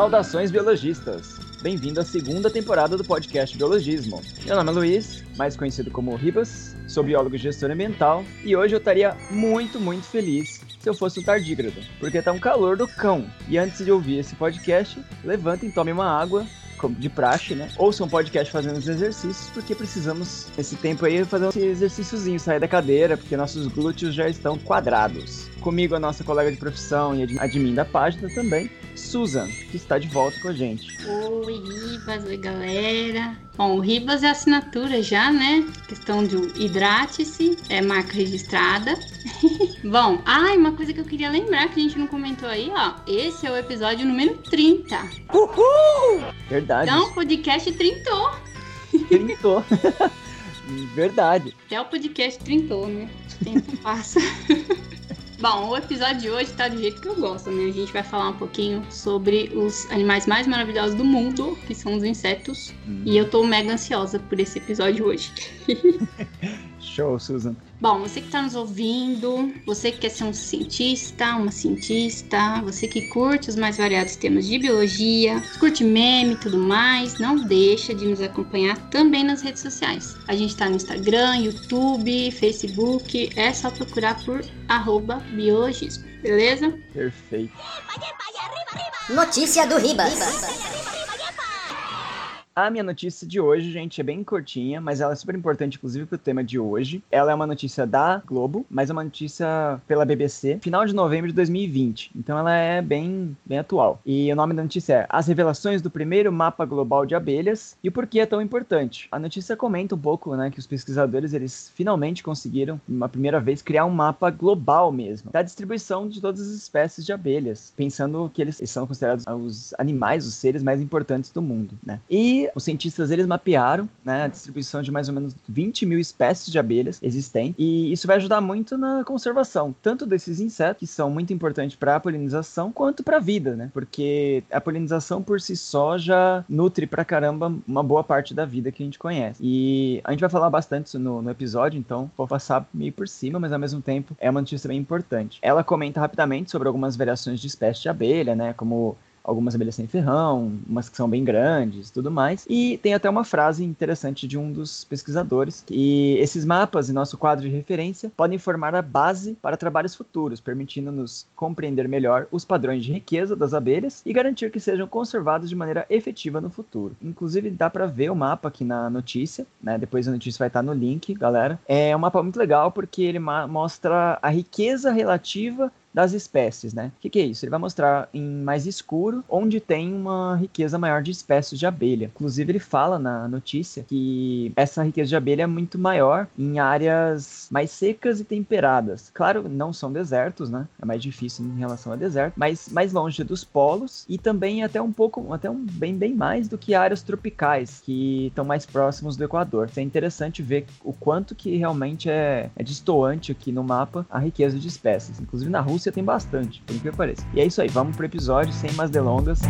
Saudações biologistas! Bem-vindo à segunda temporada do podcast Biologismo. Meu nome é Luiz, mais conhecido como Ribas, sou biólogo e gestor ambiental, e hoje eu estaria muito, muito feliz se eu fosse um tardígrado, porque tá um calor do cão. E antes de ouvir esse podcast, levantem e tomem uma água, de praxe, né? Ouçam um podcast fazendo os exercícios, porque precisamos, nesse tempo aí, fazer um exercíciozinho, sair da cadeira, porque nossos glúteos já estão quadrados. Comigo, a nossa colega de profissão e admin da página também, Susan, que está de volta com a gente. Oi, Ribas, oi, galera. Bom, o Ribas é assinatura já, né? Questão de hidrate-se, é marca registrada. Bom, ai, uma coisa que eu queria lembrar que a gente não comentou aí, ó. Esse é o episódio número 30. Uhul! Verdade. Então, o podcast trintou. Trintou. Verdade. Até o podcast trintou, né? O tempo passa. Bom, o episódio de hoje tá do jeito que eu gosto, né? A gente vai falar um pouquinho sobre os animais mais maravilhosos do mundo, que são os insetos. Hum. E eu tô mega ansiosa por esse episódio hoje. Show, Susan. Bom, você que está nos ouvindo, você que quer ser um cientista, uma cientista, você que curte os mais variados temas de biologia, curte meme e tudo mais, não deixa de nos acompanhar também nas redes sociais. A gente está no Instagram, YouTube, Facebook, é só procurar por arroba biologismo, beleza? Perfeito. Notícia do Ribas. A minha notícia de hoje, gente, é bem curtinha, mas ela é super importante, inclusive, para o tema de hoje. Ela é uma notícia da Globo, mas é uma notícia pela BBC, final de novembro de 2020. Então ela é bem, bem atual. E o nome da notícia é As revelações do primeiro mapa global de abelhas e o porquê é tão importante. A notícia comenta um pouco, né, que os pesquisadores, eles finalmente conseguiram, uma primeira vez, criar um mapa global mesmo, da distribuição de todas as espécies de abelhas, pensando que eles são considerados os animais, os seres mais importantes do mundo, né? E os cientistas eles mapearam né, a distribuição de mais ou menos 20 mil espécies de abelhas existentes, e isso vai ajudar muito na conservação, tanto desses insetos, que são muito importantes para a polinização, quanto para a vida, né? Porque a polinização por si só já nutre pra caramba uma boa parte da vida que a gente conhece. E a gente vai falar bastante isso no, no episódio, então vou passar meio por cima, mas ao mesmo tempo é uma notícia bem importante. Ela comenta rapidamente sobre algumas variações de espécies de abelha, né? Como algumas abelhas sem ferrão, umas que são bem grandes tudo mais. E tem até uma frase interessante de um dos pesquisadores, que esses mapas e nosso quadro de referência podem formar a base para trabalhos futuros, permitindo-nos compreender melhor os padrões de riqueza das abelhas e garantir que sejam conservados de maneira efetiva no futuro. Inclusive, dá para ver o mapa aqui na notícia, né? Depois a notícia vai estar no link, galera. É um mapa muito legal porque ele mostra a riqueza relativa das espécies, né? O que, que, é isso? Ele vai mostrar em mais escuro onde tem uma riqueza maior de espécies de abelha. Inclusive, ele fala na notícia que essa riqueza de abelha é muito maior em áreas mais secas e temperadas. Claro, não são desertos, né? É mais difícil em relação a deserto, mas mais longe dos polos e também até um pouco, até um bem, bem mais do que áreas tropicais que estão mais próximos do Equador. Então, é interessante ver o quanto que realmente é, é distoante aqui no mapa a riqueza de espécies. Inclusive na Rússia Rússia tem bastante, por que pareça. E é isso aí, vamos pro episódio sem mais delongas.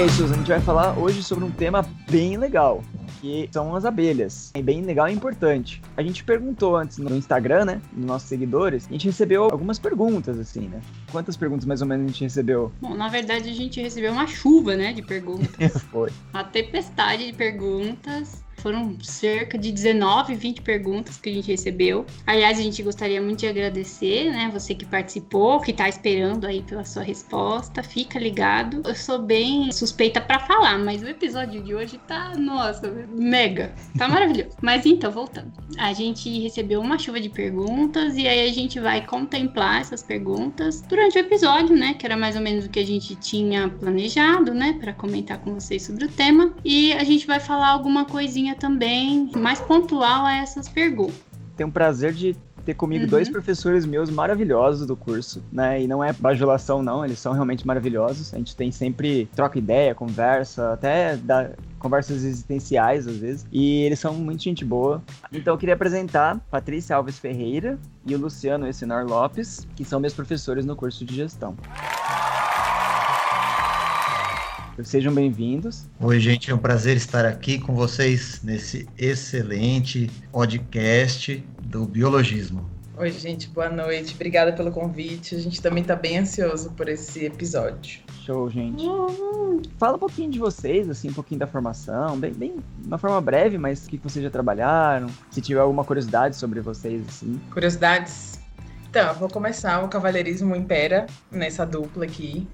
E aí, Susan, a gente vai falar hoje sobre um tema bem legal que são as abelhas. É bem legal e importante. A gente perguntou antes no Instagram, né, nos nossos seguidores, a gente recebeu algumas perguntas, assim, né? Quantas perguntas mais ou menos a gente recebeu? Bom, na verdade a gente recebeu uma chuva, né, de perguntas. Foi. Uma tempestade de perguntas. Foram cerca de 19, 20 perguntas que a gente recebeu. Aliás, a gente gostaria muito de agradecer, né? Você que participou, que tá esperando aí pela sua resposta. Fica ligado. Eu sou bem suspeita para falar, mas o episódio de hoje tá, nossa, mega. Tá maravilhoso. mas então, voltando. A gente recebeu uma chuva de perguntas e aí a gente vai contemplar essas perguntas durante o episódio, né? Que era mais ou menos o que a gente tinha planejado, né? Para comentar com vocês sobre o tema. E a gente vai falar alguma coisinha também mais pontual a essas perguntas. Tenho o prazer de ter comigo uhum. dois professores meus maravilhosos do curso, né? E não é bajulação, não, eles são realmente maravilhosos. A gente tem sempre troca ideia, conversa, até dá conversas existenciais às vezes. E eles são muito gente boa. Então eu queria apresentar Patrícia Alves Ferreira e o Luciano Essenor Lopes, que são meus professores no curso de gestão. Sejam bem-vindos. Oi, gente, é um prazer estar aqui com vocês nesse excelente podcast do biologismo. Oi, gente, boa noite. Obrigada pelo convite. A gente também está bem ansioso por esse episódio. Show, gente. Uhum. Fala um pouquinho de vocês, assim, um pouquinho da formação, bem, bem, de uma forma breve, mas o que vocês já trabalharam, se tiver alguma curiosidade sobre vocês, assim. Curiosidades? Então, eu vou começar. O cavalheirismo impera nessa dupla aqui.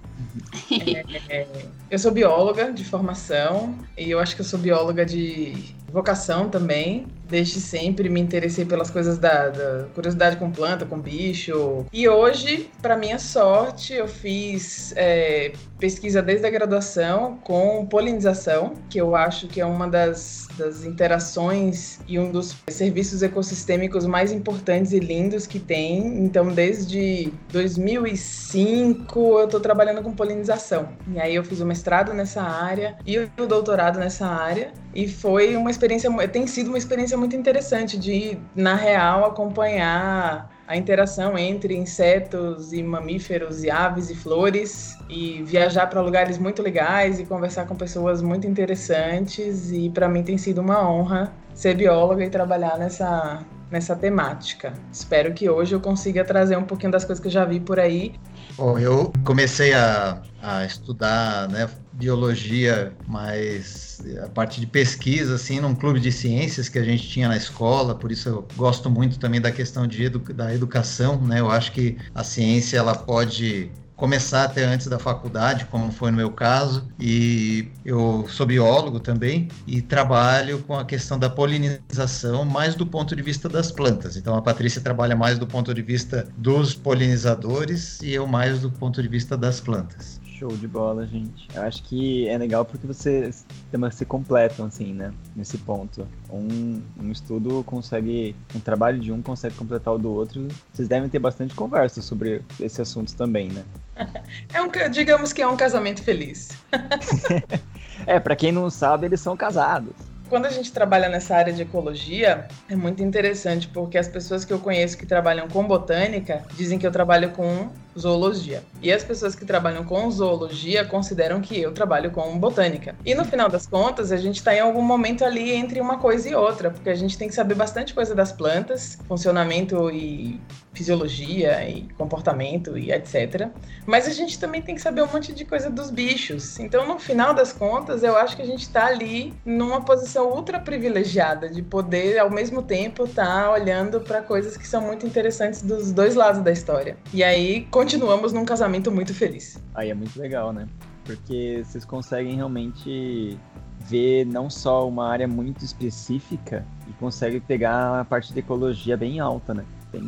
É, é, eu sou bióloga de formação e eu acho que eu sou bióloga de vocação também. Desde sempre me interessei pelas coisas da, da curiosidade com planta, com bicho. E hoje, para minha sorte, eu fiz é, pesquisa desde a graduação com polinização, que eu acho que é uma das, das interações e um dos serviços ecossistêmicos mais importantes e lindos que tem. Então, desde 2005, eu estou trabalhando com polinização. E aí eu fiz o mestrado nessa área e o doutorado nessa área. E foi uma experiência, tem sido uma experiência muito interessante de, na real, acompanhar a interação entre insetos e mamíferos e aves e flores e viajar para lugares muito legais e conversar com pessoas muito interessantes e para mim tem sido uma honra ser bióloga e trabalhar nessa nessa temática. Espero que hoje eu consiga trazer um pouquinho das coisas que eu já vi por aí Bom, eu comecei a, a estudar né, biologia, mas a parte de pesquisa, assim, num clube de ciências que a gente tinha na escola, por isso eu gosto muito também da questão de edu da educação, né? Eu acho que a ciência, ela pode começar até antes da faculdade, como foi no meu caso, e eu sou biólogo também e trabalho com a questão da polinização mais do ponto de vista das plantas. Então a Patrícia trabalha mais do ponto de vista dos polinizadores e eu mais do ponto de vista das plantas. Show de bola, gente. Eu acho que é legal porque você se completam, assim, né? Nesse ponto. Um, um estudo consegue. Um trabalho de um consegue completar o do outro. Vocês devem ter bastante conversa sobre esse assunto também, né? É um, digamos que é um casamento feliz. é, para quem não sabe, eles são casados. Quando a gente trabalha nessa área de ecologia, é muito interessante porque as pessoas que eu conheço que trabalham com botânica dizem que eu trabalho com zoologia. E as pessoas que trabalham com zoologia consideram que eu trabalho com botânica. E no final das contas, a gente está em algum momento ali entre uma coisa e outra, porque a gente tem que saber bastante coisa das plantas, funcionamento e fisiologia e comportamento e etc. Mas a gente também tem que saber um monte de coisa dos bichos. Então, no final das contas, eu acho que a gente está ali numa posição ultra privilegiada de poder, ao mesmo tempo, estar tá olhando para coisas que são muito interessantes dos dois lados da história. E aí, continuamos num casamento muito feliz. Aí é muito legal, né? Porque vocês conseguem realmente ver não só uma área muito específica e conseguem pegar a parte de ecologia bem alta, né? Tem,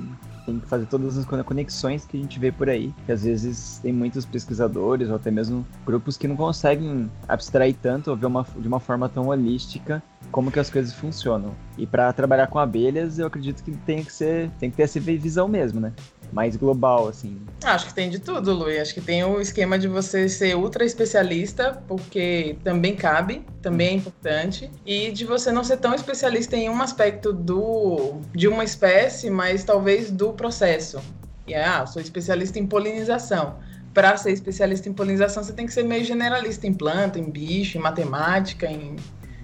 tem que fazer todas as conexões que a gente vê por aí, que às vezes tem muitos pesquisadores ou até mesmo grupos que não conseguem abstrair tanto ou ver uma, de uma forma tão holística como que as coisas funcionam. E para trabalhar com abelhas, eu acredito que tem que ser, tem que ter essa visão mesmo, né? Mais global, assim? Acho que tem de tudo, Lu. Acho que tem o esquema de você ser ultra especialista, porque também cabe, também é importante, e de você não ser tão especialista em um aspecto do de uma espécie, mas talvez do processo. E ah, sou especialista em polinização. Para ser especialista em polinização, você tem que ser meio generalista em planta, em bicho, em matemática, em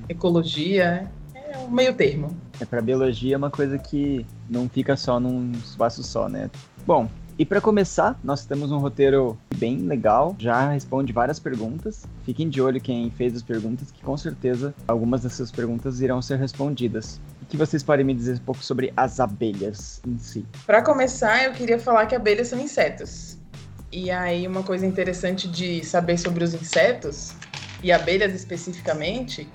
ecologia. É um meio termo. É para biologia é uma coisa que não fica só num espaço só, né? Bom, e para começar, nós temos um roteiro bem legal, já responde várias perguntas. Fiquem de olho quem fez as perguntas, que com certeza algumas dessas perguntas irão ser respondidas. O que vocês podem me dizer um pouco sobre as abelhas em si? Para começar, eu queria falar que abelhas são insetos. E aí, uma coisa interessante de saber sobre os insetos, e abelhas especificamente,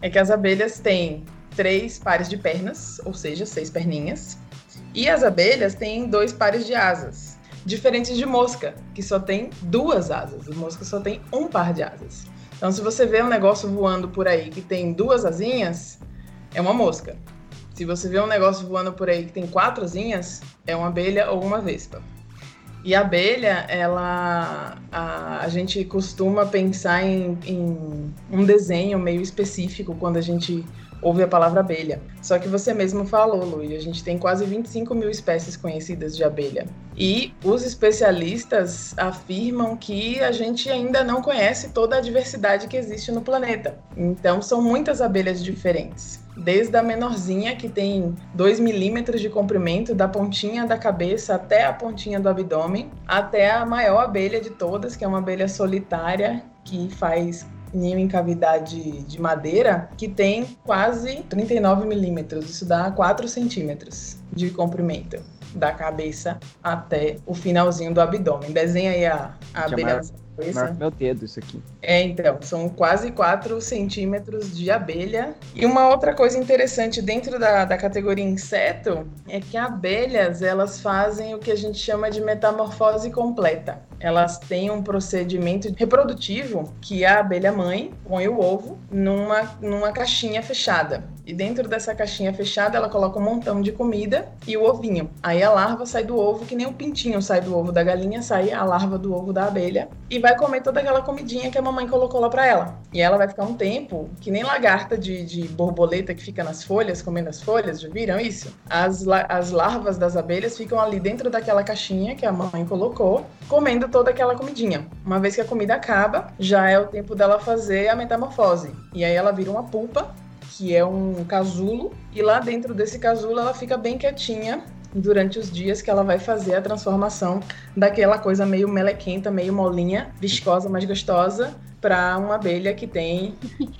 é que as abelhas têm três pares de pernas, ou seja, seis perninhas e as abelhas têm dois pares de asas, diferentes de mosca, que só tem duas asas. A mosca só tem um par de asas. Então, se você vê um negócio voando por aí que tem duas asinhas, é uma mosca. Se você vê um negócio voando por aí que tem quatro asinhas, é uma abelha ou uma vespa. E a abelha, ela. A, a gente costuma pensar em, em um desenho meio específico quando a gente ouve a palavra abelha. Só que você mesmo falou, Luiz, a gente tem quase 25 mil espécies conhecidas de abelha. E os especialistas afirmam que a gente ainda não conhece toda a diversidade que existe no planeta. Então, são muitas abelhas diferentes. Desde a menorzinha, que tem 2 milímetros de comprimento, da pontinha da cabeça até a pontinha do abdômen, até a maior abelha de todas, que é uma abelha solitária, que faz ninho em cavidade de madeira, que tem quase 39 milímetros. Isso dá 4 centímetros de comprimento da cabeça até o finalzinho do abdômen. Desenha aí a, a abelha. Maior meu dedo isso aqui. É, então, são quase 4 centímetros de abelha. E uma outra coisa interessante dentro da, da categoria inseto é que abelhas, elas fazem o que a gente chama de metamorfose completa. Elas têm um procedimento reprodutivo que a abelha mãe põe o ovo numa, numa caixinha fechada. E dentro dessa caixinha fechada, ela coloca um montão de comida e o ovinho. Aí a larva sai do ovo, que nem o pintinho sai do ovo da galinha, sai a larva do ovo da abelha e vai comer toda aquela comidinha que a mamãe colocou lá para ela. E ela vai ficar um tempo, que nem lagarta de, de borboleta que fica nas folhas, comendo as folhas, já viram isso? As, as larvas das abelhas ficam ali dentro daquela caixinha que a mãe colocou, comendo toda aquela comidinha. Uma vez que a comida acaba, já é o tempo dela fazer a metamorfose. E aí ela vira uma pulpa, que é um casulo, e lá dentro desse casulo ela fica bem quietinha, durante os dias que ela vai fazer a transformação daquela coisa meio melequenta, meio molinha, viscosa, mais gostosa, para uma abelha que tem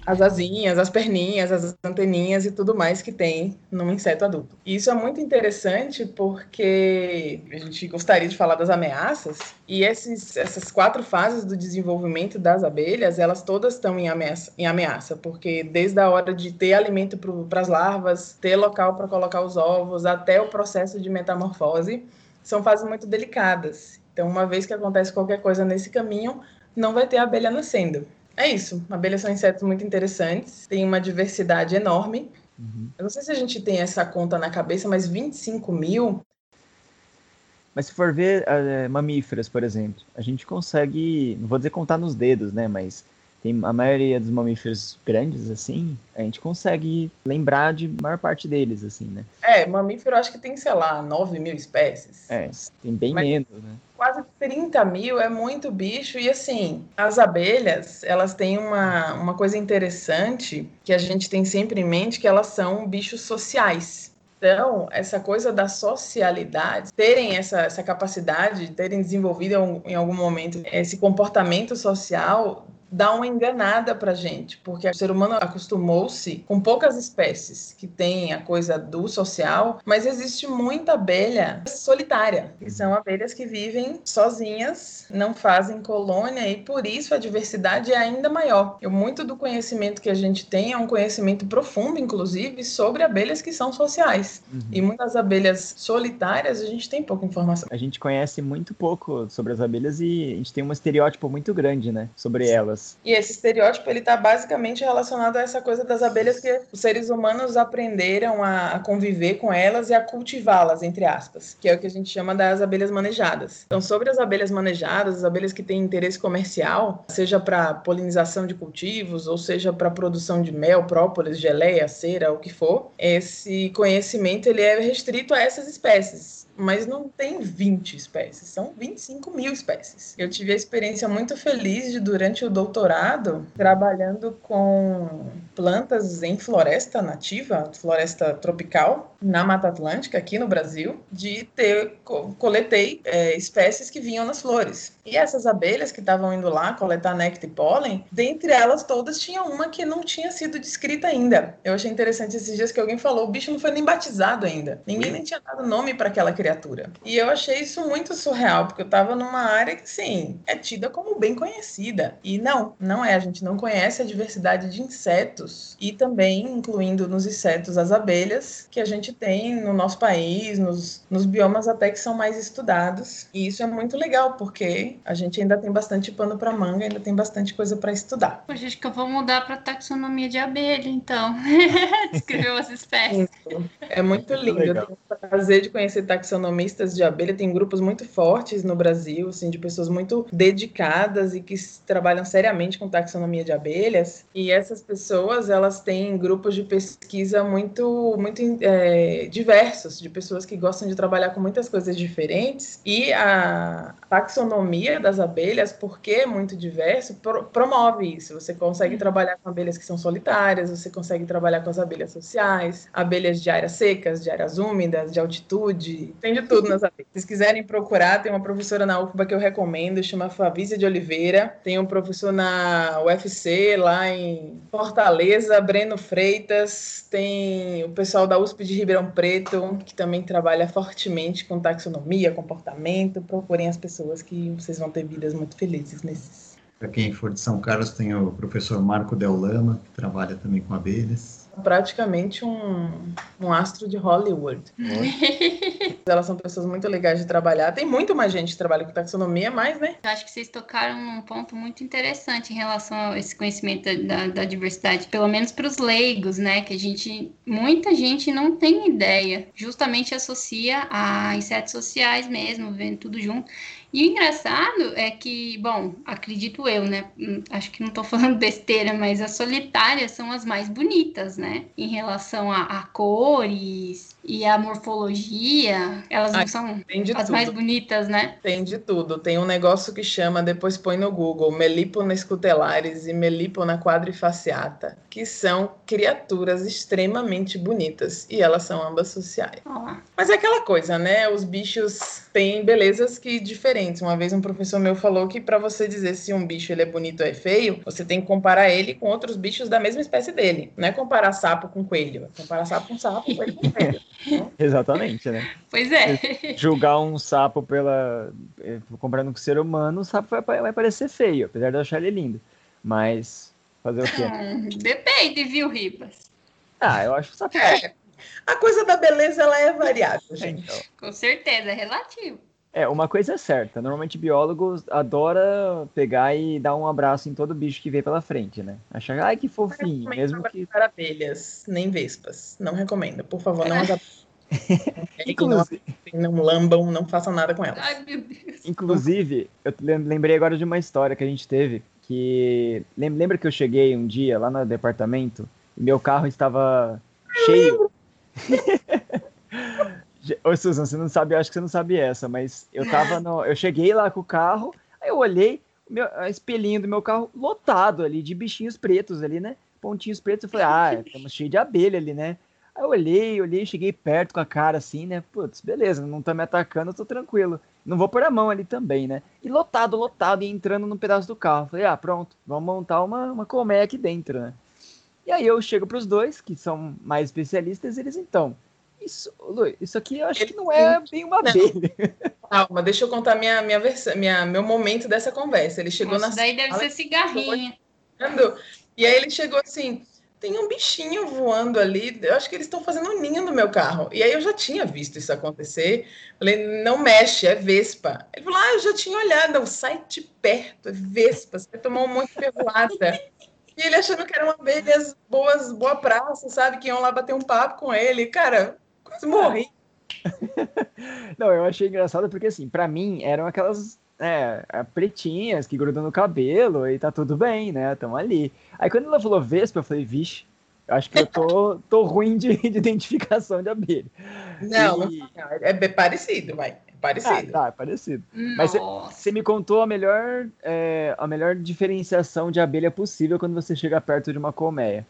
as asinhas, as perninhas, as anteninhas e tudo mais que tem num inseto adulto. E isso é muito interessante porque a gente gostaria de falar das ameaças e esses, essas quatro fases do desenvolvimento das abelhas, elas todas estão em ameaça, em ameaça porque desde a hora de ter alimento para as larvas, ter local para colocar os ovos, até o processo de metamorfose, são fases muito delicadas. Então, uma vez que acontece qualquer coisa nesse caminho, não vai ter abelha nascendo. É isso. Abelhas são insetos muito interessantes, tem uma diversidade enorme. Uhum. Eu não sei se a gente tem essa conta na cabeça, mas 25 mil. Mas se for ver uh, mamíferos, por exemplo, a gente consegue, não vou dizer contar nos dedos, né? Mas tem a maioria dos mamíferos grandes, assim, a gente consegue lembrar de maior parte deles, assim, né? É, mamífero acho que tem, sei lá, 9 mil espécies. É, tem bem Mas menos, né? Quase 30 mil é muito bicho. E assim, as abelhas, elas têm uma, uma coisa interessante que a gente tem sempre em mente, que elas são bichos sociais. Então, essa coisa da socialidade, terem essa, essa capacidade, terem desenvolvido em algum momento esse comportamento social, dá uma enganada pra gente, porque o ser humano acostumou-se com poucas espécies que têm a coisa do social, mas existe muita abelha solitária, que são abelhas que vivem sozinhas, não fazem colônia e por isso a diversidade é ainda maior. E muito do conhecimento que a gente tem é um conhecimento profundo, inclusive, sobre abelhas que são sociais. Uhum. E muitas abelhas solitárias a gente tem pouca informação. A gente conhece muito pouco sobre as abelhas e a gente tem um estereótipo muito grande, né, sobre elas. E esse estereótipo ele está basicamente relacionado a essa coisa das abelhas que os seres humanos aprenderam a, conviver com elas e a cultivá-las, entre aspas, que é o que a gente chama das abelhas manejadas. Então, sobre as abelhas manejadas, as abelhas que têm interesse comercial, seja para polinização de cultivos ou seja para produção de mel, própolis, geleia, cera, o que for, esse conhecimento ele é restrito a essas espécies mas não tem 20 espécies, são 25 mil espécies. Eu tive a experiência muito feliz de, durante o doutorado, trabalhando com plantas em floresta nativa, floresta tropical, na Mata Atlântica, aqui no Brasil, de ter, coletei é, espécies que vinham nas flores. E essas abelhas que estavam indo lá coletar néctar e pólen, dentre elas todas tinha uma que não tinha sido descrita ainda. Eu achei interessante esses dias que alguém falou, o bicho não foi nem batizado ainda. Ninguém nem tinha dado nome para aquela criatura. E eu achei isso muito surreal, porque eu estava numa área que, sim, é tida como bem conhecida. E não, não é. A gente não conhece a diversidade de insetos. E também, incluindo nos insetos as abelhas, que a gente tem no nosso país, nos, nos biomas até que são mais estudados. E isso é muito legal, porque a gente ainda tem bastante pano para manga, ainda tem bastante coisa para estudar. Poxa, acho que eu vou mudar para taxonomia de abelha, então. Descrever as espécies. É muito lindo. Eu tenho, prazer de conhecer taxonomistas de abelha. Tem grupos muito fortes no Brasil, assim, de pessoas muito dedicadas e que trabalham seriamente com taxonomia de abelhas. E essas pessoas, elas têm grupos de pesquisa muito, muito é, diversos, de pessoas que gostam de trabalhar com muitas coisas diferentes. E a taxonomia das abelhas, porque é muito diverso, pro promove isso. Você consegue trabalhar com abelhas que são solitárias, você consegue trabalhar com as abelhas sociais, abelhas de áreas secas, de áreas úmidas, de altitude, tem de tudo nas abelhas. Se vocês quiserem procurar, tem uma professora na UFBA que eu recomendo, chama Favícia de Oliveira, tem um professor na UFC, lá em Fortaleza, Breno Freitas, tem o pessoal da USP de Ribeirão Preto, que também trabalha fortemente com taxonomia, comportamento, procurem as pessoas que vocês vão ter vidas muito felizes nesses. Para quem for de São Carlos, tem o professor Marco Del Lama, que trabalha também com abelhas praticamente um, um astro de Hollywood. Elas são pessoas muito legais de trabalhar. Tem muito mais gente que trabalha com taxonomia, mas, né? Eu acho que vocês tocaram um ponto muito interessante em relação a esse conhecimento da, da diversidade, pelo menos para os leigos, né? Que a gente, muita gente não tem ideia, justamente associa a insetos sociais mesmo, vendo tudo junto. E o engraçado é que, bom, acredito eu, né? Hum, acho que não estou falando besteira, mas as solitárias são as mais bonitas, né? Em relação a, a cores e a morfologia, elas não são as tudo. mais bonitas, né? Tem de tudo. Tem um negócio que chama, depois põe no Google, Melipona scutelaris e Melipona quadrifaciata, que são criaturas extremamente bonitas e elas são ambas sociais. Olá. Mas é aquela coisa, né? Os bichos têm belezas que diferentes. Uma vez um professor meu falou que para você dizer se um bicho ele é bonito ou é feio, você tem que comparar ele com outros bichos da mesma espécie dele. Não é comparar sapo com coelho, é comparar sapo com sapo, coelho com coelho. Exatamente, né? Pois é. Julgar um sapo pela. Eh, comparando com o ser humano, o sapo vai, vai parecer feio, apesar de eu achar ele lindo. Mas. Fazer o quê? Hum, depende, viu, Ribas? Ah, eu acho o sapo. É. A coisa da beleza ela é variável, gente. Então. Com certeza, é relativo. É, uma coisa é certa. Normalmente biólogos adora pegar e dar um abraço em todo bicho que vê pela frente, né? Achar, ai, que fofinho, mesmo que... Para abelhas, nem vespas. Não recomendo. Por favor, não as Inclusive... Não, não lambam, não façam nada com elas. Ai, meu Deus. Inclusive, eu lembrei agora de uma história que a gente teve, que... Lembra que eu cheguei um dia lá no departamento e meu carro estava cheio... Ô, Susan, você não sabe, eu acho que você não sabe essa, mas eu tava no. Eu cheguei lá com o carro, aí eu olhei, o meu, espelhinho do meu carro lotado ali, de bichinhos pretos ali, né? Pontinhos pretos, eu falei, ah, estamos cheio de abelha ali, né? Aí eu olhei, olhei, cheguei perto com a cara assim, né? Putz, beleza, não tá me atacando, eu tô tranquilo. Não vou pôr a mão ali também, né? E lotado, lotado, e entrando num pedaço do carro. Falei, ah, pronto, vamos montar uma, uma colmeia aqui dentro, né? E aí eu chego pros dois, que são mais especialistas, eles então, isso, Lu, isso aqui eu acho que não é bem uma abelha. Calma, deixa eu contar minha, minha versão, minha, meu momento dessa conversa. Ele chegou Nossa, na daí deve ser cigarrinho. E aí ele chegou assim: tem um bichinho voando ali. Eu acho que eles estão fazendo um ninho no meu carro. E aí eu já tinha visto isso acontecer. Falei, não mexe, é Vespa. Ele falou: Ah, eu já tinha olhado. Não, sai de perto, é Vespa. Você vai tomar um monte de ferroada. E ele achando que eram abelhas boas, boa praça, sabe? Que iam lá bater um papo com ele. Cara, Quase morri. Não, eu achei engraçado porque, assim, para mim eram aquelas é, pretinhas que grudam no cabelo e tá tudo bem, né? Estão ali. Aí quando ela falou Vespa, eu falei, vixe, acho que eu tô, tô ruim de, de identificação de abelha. Não, e... é, é parecido, vai. É parecido. Ah, tá, é parecido. Nossa. Mas você me contou a melhor, é, a melhor diferenciação de abelha possível quando você chega perto de uma colmeia.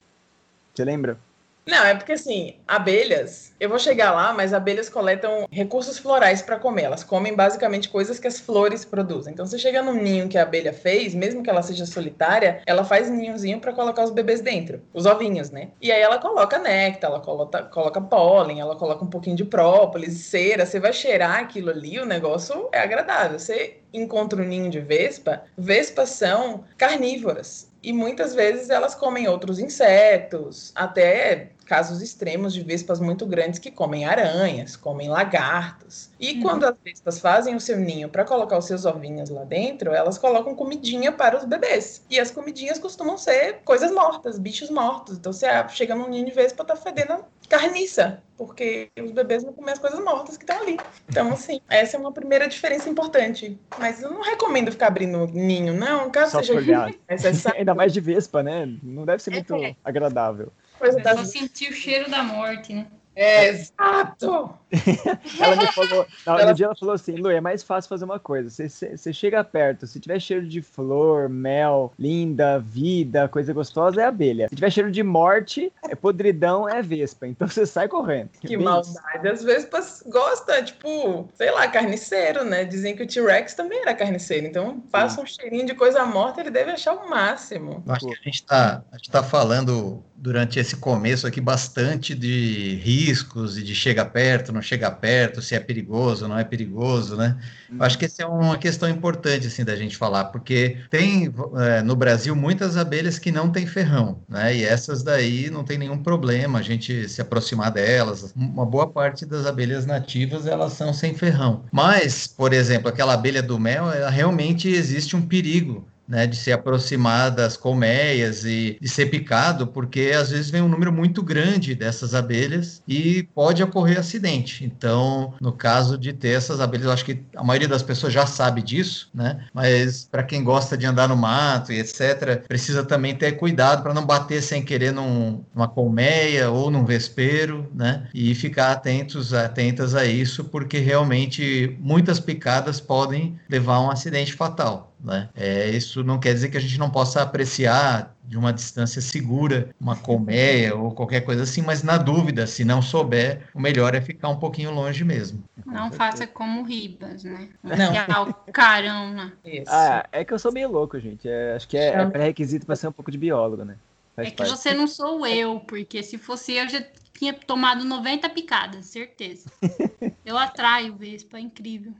Você lembra? Não, é porque assim, abelhas, eu vou chegar lá, mas abelhas coletam recursos florais para comer. Elas comem basicamente coisas que as flores produzem. Então, você chega num ninho que a abelha fez, mesmo que ela seja solitária, ela faz ninhozinho para colocar os bebês dentro, os ovinhos, né? E aí ela coloca néctar, ela coloca, coloca pólen, ela coloca um pouquinho de própolis, cera. Você vai cheirar aquilo ali, o negócio é agradável. Você encontra um ninho de vespa, vespas são carnívoras e muitas vezes elas comem outros insetos, até casos extremos de vespas muito grandes que comem aranhas, comem lagartos. E uhum. quando as vespas fazem o seu ninho para colocar os seus ovinhos lá dentro, elas colocam comidinha para os bebês. E as comidinhas costumam ser coisas mortas, bichos mortos. Então você chega num ninho de vespa, tá fedendo carniça, porque os bebês não comem as coisas mortas que estão ali. Então, assim, essa é uma primeira diferença importante. Mas eu não recomendo ficar abrindo ninho, não, caso Só seja necessário. Ainda mais de vespa, né? Não deve ser muito é. agradável. Coisa da... Só sentir o cheiro da morte, né? Exato! ela me falou, não, ela... no dia ela falou assim, Lu, é mais fácil fazer uma coisa. Você, você chega perto, se tiver cheiro de flor, mel, linda, vida, coisa gostosa, é abelha. Se tiver cheiro de morte, é podridão, é vespa. Então você sai correndo. Que Bem maldade. As vespas gostam, tipo, sei lá, carniceiro, né? Dizem que o T-Rex também era carniceiro. Então passa um cheirinho de coisa morta, ele deve achar o máximo. Acho que a gente tá, a gente tá falando durante esse começo aqui bastante de riscos e de chega perto, não chega perto, se é perigoso, não é perigoso, né? Eu acho que essa é uma questão importante, assim, da gente falar, porque tem é, no Brasil muitas abelhas que não têm ferrão, né? E essas daí não tem nenhum problema a gente se aproximar delas. Uma boa parte das abelhas nativas, elas são sem ferrão. Mas, por exemplo, aquela abelha do mel, ela realmente existe um perigo né, de se aproximar das colmeias e de ser picado, porque às vezes vem um número muito grande dessas abelhas e pode ocorrer acidente. Então, no caso de ter essas abelhas, eu acho que a maioria das pessoas já sabe disso, né? Mas para quem gosta de andar no mato e etc, precisa também ter cuidado para não bater sem querer num, numa colmeia ou num vespeiro, né? E ficar atentos, atentas a isso, porque realmente muitas picadas podem levar a um acidente fatal. Né? É, isso não quer dizer que a gente não possa apreciar de uma distância segura uma colmeia ou qualquer coisa assim, mas na dúvida, se não souber, o melhor é ficar um pouquinho longe mesmo. Não faça como Ribas, né? Não. o carão, Isso. Ah, é que eu sou meio louco, gente. É, acho que é, é pré-requisito para ser um pouco de biólogo, né? Faz é que parte. você não sou eu, porque se fosse eu, já tinha tomado 90 picadas, certeza. eu atraio Vespa, é incrível.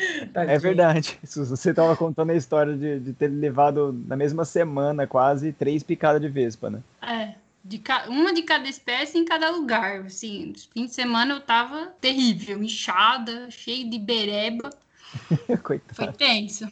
É verdade. Você estava contando a história de, de, ter levado na mesma semana quase três picadas de vespa, né? É. De ca... Uma de cada espécie em cada lugar. Assim, fim de semana eu tava terrível, inchada, cheio de bereba. Coitado. Foi tenso.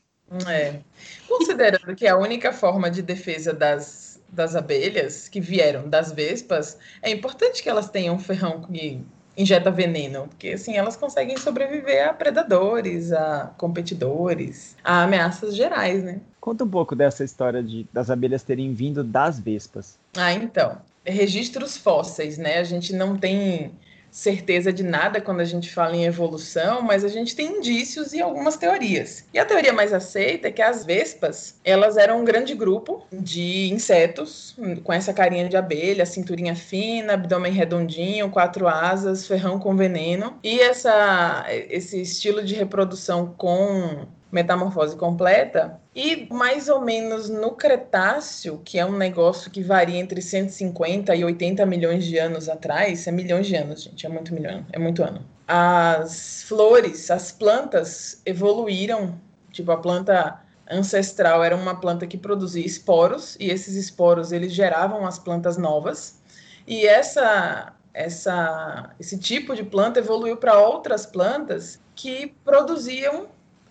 É. Considerando que a única forma de defesa das, das abelhas que vieram das vespas, é importante que elas tenham um ferrão que injeta veneno, porque assim elas conseguem sobreviver a predadores, a competidores, a ameaças gerais, né? Conta um pouco dessa história de, das abelhas terem vindo das vespas. Ah, então, registros fósseis, né? A gente não tem certeza de nada quando a gente fala em evolução, mas a gente tem indícios e algumas teorias. E a teoria mais aceita é que as vespas, elas eram um grande grupo de insetos com essa carinha de abelha, cinturinha fina, abdômen redondinho, quatro asas, ferrão com veneno. E essa esse estilo de reprodução com metamorfose completa. E mais ou menos no Cretáceo, que é um negócio que varia entre 150 e 80 milhões de anos atrás, é milhões de anos, gente, é muito milhão, é muito ano. As flores, as plantas evoluíram, tipo a planta ancestral era uma planta que produzia esporos e esses esporos eles geravam as plantas novas. E essa essa esse tipo de planta evoluiu para outras plantas que produziam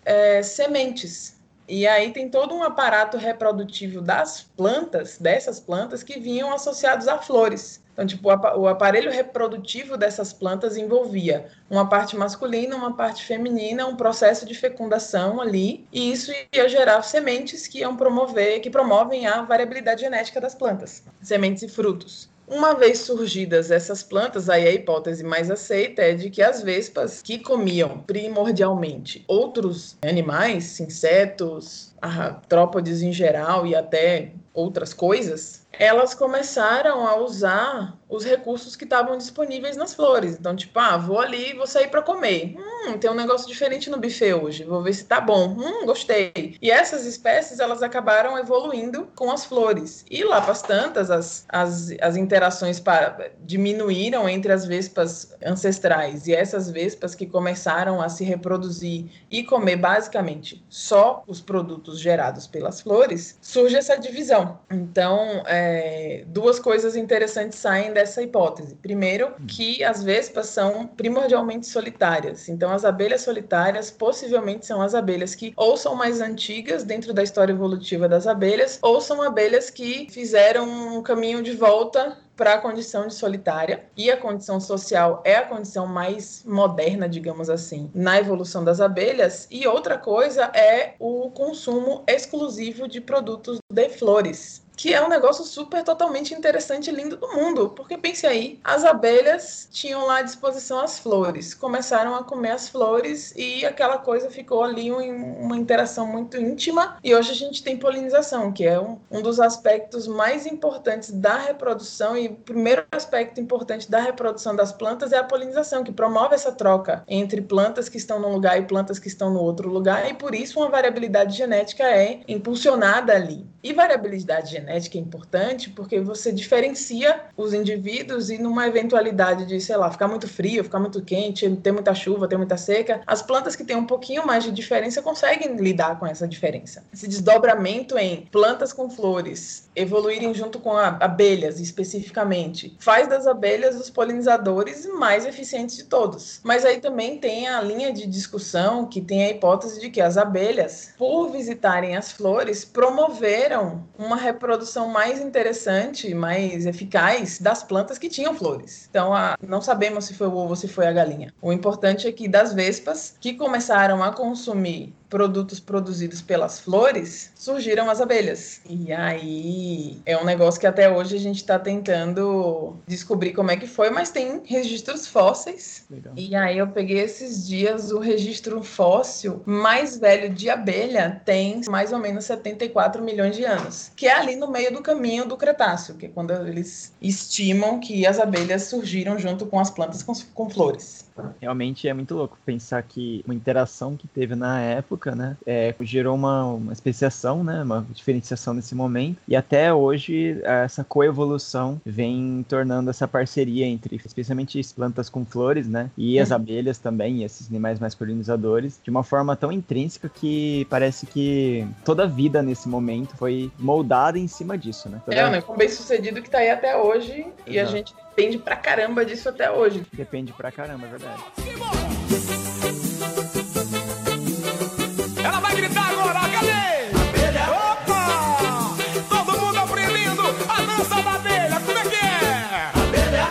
é, sementes. E aí tem todo um aparato reprodutivo das plantas, dessas plantas, que vinham associados a flores. Então, tipo, o aparelho reprodutivo dessas plantas envolvia uma parte masculina, uma parte feminina, um processo de fecundação ali, e isso ia gerar sementes que iam promover, que promovem a variabilidade genética das plantas, sementes e frutos. Uma vez surgidas essas plantas, aí a hipótese mais aceita é de que as vespas, que comiam primordialmente outros animais, insetos, artrópodes em geral e até outras coisas, elas começaram a usar os recursos que estavam disponíveis nas flores. Então, tipo, ah, vou ali, vou sair para comer. Hum, tem um negócio diferente no buffet hoje. Vou ver se tá bom. Hum, gostei. E essas espécies, elas acabaram evoluindo com as flores. E lá para as tantas, as, as, as interações para, diminuíram entre as vespas ancestrais e essas vespas que começaram a se reproduzir e comer basicamente só os produtos gerados pelas flores, surge essa divisão. Então, é, duas coisas interessantes saem dessa hipótese. Primeiro, que as vespas são primordialmente solitárias. Então, as abelhas solitárias possivelmente são as abelhas que ou são mais antigas dentro da história evolutiva das abelhas, ou são abelhas que fizeram um caminho de volta para a condição de solitária e a condição social é a condição mais moderna, digamos assim, na evolução das abelhas. E outra coisa é o consumo exclusivo de produtos de flores que é um negócio super totalmente interessante e lindo do mundo. Porque pense aí, as abelhas tinham lá à disposição as flores, começaram a comer as flores e aquela coisa ficou ali uma interação muito íntima. E hoje a gente tem polinização, que é um, um dos aspectos mais importantes da reprodução e o primeiro aspecto importante da reprodução das plantas é a polinização, que promove essa troca entre plantas que estão num lugar e plantas que estão no outro lugar, e por isso uma variabilidade genética é impulsionada ali. E variabilidade genética genética é importante porque você diferencia os indivíduos e numa eventualidade de, sei lá, ficar muito frio, ficar muito quente, ter muita chuva, ter muita seca, as plantas que têm um pouquinho mais de diferença conseguem lidar com essa diferença. Esse desdobramento em plantas com flores evoluírem junto com abelhas especificamente faz das abelhas os polinizadores mais eficientes de todos. Mas aí também tem a linha de discussão que tem a hipótese de que as abelhas, por visitarem as flores, promoveram uma reprodução produção mais interessante, mais eficaz das plantas que tinham flores. Então, a, não sabemos se foi o ovo ou se foi a galinha. O importante é que das vespas que começaram a consumir produtos produzidos pelas flores, surgiram as abelhas. E aí é um negócio que até hoje a gente está tentando descobrir como é que foi, mas tem registros fósseis. Legal. E aí eu peguei esses dias o registro fóssil mais velho de abelha tem mais ou menos 74 milhões de anos, que é ali no meio do caminho do Cretáceo, que é quando eles estimam que as abelhas surgiram junto com as plantas com, com flores. Realmente é muito louco pensar que uma interação que teve na época, né, é, gerou uma, uma especiação, né, uma diferenciação nesse momento, e até hoje essa coevolução vem tornando essa parceria entre, especialmente as plantas com flores, né, e as uhum. abelhas também, e esses animais mais polinizadores, de uma forma tão intrínseca que parece que toda a vida nesse momento foi moldada em cima disso, né. Toda... É, né, bem sucedido que tá aí até hoje, Exato. e a gente depende pra caramba disso até hoje. Depende pra caramba, é verdade. Ela vai gritar agora, cadê? Abelha. Opa! Todo mundo aprendendo a dança da abelha, como é que é? Abelha.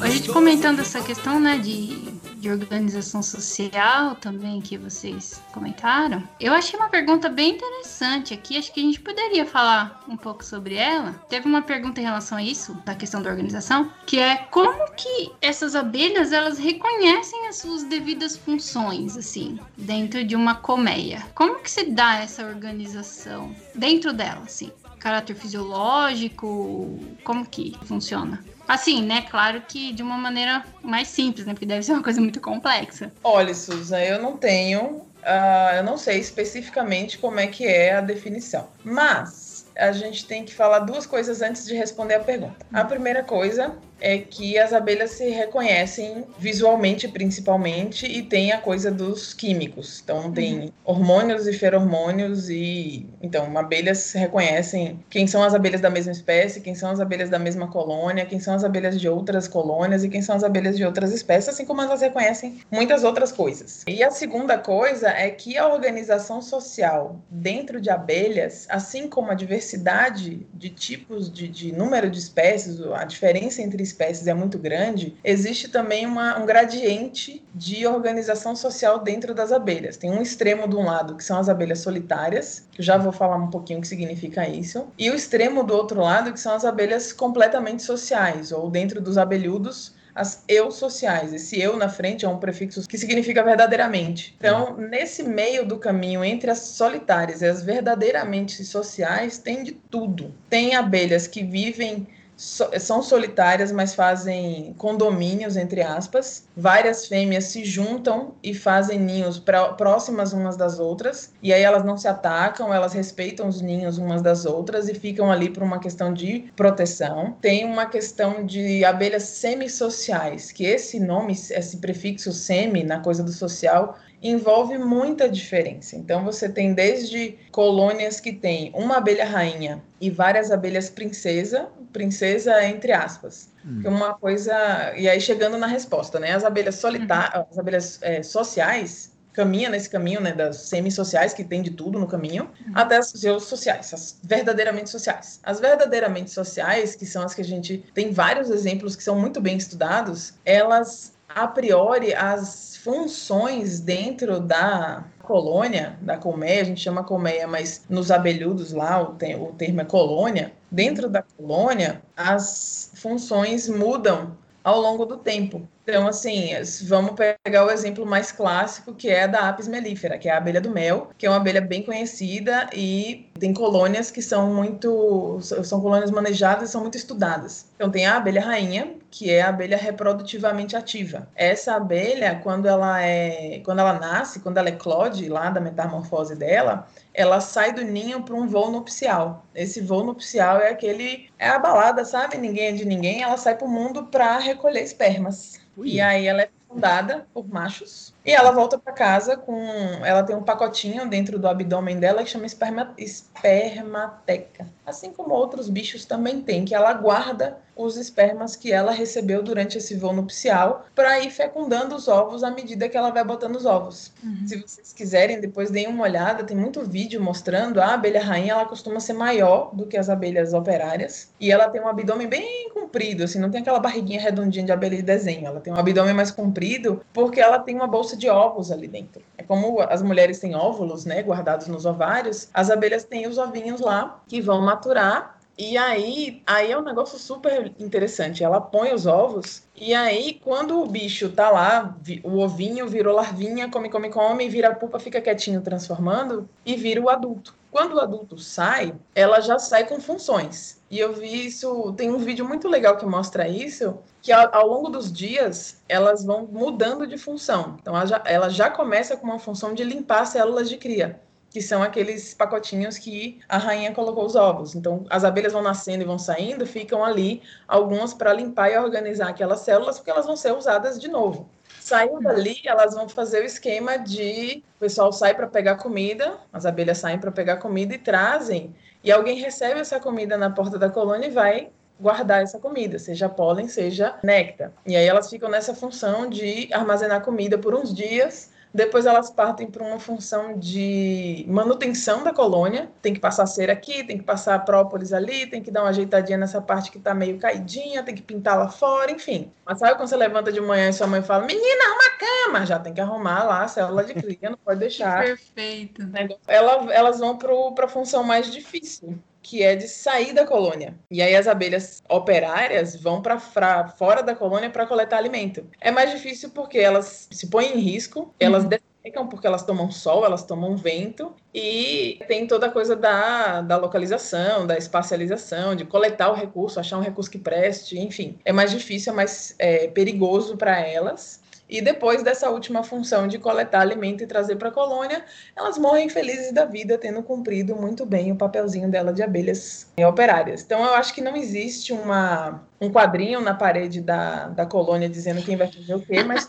A gente comentando essa questão, né, de de organização social também que vocês comentaram. Eu achei uma pergunta bem interessante aqui, acho que a gente poderia falar um pouco sobre ela. Teve uma pergunta em relação a isso, da questão da organização, que é como que essas abelhas elas reconhecem as suas devidas funções assim, dentro de uma colmeia. Como que se dá essa organização dentro dela, assim? Caráter fisiológico, como que funciona? Assim, né? Claro que de uma maneira mais simples, né? Porque deve ser uma coisa muito complexa. Olha, Susan, eu não tenho. Uh, eu não sei especificamente como é que é a definição. Mas a gente tem que falar duas coisas antes de responder a pergunta. A primeira coisa é que as abelhas se reconhecem visualmente, principalmente, e tem a coisa dos químicos. Então, tem uhum. hormônios e feromônios, e então, abelhas reconhecem quem são as abelhas da mesma espécie, quem são as abelhas da mesma colônia, quem são as abelhas de outras colônias e quem são as abelhas de outras espécies, assim como elas reconhecem muitas outras coisas. E a segunda coisa é que a organização social dentro de abelhas, assim como a diversidade de tipos de, de número de espécies, a diferença entre espécies é muito grande, existe também uma, um gradiente de organização social dentro das abelhas. Tem um extremo de um lado, que são as abelhas solitárias, que eu já vou falar um pouquinho o que significa isso, e o extremo do outro lado, que são as abelhas completamente sociais, ou dentro dos abelhudos, as eu sociais. Esse eu na frente é um prefixo que significa verdadeiramente. Então, nesse meio do caminho entre as solitárias e as verdadeiramente sociais, tem de tudo. Tem abelhas que vivem são solitárias, mas fazem condomínios, entre aspas. Várias fêmeas se juntam e fazem ninhos pra, próximas umas das outras, e aí elas não se atacam, elas respeitam os ninhos umas das outras e ficam ali por uma questão de proteção. Tem uma questão de abelhas semissociais, que esse nome, esse prefixo semi, na coisa do social, envolve muita diferença. Então você tem desde colônias que tem uma abelha rainha e várias abelhas princesa, princesa entre aspas. Hum. Que uma coisa. E aí chegando na resposta, né? As abelhas solitárias, as abelhas é, sociais caminha nesse caminho, né, das semi-sociais, que tem de tudo no caminho, até as sociais, as verdadeiramente sociais. As verdadeiramente sociais, que são as que a gente tem vários exemplos que são muito bem estudados, elas, a priori, as funções dentro da colônia, da colmeia, a gente chama colmeia, mas nos abelhudos lá o, o termo é colônia, dentro da colônia, as funções mudam ao longo do tempo. Então, assim, vamos pegar o exemplo mais clássico, que é da Apis mellifera, que é a abelha do mel, que é uma abelha bem conhecida e tem colônias que são muito, são colônias manejadas e são muito estudadas. Então, tem a abelha rainha, que é a abelha reprodutivamente ativa. Essa abelha, quando ela é, quando ela nasce, quando ela eclode lá da metamorfose dela, ela sai do ninho para um voo nupcial. Esse voo nupcial é aquele, é a balada, sabe? Ninguém é de ninguém. Ela sai para o mundo para recolher espermas. Ui. E aí ela é fundada por machos e ela volta para casa com. Ela tem um pacotinho dentro do abdômen dela que chama esperma, espermateca. Assim como outros bichos também têm, que ela guarda os espermas que ela recebeu durante esse voo nupcial para ir fecundando os ovos à medida que ela vai botando os ovos. Uhum. Se vocês quiserem, depois deem uma olhada, tem muito vídeo mostrando a abelha rainha, ela costuma ser maior do que as abelhas operárias e ela tem um abdômen bem comprido, assim, não tem aquela barriguinha redondinha de abelha de desenho, ela tem um abdômen mais comprido porque ela tem uma bolsa de ovos ali dentro. É como as mulheres têm óvulos, né, guardados nos ovários, as abelhas têm os ovinhos lá que vão maturar. E aí, aí é um negócio super interessante. Ela põe os ovos e aí quando o bicho tá lá, o ovinho virou larvinha, come, come, come, vira a pupa, fica quietinho transformando e vira o adulto. Quando o adulto sai, ela já sai com funções. E eu vi isso, tem um vídeo muito legal que mostra isso, que ao, ao longo dos dias elas vão mudando de função. Então ela já, ela já começa com uma função de limpar células de cria, que são aqueles pacotinhos que a rainha colocou os ovos. Então as abelhas vão nascendo e vão saindo, ficam ali algumas para limpar e organizar aquelas células, porque elas vão ser usadas de novo. Saindo dali, elas vão fazer o esquema de o pessoal sai para pegar comida, as abelhas saem para pegar comida e trazem, e alguém recebe essa comida na porta da colônia e vai guardar essa comida, seja pólen, seja néctar. E aí elas ficam nessa função de armazenar comida por uns dias. Depois elas partem para uma função de manutenção da colônia. Tem que passar cera aqui, tem que passar própolis ali, tem que dar uma ajeitadinha nessa parte que está meio caidinha, tem que pintar lá fora, enfim. Mas sabe quando você levanta de manhã e sua mãe fala: Menina, arruma a cama? Já tem que arrumar lá a célula de cria, não pode deixar Perfeito. Ela- elas vão para a função mais difícil, que é de sair da colônia. E aí as abelhas operárias vão para fora da colônia para coletar alimento. É mais difícil porque elas se põem em risco, elas dessecam porque elas tomam sol, elas tomam vento e tem toda a coisa da, da localização, da espacialização, de coletar o recurso, achar um recurso que preste, enfim. É mais difícil, é mais é, perigoso para elas. E depois dessa última função de coletar alimento e trazer para a colônia, elas morrem felizes da vida, tendo cumprido muito bem o papelzinho dela de abelhas operárias. Então, eu acho que não existe uma, um quadrinho na parede da, da colônia dizendo quem vai fazer o quê, mas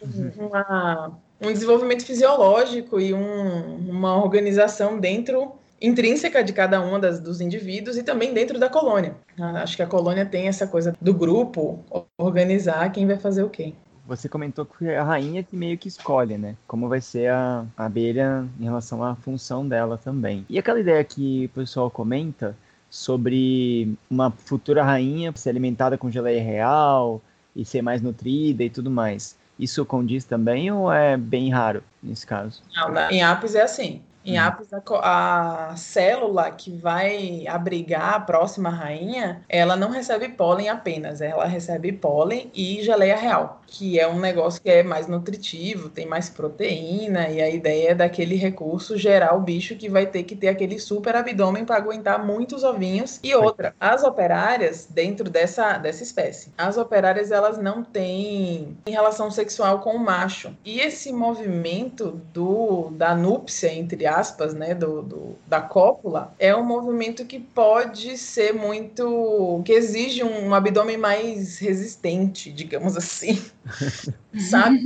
uma, um desenvolvimento fisiológico e um, uma organização dentro intrínseca de cada uma das, dos indivíduos e também dentro da colônia. Ah, Acho que a colônia tem essa coisa do grupo organizar quem vai fazer o quê. Você comentou que é a rainha que meio que escolhe, né? Como vai ser a a abelha em relação à função dela também. E aquela ideia que o pessoal comenta sobre uma futura rainha ser alimentada com geleia real e ser mais nutrida e tudo mais. Isso condiz também ou é bem raro nesse caso? Não, em Apis é assim. Em Hum. Apis, a, a célula que vai abrigar a próxima rainha, ela não recebe pólen apenas, ela recebe pólen e geleia real, que é um negócio que é mais nutritivo, tem mais proteína, e a ideia é daquele recurso gerar o bicho que vai ter que ter aquele super abdômen para aguentar muitos ovinhos. E outra, as operárias, dentro dessa, dessa espécie, as operárias elas não têm relação sexual com o macho. E esse movimento do, da núpcia, entre aspas, né, do, do- da cópula, é um movimento que pode ser muito. que exige um abdômen mais resistente, digamos assim. Sabe?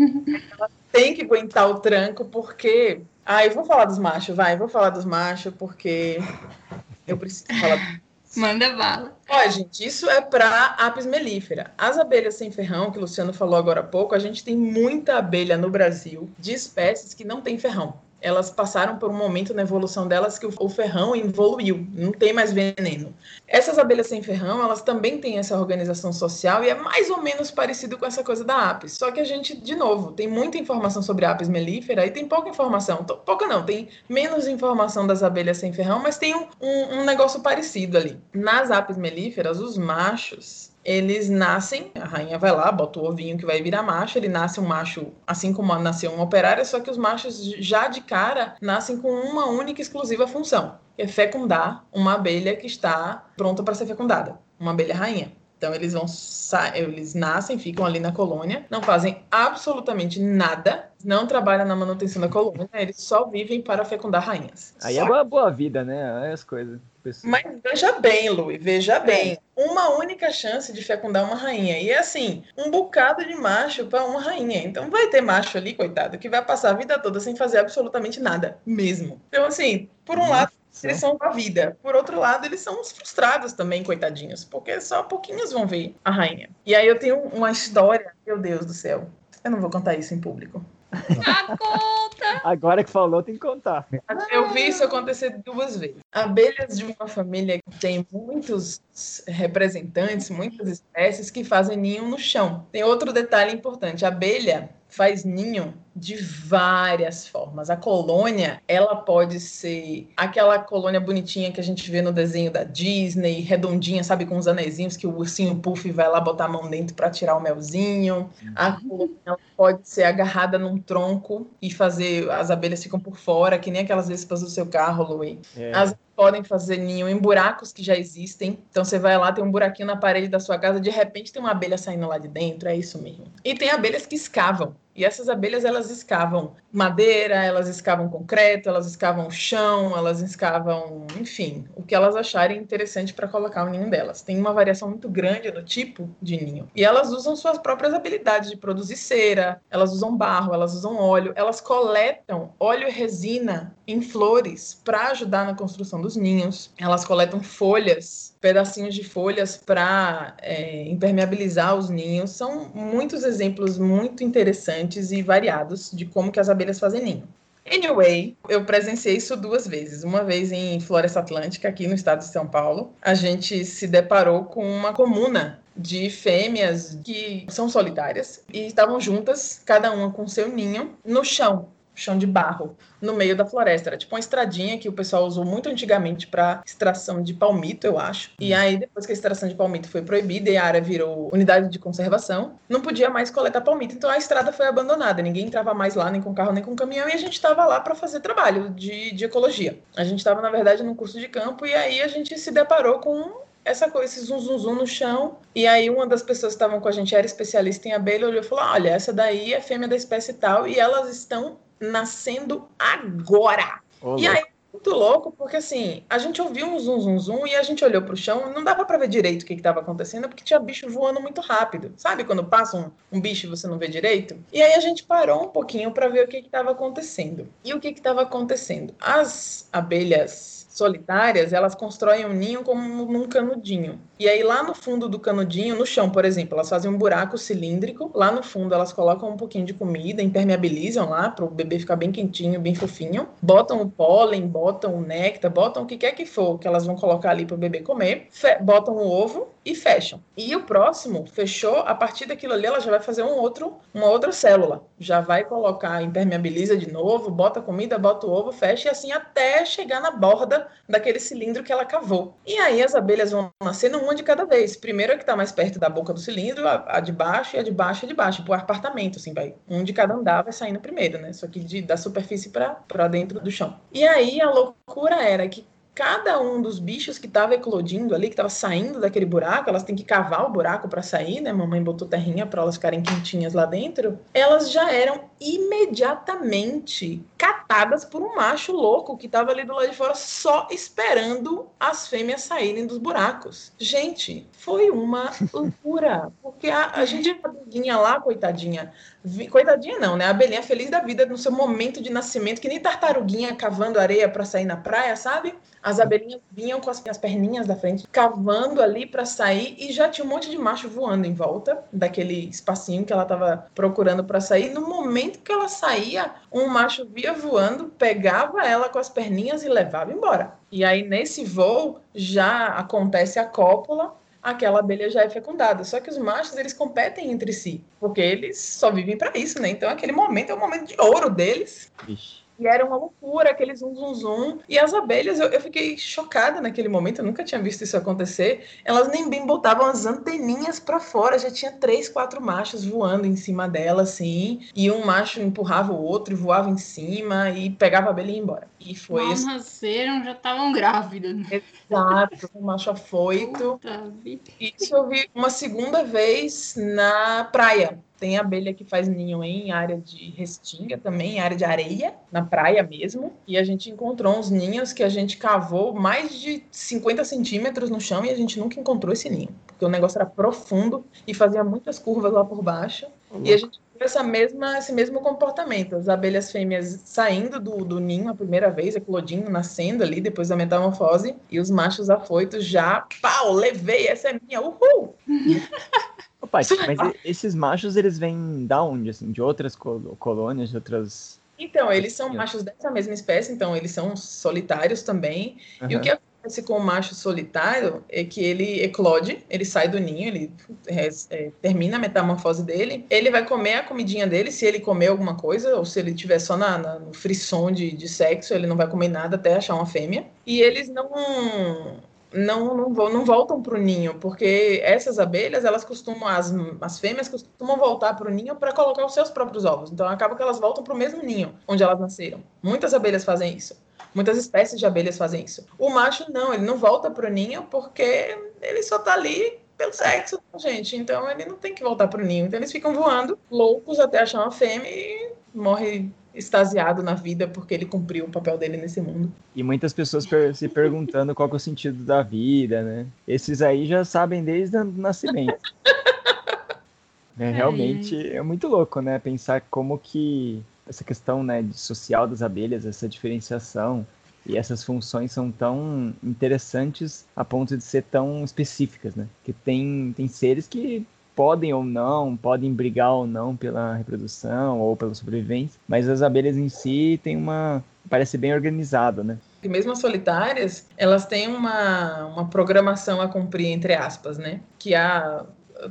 tem que aguentar o tranco, porque. Ah, eu vou falar dos machos, vai, vou falar dos machos, porque eu preciso falar. Manda bala. Ó, gente, isso é para apis mellifera. As abelhas sem ferrão, que o Luciano falou agora há pouco, a gente tem muita abelha no Brasil de espécies que não tem ferrão elas passaram por um momento na evolução delas que o ferrão evoluiu, não tem mais veneno. Essas abelhas sem ferrão, elas também têm essa organização social e é mais ou menos parecido com essa coisa da apis. Só que a gente, de novo, tem muita informação sobre a apis mellifera e tem pouca informação. Pouca não, tem menos informação das abelhas sem ferrão, mas tem um, um, um negócio parecido ali. Nas apis mellíferas, os machos, eles nascem, a rainha vai lá, bota o ovinho que vai virar macho, ele nasce um macho, assim como nasceu uma operária, só que os machos já de cara nascem com uma única exclusiva função, que é fecundar uma abelha que está pronta para ser fecundada, uma abelha rainha. Então eles vão eles nascem, ficam ali na colônia, não fazem absolutamente nada, não trabalham na manutenção da colônia, eles só vivem para fecundar rainhas. Aí só. é boa, boa vida, né? Aí as coisas. Mas veja bem, Lu, veja bem. Uma única chance de fecundar uma rainha. E é assim, um bocado de macho para uma rainha. Então vai ter macho ali, coitado, que vai passar a vida toda sem fazer absolutamente nada, mesmo. Então, assim, por um Nossa. lado, eles são a vida. Por outro lado, eles são os frustrados também, coitadinhos, porque só pouquinhos vão ver a rainha. E aí eu tenho uma história, meu Deus do céu. Eu não vou contar isso em público. A conta! Agora que falou, tem que contar. Eu vi isso acontecer duas vezes. Abelhas de uma família que tem muitos representantes, muitas espécies que fazem ninho no chão. Tem outro detalhe importante: a abelha faz ninho de várias formas. A colônia, ela pode ser aquela colônia bonitinha que a gente vê no desenho da Disney, redondinha, sabe, com os anezinhos que o ursinho Puff vai lá botar a mão dentro para tirar o melzinho. A uhum. colônia pode ser agarrada num tronco e fazer as abelhas ficam por fora, que nem aquelas vespas do seu carro, Louis. É. As podem fazer ninho em buracos que já existem. Então você vai lá, tem um buraquinho na parede da sua casa, de repente tem uma abelha saindo lá de dentro, é isso mesmo. E tem abelhas que escavam. E essas abelhas elas escavam madeira, elas escavam concreto, elas escavam chão, elas escavam, enfim, o que elas acharem interessante para colocar o ninho delas. Tem uma variação muito grande no tipo de ninho. E elas usam suas próprias habilidades de produzir cera, elas usam barro, elas usam óleo, elas coletam óleo e resina em flores para ajudar na construção dos ninhos. Elas coletam folhas pedacinhos de folhas para é, impermeabilizar os ninhos. São muitos exemplos muito interessantes e variados de como que as abelhas fazem ninho. Anyway, eu presenciei isso duas vezes. Uma vez em Floresta Atlântica, aqui no estado de São Paulo. A gente se deparou com uma comuna de fêmeas que são solitárias e estavam juntas, cada uma com seu ninho, no chão chão de barro, no meio da floresta. Era tipo uma estradinha que o pessoal usou muito antigamente para extração de palmito, eu acho. E aí, depois que a extração de palmito foi proibida e a área virou unidade de conservação, não podia mais coletar palmito. Então a estrada foi abandonada. Ninguém entrava mais lá, nem com carro, nem com caminhão. E a gente estava lá para fazer trabalho de, de ecologia. A gente estava, na verdade, num curso de campo e aí a gente se deparou com essa coisa, esse zum, zum, zum no chão. E aí uma das pessoas que estavam com a gente era especialista em abelha, olhou e falou: olha, essa daí é fêmea da espécie tal, e elas estão nascendo agora. e aí, muito louco, porque assim, a gente ouviu um zum, zum, zum e a gente olhou pro chão, não dava para ver direito o que estava acontecendo, porque tinha bicho voando muito rápido. Sabe quando passa um, um bicho e você não vê direito? E aí a gente parou um pouquinho para ver o que estava acontecendo. E o que estava acontecendo? As abelhas solitárias, elas constroem um ninho como num canudinho. E aí lá no fundo do canudinho, no chão, por exemplo, elas fazem um buraco cilíndrico, lá no fundo elas colocam um pouquinho de comida, impermeabilizam lá para o bebê ficar bem quentinho, bem fofinho, botam o pólen, botam o néctar, botam o que quer que for que elas vão colocar ali para o bebê comer, botam o ovo e fecham. E o próximo fechou, a partir daquilo ali ela já vai fazer um outro, uma outra célula. Já vai colocar, impermeabiliza de novo, bota comida, bota o ovo, fecha e assim até chegar na borda daquele cilindro que ela cavou. E aí as abelhas vão nascendo uma de cada vez. Primeiro a que está mais perto da boca do cilindro, a, a, de baixo e a de baixo a de baixo, por apartamento, assim, vai. Um de cada andar vai saindo primeiro, né? Só que de, da superfície para dentro do chão. E aí a loucura era que cada um dos bichos que estava eclodindo ali, que estava saindo daquele buraco, elas têm que cavar o buraco para sair, né? Mamãe botou terrinha para elas ficarem quentinhas lá dentro. Elas já eram imediatamente catadas por um macho louco que estava ali do lado de fora só esperando as fêmeas saírem dos buracos. Gente, foi uma loucura, porque a, a gente tartaruguinha lá, coitadinha. Coitadinha não, né? A abelhinha feliz da vida no seu momento de nascimento, que nem tartaruguinha cavando areia para sair na praia, sabe? As abelhinhas vinham com as, as perninhas da frente, cavando ali para sair, e já tinha um monte de macho voando em volta daquele espacinho que ela estava procurando para sair. No momento que ela saía, um macho via voando, pegava ela com as perninhas e levava embora. E aí, nesse voo, já acontece a cópula, aquela abelha já é fecundada. Só que os machos, eles competem entre si, porque eles só vivem para isso, né? Então, aquele momento é o momento de ouro deles. Vixe. E era uma loucura, aquele zum, zum, zum. E as abelhas, eu, eu fiquei chocada naquele momento, eu nunca tinha visto isso acontecer. Elas nem bem botavam as anteninhas para fora, já tinha três, quatro machos voando em cima dela, assim. E um macho empurrava o outro e voava em cima e pegava a abelha e ia embora. E foi Mal isso. nasceram, já estavam grávidas. Exato, um macho afoito. Puta. Isso eu vi uma segunda vez na praia. Tem abelha que faz ninho em área de restinga também, em área de areia, na praia mesmo. E a gente encontrou uns ninhos que a gente cavou mais de 50 centímetros no chão e a gente nunca encontrou esse ninho. Porque o negócio era profundo e fazia muitas curvas lá por baixo. E a gente essa mesma, esse mesmo comportamento. As abelhas fêmeas saindo do, do ninho a primeira vez, eclodindo, nascendo ali depois da metamorfose. E os machos afoitos já, pau, levei, essa é minha, uhul! Paty, mas esses machos, eles vêm da onde, assim? De outras col- colônias, de outras... Então, eles são machos dessa mesma espécie, então eles são solitários também. E o que acontece com o macho solitário é que ele eclode, ele sai do ninho, ele é, é, termina a metamorfose dele, ele vai comer a comidinha dele, se ele comer alguma coisa, ou se ele estiver só na, na- no frisson de, de sexo, ele não vai comer nada até achar uma fêmea. E eles não. Não, não, não voltam para o ninho, porque essas abelhas, elas costumam, as, as fêmeas costumam voltar para o ninho para colocar os seus próprios ovos. Então acaba que elas voltam para o mesmo ninho onde elas nasceram. Muitas abelhas fazem isso. Muitas espécies de abelhas fazem isso. O macho não, ele não volta pro ninho porque ele só tá ali pelo sexo, gente. Então ele não tem que voltar pro ninho. Então eles ficam voando, loucos até achar uma fêmea e morre extasiado na vida porque ele cumpriu o papel dele nesse mundo. E muitas pessoas per- se perguntando qual é o sentido da vida, né? Esses aí já sabem desde o nascimento. É, realmente é muito louco, né? Pensar como que essa questão né, de social das abelhas, essa diferenciação e essas funções são tão interessantes a ponto de ser tão específicas, né? Que tem, tem seres que podem ou não, podem brigar ou não pela reprodução ou pela sobrevivência, mas as abelhas em si têm uma... parece bem organizado, né? E mesmo as solitárias, elas têm uma, uma programação a cumprir, entre aspas, né? Que a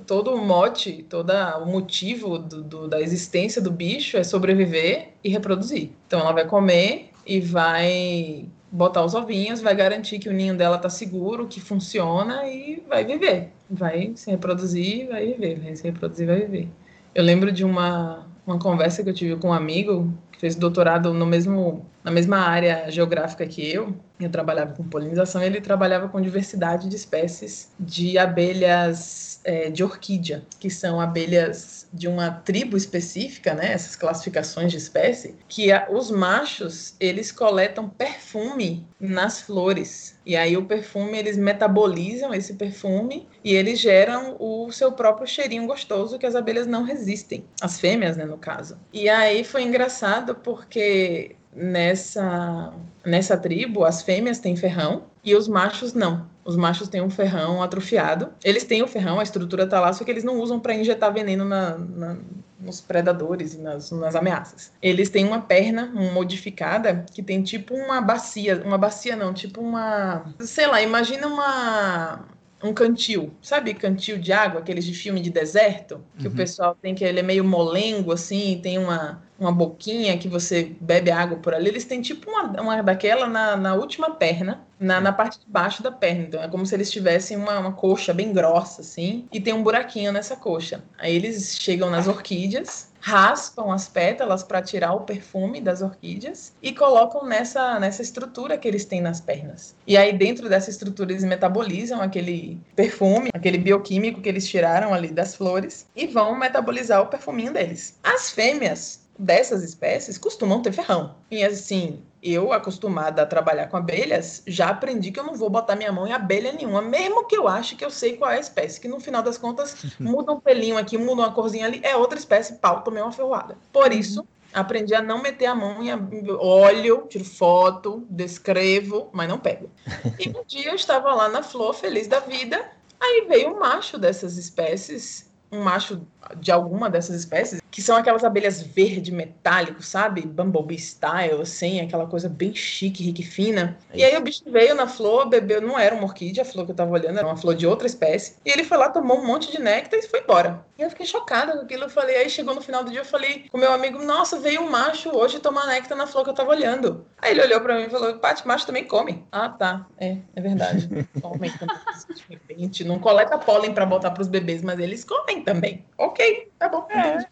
todo o mote, todo o motivo do, do, da existência do bicho é sobreviver e reproduzir. Então ela vai comer e vai botar os ovinhos, vai garantir que o ninho dela tá seguro, que funciona e vai viver. Vai se reproduzir, vai viver, vai se reproduzir, vai viver. Eu lembro de uma, uma conversa que eu tive com um amigo que fez doutorado no mesmo, na mesma área geográfica que eu. Eu trabalhava com polinização ele trabalhava com diversidade de espécies de abelhas é, de orquídea, que são abelhas de uma tribo específica, né, essas classificações de espécie, que a, os machos, eles coletam perfume nas flores. E aí o perfume, eles metabolizam esse perfume e eles geram o seu próprio cheirinho gostoso que as abelhas não resistem. As fêmeas, né, no caso. E aí foi engraçado porque nessa nessa tribo as fêmeas têm ferrão e os machos não. Os machos têm um ferrão atrofiado. Eles têm o ferrão, a estrutura tá lá, só que eles não usam para injetar veneno na, na, nos predadores e nas, nas ameaças. Eles têm uma perna modificada que tem tipo uma bacia, uma bacia não, tipo uma, sei lá, imagina uma um cantil, sabe cantil de água, aqueles de filme de deserto, que Uhum. o pessoal tem que ele é meio molengo assim, tem uma, uma boquinha que você bebe água por ali. Eles têm tipo uma, uma daquela na, na última perna, na, na parte de baixo da perna. Então é como se eles tivessem uma, uma coxa bem grossa assim, e tem um buraquinho nessa coxa. Aí eles chegam nas orquídeas, raspam as pétalas para tirar o perfume das orquídeas e colocam nessa, nessa estrutura que eles têm nas pernas. E aí, dentro dessa estrutura, eles metabolizam aquele perfume, aquele bioquímico que eles tiraram ali das flores e vão metabolizar o perfuminho deles. As fêmeas dessas espécies costumam ter ferrão. E assim, eu, acostumada a trabalhar com abelhas, já aprendi que eu não vou botar minha mão em abelha nenhuma, mesmo que eu ache que eu sei qual é a espécie, que no final das contas muda um pelinho aqui, muda uma corzinha ali, é outra espécie, pau, tomei uma ferroada. Por isso, aprendi a não meter a mão em ab- olho, tiro foto, descrevo, mas não pego. E um dia eu estava lá na flor, feliz da vida, aí veio um macho dessas espécies, um macho de alguma dessas espécies, que são aquelas abelhas verde metálico, sabe? Bumblebee style, assim, aquela coisa bem chique, rica e fina. É E aí o bicho veio na flor, bebeu, não era uma orquídea, a flor que eu tava olhando era uma flor de outra espécie. E ele foi lá, tomou um monte de néctar e foi embora. E eu fiquei chocada com aquilo. Eu falei, aí chegou no final do dia, eu falei com meu amigo, nossa, veio um macho hoje tomar néctar na flor que eu tava olhando. Aí ele olhou pra mim e falou, Paty, macho também come. Ah, tá. É, é verdade. Comem também. De repente, não coleta pólen pra botar pros bebês, mas eles comem também. Ok, tá bom. entendi.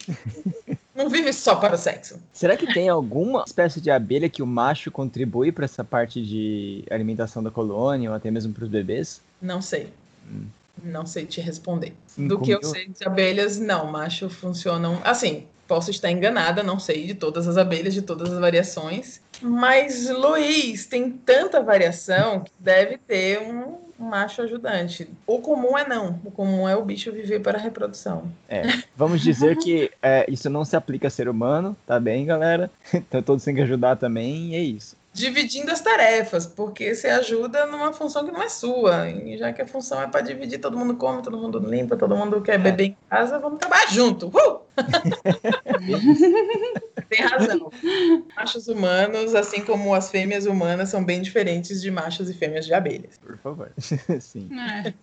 Não vive só para o sexo. Será que tem alguma espécie de abelha que o macho contribui para essa parte de alimentação da colônia ou até mesmo para os bebês? Não sei. Hum. Não sei te responder. Sim, Do que eu como sei de abelhas, não. Macho funcionam. Assim, posso estar enganada, não sei de todas as abelhas, de todas as variações. Mas, Luiz, tem tanta variação que deve ter um macho ajudante. O comum é não. O comum é o bicho viver para a reprodução. É, vamos dizer que é, isso não se aplica a ser humano, tá bem, galera? Então todos têm que ajudar também, e é isso. Dividindo as tarefas, porque você ajuda numa função que não é sua. E já que a função é para dividir, todo mundo come, todo mundo limpa, todo mundo quer beber em casa, vamos trabalhar junto. Uh! Tem razão. Machos humanos, assim como as fêmeas humanas, são bem diferentes de machos e fêmeas de abelhas. Por favor. Sim. É.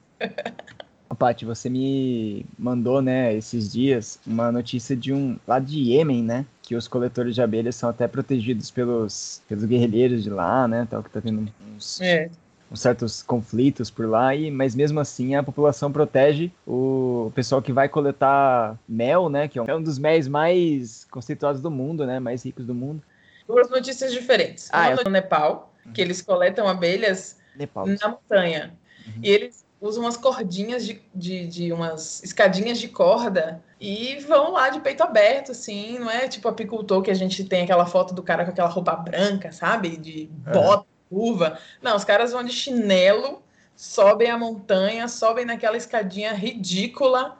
Paty, você me mandou, né, esses dias, uma notícia de um lá de Iêmen, né? Que os coletores de abelhas são até protegidos pelos, pelos guerrilheiros de lá, né? Tal, que tá tendo uns, É. uns certos conflitos por lá, e, mas mesmo assim a população protege o pessoal que vai coletar mel, né? Que é um, é dos méis mais conceituados do mundo, né? Mais ricos do mundo. Duas notícias diferentes. Ah, Uma no Nepal, que eles coletam abelhas Nepal. na montanha. Uhum. E eles usam umas cordinhas de, de, de umas escadinhas de corda e vão lá de peito aberto, assim, não é tipo apicultor que a gente tem aquela foto do cara com aquela roupa branca, sabe? De bota, luva. Não, os caras vão de chinelo, sobem a montanha, sobem naquela escadinha ridícula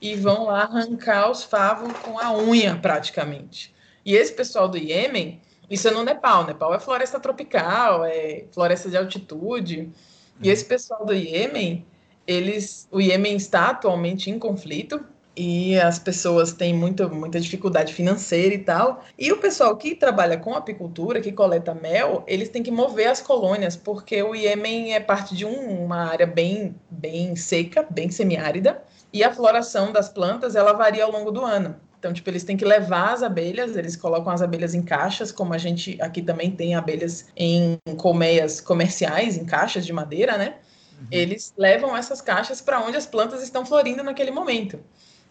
e vão lá arrancar os favos com a unha, praticamente. E esse pessoal do Iêmen, isso é no Nepal. Nepal é floresta tropical, é floresta de altitude. E esse pessoal do Iêmen, eles, o Iêmen está atualmente em conflito e as pessoas têm muita, muita dificuldade financeira e tal. E o pessoal que trabalha com apicultura, que coleta mel, eles têm que mover as colônias, porque o Iêmen é parte de um- uma área bem, bem seca, bem semiárida, e a floração das plantas ela varia ao longo do ano. Então, tipo, eles têm que levar as abelhas, eles colocam as abelhas em caixas, como a gente aqui também tem abelhas em colmeias comerciais, em caixas de madeira, né? Eles levam essas caixas para onde as plantas estão florindo naquele momento.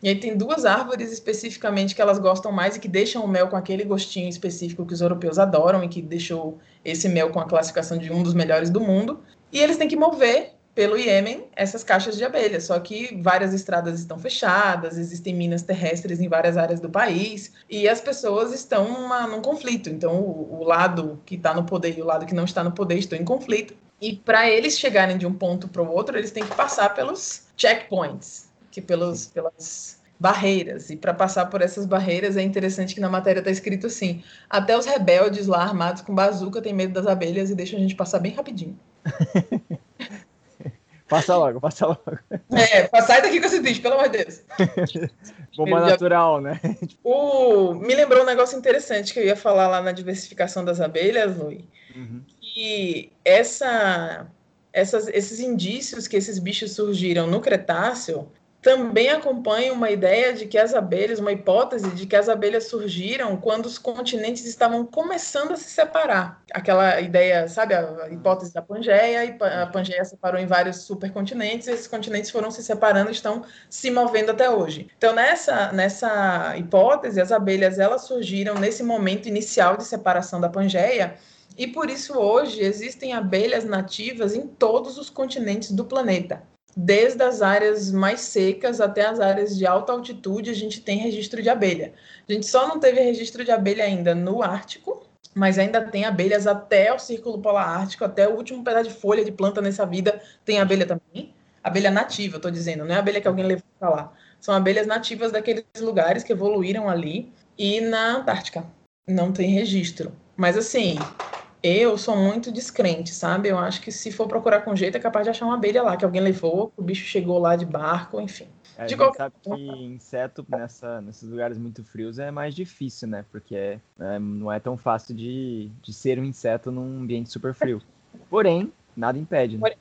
E aí tem duas árvores especificamente que elas gostam mais e que deixam o mel com aquele gostinho específico que os europeus adoram e que deixou esse mel com a classificação de um dos melhores do mundo. E eles têm que mover pelo Iêmen essas caixas de abelhas, só que várias estradas estão fechadas, existem minas terrestres em várias áreas do país, e as pessoas estão numa, num conflito. Então, o, o lado que está no poder e o lado que não está no poder estão em conflito. E para eles chegarem de um ponto para o outro, eles têm que passar pelos checkpoints, que pelos, pelas barreiras. E para passar por essas barreiras, é interessante que na matéria está escrito assim: até os rebeldes lá armados com bazuca têm medo das abelhas e deixam a gente passar bem rapidinho. Passa logo, passa logo. É, sai daqui com esse bicho, pelo amor de Deus. Bomba natural, né? O... Me lembrou um negócio interessante que eu ia falar lá na diversificação das abelhas, Lui. Uhum. que essa, essas, esses indícios que esses bichos surgiram no Cretáceo também acompanham uma ideia de que as abelhas, uma hipótese de que as abelhas surgiram quando os continentes estavam começando a se separar. Aquela ideia, sabe, a hipótese da Pangeia, pa- a Pangeia separou em vários supercontinentes, e esses continentes foram se separando e estão se movendo até hoje. Então, nessa, nessa hipótese, as abelhas elas surgiram nesse momento inicial de separação da Pangeia, e por isso hoje existem abelhas nativas em todos os continentes do planeta. Desde as áreas mais secas até as áreas de alta altitude, a gente tem registro de abelha. A gente só não teve registro de abelha ainda no Ártico mas ainda tem abelhas até o círculo polar ártico, até o último pedaço de folha de planta nessa vida tem abelha também. Abelha nativa, eu tô dizendo, não é abelha que alguém levou para lá. São abelhas nativas daqueles lugares que evoluíram ali e na Antártica. Não tem registro. Mas assim, eu sou muito descrente, sabe? Eu acho que se for procurar com jeito é capaz de achar uma abelha lá que alguém levou, o bicho chegou lá de barco, enfim. A De gente qualquer sabe que inseto nessa, nesses lugares muito frios é mais difícil, né? Porque é, é, não é tão fácil de, de ser um inseto num ambiente super frio. Porém, nada impede, né?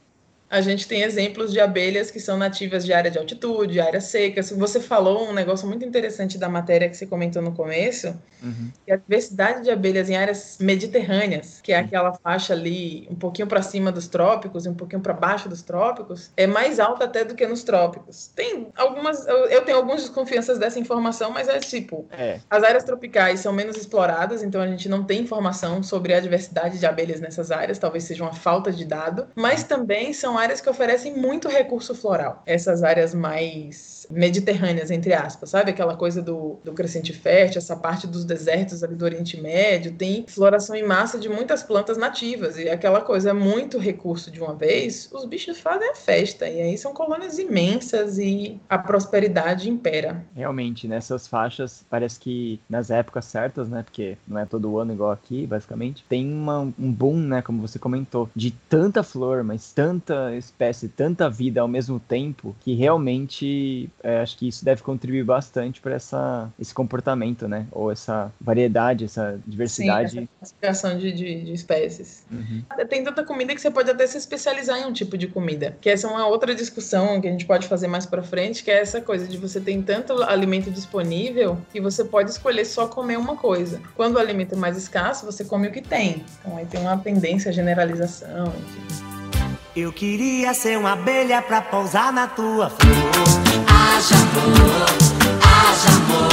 A gente tem exemplos de abelhas que são nativas de área de altitude, áreas secas. Você falou um negócio muito interessante da matéria que você comentou no começo, Uhum. que a diversidade de abelhas em áreas mediterrâneas, que é aquela faixa ali um pouquinho para cima dos trópicos e um pouquinho para baixo dos trópicos, é mais alta até do que nos trópicos. Tem algumas, eu eu tenho algumas desconfianças dessa informação, mas é tipo, É, as áreas tropicais são menos exploradas, então a gente não tem informação sobre a diversidade de abelhas nessas áreas, talvez seja uma falta de dado, mas também são áreas que oferecem muito recurso floral. Essas áreas mais mediterrâneas, entre aspas, sabe? Aquela coisa do, do crescente fértil, essa parte dos desertos ali do Oriente Médio, tem floração em massa de muitas plantas nativas, e aquela coisa, muito recurso de uma vez, os bichos fazem a festa, e aí são colônias imensas e a prosperidade impera. realmente, nessas faixas, parece que nas épocas certas, né? Porque não é todo ano igual aqui, basicamente, tem uma- um boom, né? Como você comentou, de tanta flor, mas tanta espécie, tanta vida ao mesmo tempo, que realmente é, acho que isso deve contribuir bastante para essa esse comportamento, né? Ou essa variedade, essa diversidade. Sim, essa classificação de, de, de espécies. Uhum. Tem tanta comida que você pode até se especializar em um tipo de comida. Que essa é uma outra discussão que a gente pode fazer mais pra frente, que é essa coisa de você ter tanto alimento disponível que você pode escolher só comer uma coisa. Quando o alimento é mais escasso, você come o que tem. Então aí tem uma tendência à generalização, enfim. Eu queria ser uma abelha pra pousar na tua flor. Haja amor, haja amor.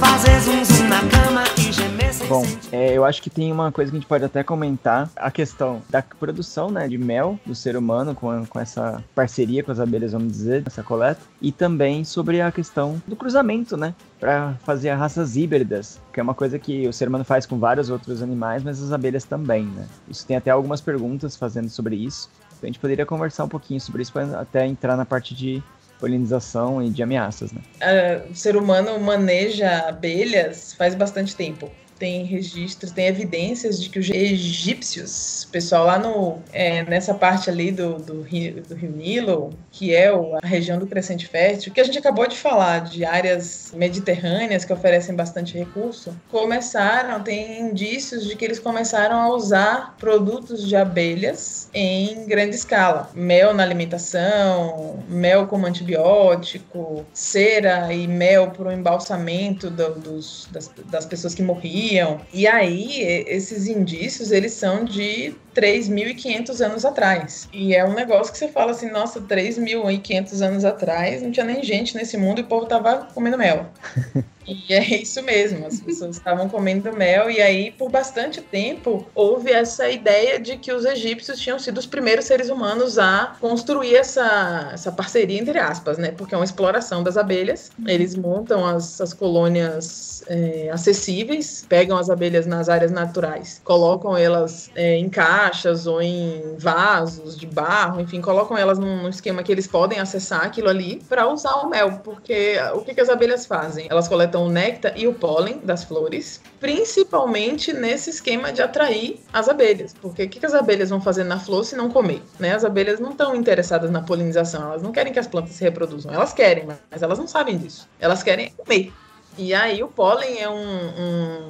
Fazer zum zum na cama e gemer sem Bom, é, eu acho que tem uma coisa que a gente pode até comentar, a questão da produção né, de mel do ser humano com, com essa parceria com as abelhas, vamos dizer, essa coleta, e também sobre a questão do cruzamento, né? Para fazer raças híbridas, que é uma coisa que o ser humano faz com vários outros animais, mas as abelhas também, né? Isso tem até algumas perguntas fazendo sobre isso. Então a gente poderia conversar um pouquinho sobre isso para até entrar na parte de polinização e de ameaças, né? Ah, o ser humano maneja abelhas faz bastante tempo. Tem registros, tem evidências de que os egípcios, pessoal lá no, é, nessa parte ali do, do, rio, do rio Nilo, que é a região do crescente fértil, que a gente acabou de falar, de áreas mediterrâneas que oferecem bastante recurso, começaram, tem indícios de que eles começaram a usar produtos de abelhas em grande escala. Mel na alimentação, mel como antibiótico, cera e mel para o embalsamento do- dos, das, das pessoas que morriam. E aí, esses indícios, eles são de 3.500 anos atrás. E é um negócio que você fala assim, nossa, 3.500 anos atrás não tinha nem gente nesse mundo e o povo tava comendo mel. E é isso mesmo, as pessoas estavam comendo mel, e aí, por bastante tempo, houve essa ideia de que os egípcios tinham sido os primeiros seres humanos a construir essa, essa parceria, entre aspas, né? Porque é uma exploração das abelhas. Eles montam as, as colônias é, acessíveis, pegam as abelhas nas áreas naturais, colocam elas é, em caixas ou em vasos de barro, enfim, colocam elas num, num esquema que eles podem acessar aquilo ali para usar o mel, porque o que, que as abelhas fazem? Elas coletam o néctar e o pólen das flores, principalmente nesse esquema de atrair as abelhas, porque o que, as abelhas vão fazer na flor se não comer? Né? As abelhas não estão interessadas na polinização, elas não querem que as plantas se reproduzam, elas querem, mas elas não sabem disso, elas querem comer. E aí o pólen é um, um,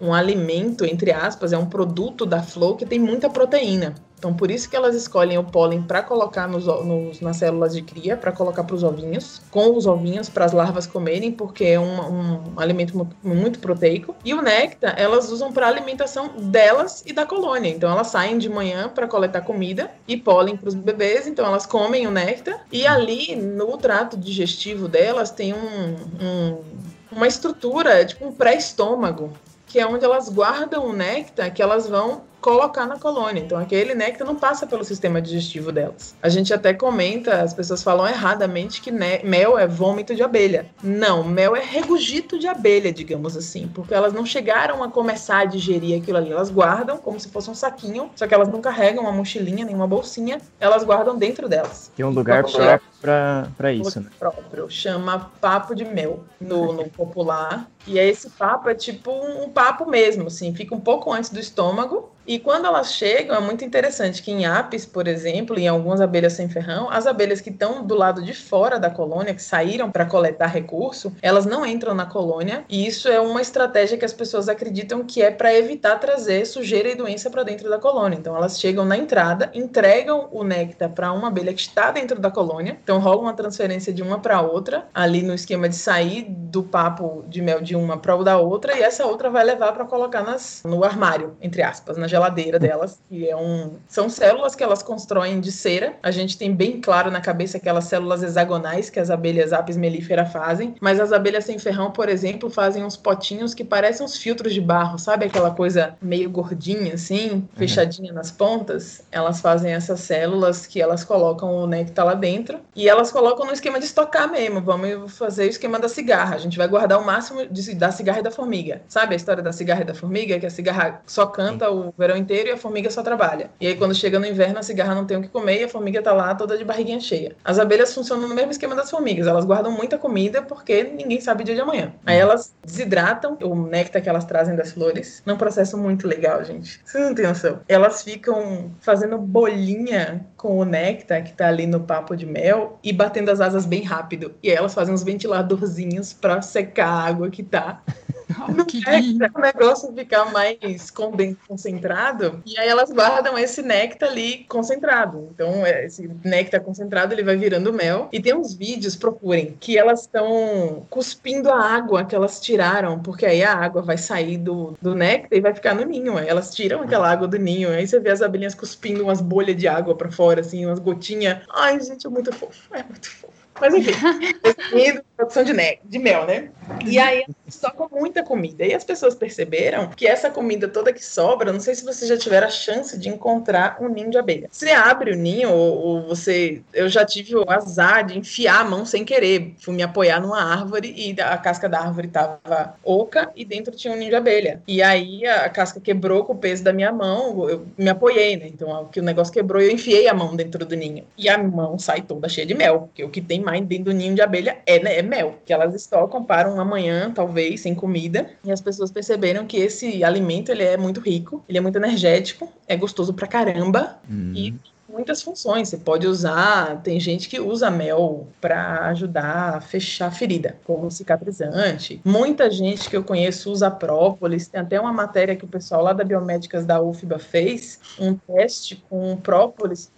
um alimento, entre aspas, é um produto da flor que tem muita proteína. Então, por isso que elas escolhem o pólen para colocar nos, nos- nas células de cria, para colocar para os ovinhos, com os ovinhos para as larvas comerem, porque é um, um alimento mu- muito proteico. E o néctar, elas usam para alimentação delas e da colônia. Então, elas saem de manhã para coletar comida e pólen para os bebês. Então, elas comem o néctar. E ali, no trato digestivo delas, tem um- um, uma estrutura, tipo um pré-estômago, que é onde elas guardam o néctar que elas vão colocar na colônia. Então aquele néctar não passa pelo sistema digestivo delas. A gente até comenta, as pessoas falam erradamente que né, mel é vômito de abelha. Não, mel é regurgito de abelha, digamos assim, porque elas não chegaram a começar a digerir aquilo ali. Elas guardam como se fosse um saquinho, só que elas não carregam uma mochilinha nem uma bolsinha, elas guardam dentro delas. Tem um lugar próprio pra, pra isso, né? próprio, chama papo de mel no, no popular. E aí esse papo é tipo um papo mesmo, assim, fica um pouco antes do estômago. E quando elas chegam, é muito interessante que em apis, por exemplo, em algumas abelhas sem ferrão, as abelhas que estão do lado de fora da colônia, que saíram para coletar recurso, elas não entram na colônia. E isso é uma estratégia que as pessoas acreditam que é para evitar trazer sujeira e doença para dentro da colônia. Então elas chegam na entrada, entregam o néctar para uma abelha que está dentro da colônia. Então rola uma transferência de uma para outra, ali no esquema de sair do papo de mel de uma para o da outra, e essa outra vai levar para colocar nas, no armário, entre aspas, na geladeira delas, que é um. São células que elas constroem de cera. A gente tem bem claro na cabeça aquelas células hexagonais que as abelhas apis mellifera fazem, mas as abelhas sem ferrão, por exemplo, fazem uns potinhos que parecem uns filtros de barro, sabe aquela coisa meio gordinha assim, fechadinha nas pontas? Elas fazem essas células que elas colocam o néctar lá dentro e elas colocam no esquema de estocar mesmo. Vamos fazer o esquema da cigarra. A gente vai guardar o máximo de, da cigarra e da formiga. Sabe a história da cigarra e da formiga? Que a cigarra só canta o verão inteiro e a formiga só trabalha. E aí quando chega no inverno, a cigarra não tem o que comer e a formiga tá lá toda de barriguinha cheia. As abelhas funcionam no mesmo esquema das formigas. Elas guardam muita comida porque ninguém sabe o dia de amanhã. Aí elas desidratam o néctar que elas trazem das flores num processo muito legal, gente. Vocês não têm noção. Elas ficam fazendo bolinha com o néctar que tá ali no papo de mel e batendo as asas bem rápido. E aí elas fazem uns ventiladorzinhos pra secar a água que tá Oh, que o negócio ficar mais concentrado, e aí elas guardam esse néctar ali concentrado. Então, é, esse néctar concentrado, ele vai virando mel. E tem uns vídeos, procurem, que elas estão cuspindo a água que elas tiraram, porque aí a água vai sair do, do néctar e vai ficar no ninho. Elas tiram aquela água do ninho, aí você vê as abelhinhas cuspindo umas bolhas de água pra fora, assim, umas gotinhas. Ai, gente, é muito fofo, é muito fofo. Mas enfim, resumindo, produção de, de mel, né? E aí eles tocam muita comida. E as pessoas perceberam que essa comida toda que sobra, não sei se vocês já tiveram a chance de encontrar um ninho de abelha. Você abre o ninho, ou, ou você. Eu já tive o azar de enfiar a mão sem querer. Fui me apoiar numa árvore e a casca da árvore tava oca e dentro tinha um ninho de abelha. E aí a, casca quebrou com o peso da minha mão, eu me apoiei, né? Então o que o negócio quebrou, eu enfiei a mão dentro do ninho. E a mão sai toda cheia de mel, porque o que tem mais dentro do ninho de abelha é, né, é mel, que elas estocam para uma manhã, talvez, sem comida. E as pessoas perceberam que esse alimento ele é muito rico, ele é muito energético, é gostoso pra caramba e muitas funções. Você pode usar, tem gente que usa mel para ajudar a fechar a ferida, como cicatrizante. Muita gente que eu conheço usa própolis. Tem até uma matéria que o pessoal lá da Biomédicas da UFBA fez, um teste com própolis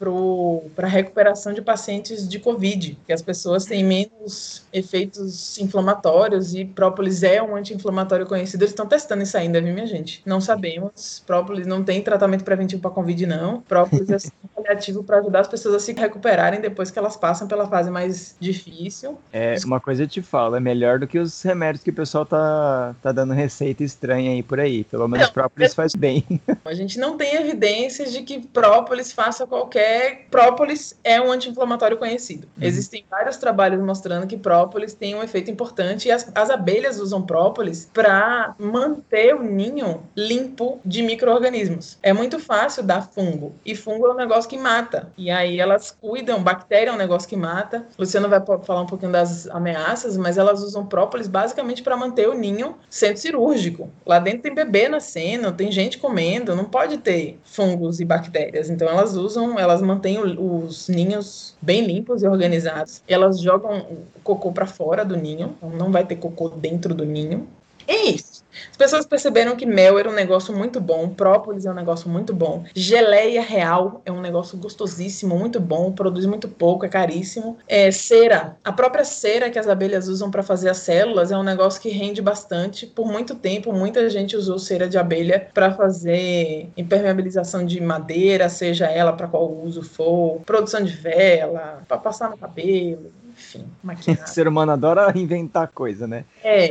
para recuperação de pacientes de Covid, que as pessoas têm menos efeitos inflamatórios e própolis é um anti-inflamatório conhecido. Eles estão testando isso ainda, viu, minha gente? Não sabemos. Própolis não tem tratamento preventivo para Covid, não. Própolis é para ajudar as pessoas a se recuperarem depois que elas passam pela fase mais difícil. É, uma coisa eu te falo, é melhor do que os remédios que o pessoal tá, tá dando receita estranha aí por aí. Pelo menos Não, própolis faz bem. A gente não tem evidências de que própolis faça qualquer. Própolis é um anti-inflamatório conhecido. Existem vários trabalhos mostrando que própolis tem um efeito importante e as, as abelhas usam própolis para manter o ninho limpo de micro-organismos. É muito fácil dar fungo e fungo é um negócio que mata. E aí elas cuidam, bactéria é um negócio que mata. Luciano vai falar um pouquinho das ameaças, mas elas usam própolis basicamente para manter o ninho centro cirúrgico. Lá dentro tem bebê nascendo, tem gente comendo, não pode ter fungos e bactérias. Então elas usam, elas mantêm os ninhos bem limpos e organizados. Elas jogam o cocô para fora do ninho, então não vai ter cocô dentro do ninho. É isso. As pessoas perceberam que mel era um negócio muito bom, própolis é um negócio muito bom, geleia real é um negócio gostosíssimo, muito bom, produz muito pouco, é caríssimo. É, cera, a própria cera que as abelhas usam para fazer as células é um negócio que rende bastante. Por muito tempo, muita gente usou cera de abelha para fazer impermeabilização de madeira, seja ela para qual uso for, produção de vela, para passar no cabelo, enfim, O ser humano adora inventar coisa, né? É,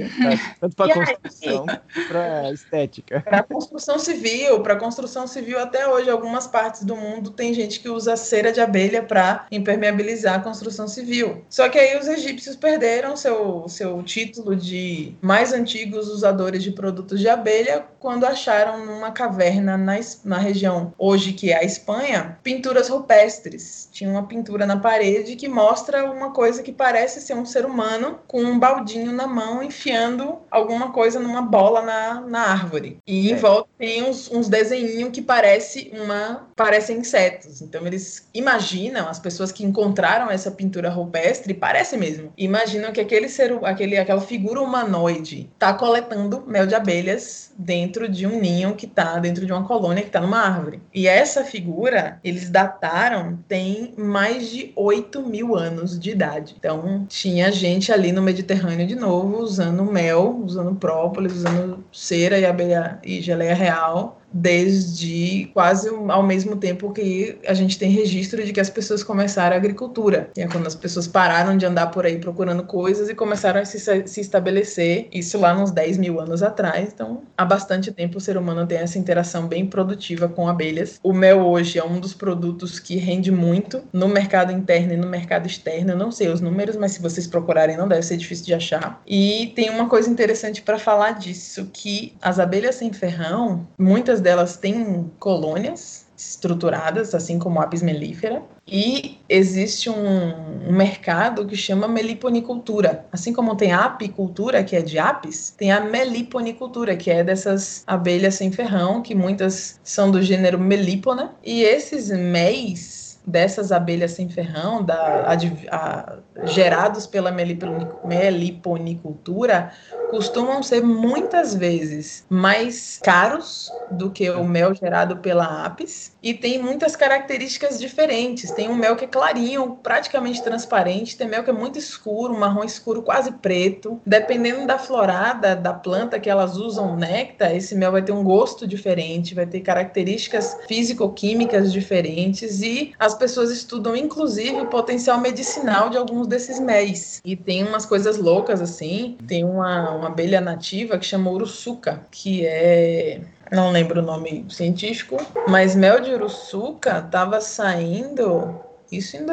Tanto para construção quanto para estética. para construção civil, para construção civil até hoje, algumas partes do mundo tem gente que usa cera de abelha para impermeabilizar a construção civil. Só que aí os egípcios perderam seu, seu título de mais antigos usadores de produtos de abelha quando acharam numa caverna na, na região hoje que é a Espanha, pinturas rupestres. Tinha uma pintura na parede que mostra uma coisa que parece ser um ser humano com um baldinho na mão enfiando alguma coisa numa bola na, na árvore. E em É. volta tem uns, uns desenhinhos que parece uma parecem insetos. Então eles imaginam as pessoas que encontraram essa pintura rupestre, parece mesmo. Imaginam que aquele ser, aquele aquela figura humanoide está coletando mel de abelhas dentro de um ninho que está dentro de uma colônia que está numa árvore. E essa figura eles dataram tem mais de 8 mil anos de idade. Então tinha gente ali no Mediterrâneo de novo usando mel, usando própolis, usando cera e abelha e geleia real desde quase ao mesmo tempo que a gente tem registro de que as pessoas começaram a agricultura. E é quando as pessoas pararam de andar por aí procurando coisas e começaram a se, se estabelecer, isso lá uns 10 mil anos atrás. Então, há bastante tempo o ser humano tem essa interação bem produtiva com abelhas. O mel hoje é um dos produtos que rende muito no mercado interno e no mercado externo. Eu não sei os números, mas se vocês procurarem não deve ser difícil de achar. E tem uma coisa interessante para falar disso, que as abelhas sem ferrão, muitas delas têm colônias estruturadas, assim como a apis mellifera, e existe um, um mercado que chama meliponicultura. Assim como tem a apicultura, que é de apis, tem a meliponicultura, que é dessas abelhas sem ferrão, que muitas são do gênero Melipona, e esses méis dessas abelhas sem ferrão, da, adv- a- gerados pela meliponi- meliponicultura, costumam ser muitas vezes mais caros do que o mel gerado pela apis e tem muitas características diferentes. Tem um mel que é clarinho, praticamente transparente, tem mel que é muito escuro, marrom escuro, quase preto. Dependendo da florada da planta que elas usam néctar, esse mel vai ter um gosto diferente, vai ter características físico-químicas diferentes e as pessoas estudam inclusive o potencial medicinal de alguns desses méis. E tem umas coisas loucas assim, tem uma, uma abelha nativa que chama uruçuca, que é não lembro o nome científico, mas mel de uruçuca estava saindo isso em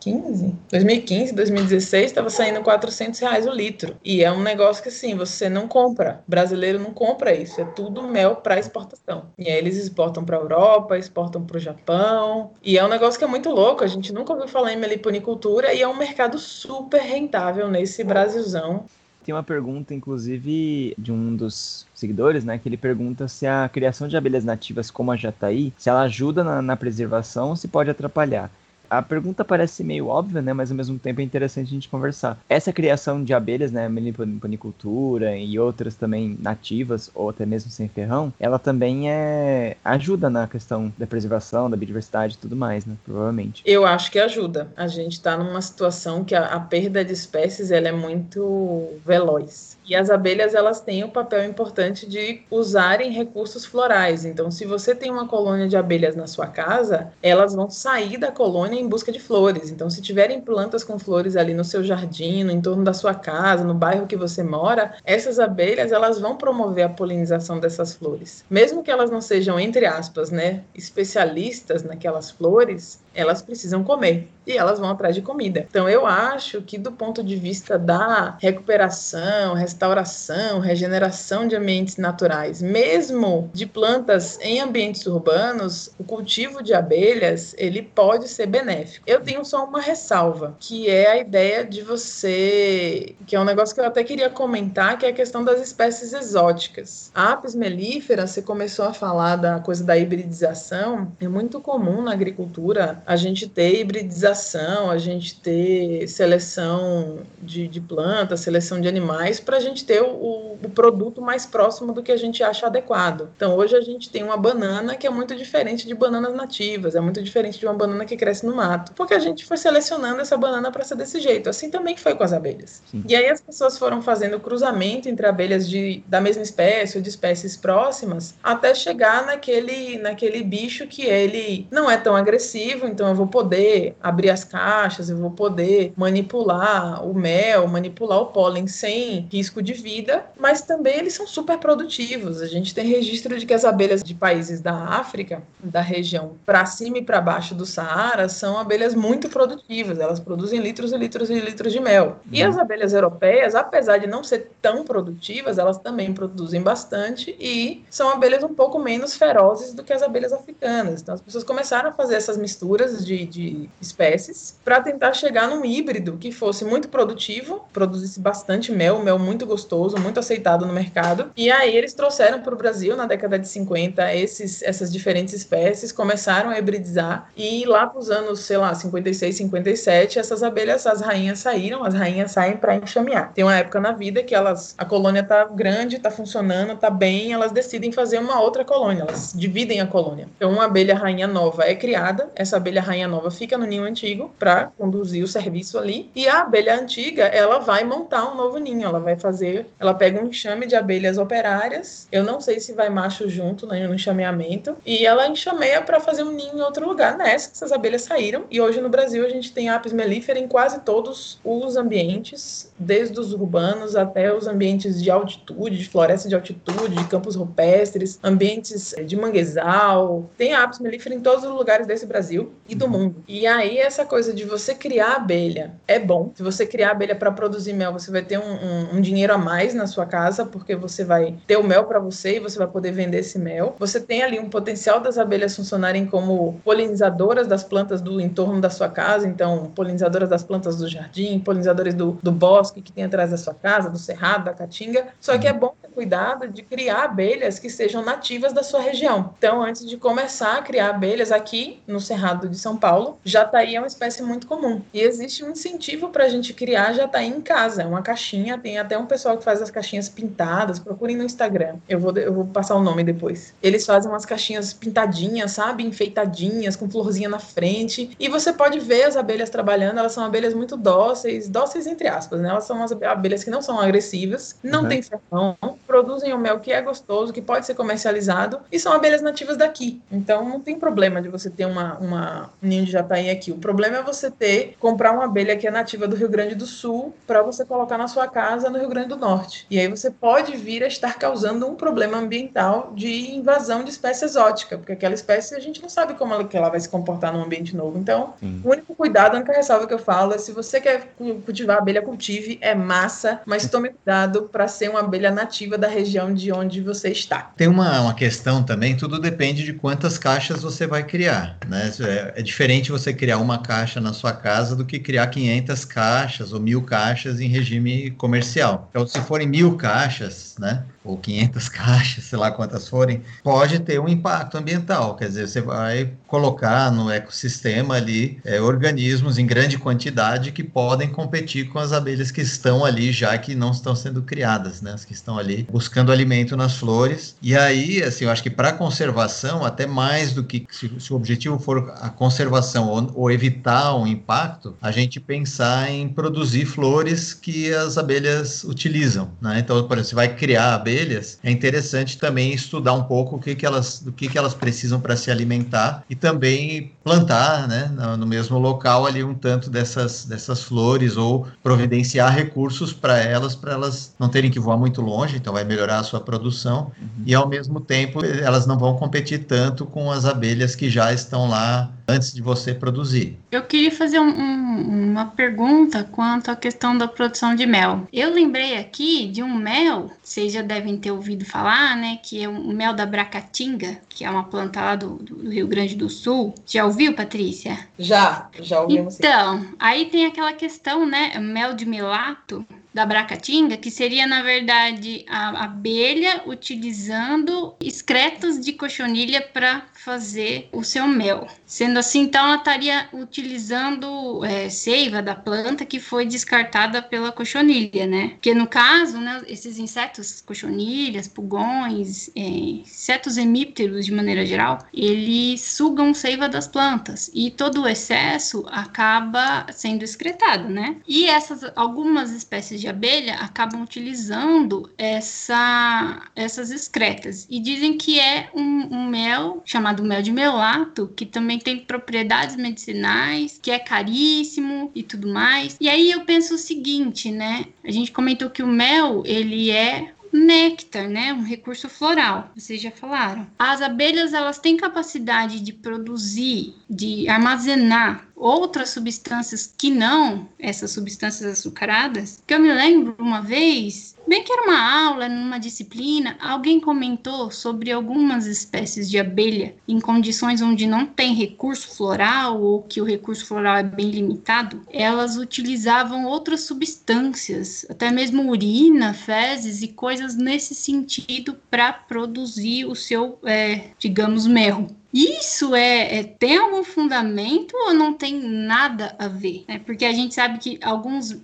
2015. 2015, 2016 estava saindo 400 reais o litro. E é um negócio que assim, você não compra. Brasileiro não compra isso. É tudo mel para exportação. E aí eles exportam para Europa, exportam para o Japão. E é um negócio que é muito louco. A gente nunca ouviu falar em meliponicultura e é um mercado super rentável nesse Brasilzão. Tem uma pergunta, inclusive, de um dos seguidores, né? Que ele pergunta se a criação de abelhas nativas como a jataí, se ela ajuda na, na preservação ou se pode atrapalhar. A pergunta parece meio óbvia, né? Mas ao mesmo tempo é interessante a gente conversar. Essa criação de abelhas, né? Meliponicultura e outras também nativas, ou até mesmo sem ferrão, ela também é ajuda na questão da preservação, da biodiversidade e tudo mais, né? Provavelmente. Eu acho que ajuda. A gente está numa situação que a, a perda de espécies ela é muito veloz. E as abelhas elas têm o papel importante de usarem recursos florais. Então, se você tem uma colônia de abelhas na sua casa, elas vão sair da colônia em busca de flores. Então, se tiverem plantas com flores ali no seu jardim, no entorno da sua casa, no bairro que você mora, essas abelhas elas vão promover a polinização dessas flores. Mesmo que elas não sejam entre aspas, né, especialistas naquelas flores, elas precisam comer e elas vão atrás de comida. Então eu acho que do ponto de vista da recuperação, restauração, regeneração de ambientes naturais, mesmo de plantas em ambientes urbanos, o cultivo de abelhas, ele pode ser benéfico. Eu tenho só uma ressalva, que é a ideia de você, que é um negócio que eu até queria comentar, que é a questão das espécies exóticas. A apis mellifera, você começou a falar da coisa da hibridização, é muito comum na agricultura a gente ter hibridização, a gente ter seleção de, de plantas, seleção de animais, para a gente ter o, o produto mais próximo do que a gente acha adequado. Então, hoje a gente tem uma banana que é muito diferente de bananas nativas, é muito diferente de uma banana que cresce no mato, porque a gente foi selecionando essa banana para ser desse jeito. Assim também foi com as abelhas. Sim. E aí as pessoas foram fazendo cruzamento entre abelhas de, da mesma espécie ou de espécies próximas, até chegar naquele, naquele bicho que ele não é tão agressivo, então eu vou poder abrir as caixas, eu vou poder manipular o mel, manipular o pólen sem risco de vida, mas também eles são super produtivos. A gente tem registro de que as abelhas de países da África, da região para cima e para baixo do Saara, são abelhas muito produtivas. Elas produzem litros e litros e litros de mel. E as abelhas europeias, apesar de não ser tão produtivas, elas também produzem bastante e são abelhas um pouco menos ferozes do que as abelhas africanas. Então as pessoas começaram a fazer essas misturas de, de espécies para tentar chegar num híbrido que fosse muito produtivo, produzisse bastante mel, mel muito gostoso, muito aceitado no mercado. E aí eles trouxeram para o Brasil na década de 50 esses, essas diferentes espécies, começaram a hibridizar e lá para os anos, sei lá, 56, 57, essas abelhas, as rainhas saíram, as rainhas saem para enxamear. Tem uma época na vida que elas, a colônia tá grande, tá funcionando, tá bem, elas decidem fazer uma outra colônia, elas dividem a colônia. Então uma abelha rainha nova é criada, essa abelha rainha nova fica no ninho antigo para conduzir o serviço ali, e a abelha antiga, ela vai montar um novo ninho, ela vai fazer, ela pega um enxame de abelhas operárias, eu não sei se vai macho junto né, no enxameamento, e ela enxameia para fazer um ninho em outro lugar. Nessa, essas abelhas saíram, e hoje no Brasil a gente tem apis mellifera em quase todos os ambientes, desde os urbanos até os ambientes de altitude, de floresta de altitude, de campos rupestres, ambientes de manguezal. Tem apis mellifera em todos os lugares desse Brasil e do mundo. E aí essa coisa de você criar abelha é bom. Se você criar abelha para produzir mel, você vai ter um, um, um, dinheiro a mais na sua casa, porque você vai ter o mel para você e você vai poder vender esse mel. Você tem ali um potencial das abelhas funcionarem como polinizadoras das plantas do entorno da sua casa, então polinizadoras das plantas do jardim, polinizadores do, do bosque que tem atrás da sua casa, do cerrado, da caatinga. Só que é bom ter cuidado de criar abelhas que sejam nativas da sua região. Então, antes de começar a criar abelhas aqui no Cerrado de São Paulo, jataí é uma espécie muito comum. E existe um incentivo para a gente criar jataí em casa. É uma caixinha, tem até um pessoal que faz as caixinhas pintadas. Procurem no Instagram. Eu vou, eu vou passar o nome depois. Eles fazem umas caixinhas pintadinhas, sabe? Enfeitadinhas, com florzinha na frente. E você pode ver as abelhas trabalhando. Elas são abelhas muito dóceis, dóceis entre aspas, né? Elas são as abelhas que não são agressivas, não uhum. tem ferrão, produzem o um mel que é gostoso, que pode ser comercializado e são abelhas nativas daqui. Então não tem problema de você ter uma, uma um ninho de jataí aqui. O problema é você ter comprar uma abelha que é nativa do Rio Grande do Sul para você colocar na sua casa no Rio Grande do Norte. E aí você pode vir a estar causando um problema ambiental de invasão de espécie exótica, porque aquela espécie a gente não sabe como ela, que ela vai se comportar num ambiente novo. Então, Sim. o único cuidado, a única ressalva que eu falo é se você quer cultivar abelha, cultive, é massa, mas tome cuidado para ser uma abelha nativa da região de onde você está. Tem uma, uma questão também, tudo depende de quantas caixas você vai criar, né? É, é diferente você criar uma caixa na sua casa do que criar 500 caixas ou mil caixas em regime comercial. Então, se forem mil caixas, né? Ou 500 caixas, sei lá quantas forem, pode ter um impacto ambiental. Quer dizer, você vai colocar no ecossistema ali é, organismos em grande quantidade que podem competir com as abelhas que estão ali já que não estão sendo criadas, né? As que estão ali buscando alimento nas flores. E aí, assim, eu acho que para conservação, até mais do que se, se o objetivo for a conservação ou, ou evitar um impacto, a gente pensar em produzir flores que as abelhas utilizam, né? Então, por exemplo, você vai criar abelhas abelhas, é interessante também estudar um pouco o que, que elas, do que, que elas precisam para se alimentar e também plantar, né, no mesmo local ali um tanto dessas, dessas flores ou providenciar recursos para elas, para elas não terem que voar muito longe, então vai melhorar a sua produção uhum. e ao mesmo tempo elas não vão competir tanto com as abelhas que já estão lá antes de você produzir. Eu queria fazer um, um, uma pergunta quanto à questão da produção de mel. Eu lembrei aqui de um mel, vocês já devem ter ouvido falar, né? Que é o mel da Bracatinga, que é uma planta lá do, do Rio Grande do Sul. Já ouviu, Patrícia? Já, já ouvi. Então, aí tem aquela questão, né? Mel de melato da Bracatinga, que seria, na verdade, a abelha utilizando excretos de cochonilha para fazer o seu mel. Sendo assim, então, ela estaria utilizando é, seiva da planta que foi descartada pela cochonilha, né? Porque no caso, né, esses insetos, cochonilhas, pulgões, é, insetos hemípteros de maneira geral, eles sugam seiva das plantas e todo o excesso acaba sendo excretado, né? E essas algumas espécies de abelha acabam utilizando essa, essas excretas e dizem que é um, um mel chamado mel de melato que também tem propriedades medicinais, que é caríssimo e tudo mais. E aí eu penso o seguinte, né? A gente comentou que o mel, ele é néctar, né? Um recurso floral. Vocês já falaram. As abelhas elas têm capacidade de produzir, de armazenar outras substâncias que não essas substâncias açucaradas. Que eu me lembro uma vez, bem que era uma aula, numa disciplina, alguém comentou sobre algumas espécies de abelha em condições onde não tem recurso floral ou que o recurso floral é bem limitado, elas utilizavam outras substâncias, até mesmo urina, fezes e coisas nesse sentido para produzir o seu, é, digamos, mel. Isso é, é, tem algum fundamento ou não tem nada a ver? Né? Porque a gente sabe que alguns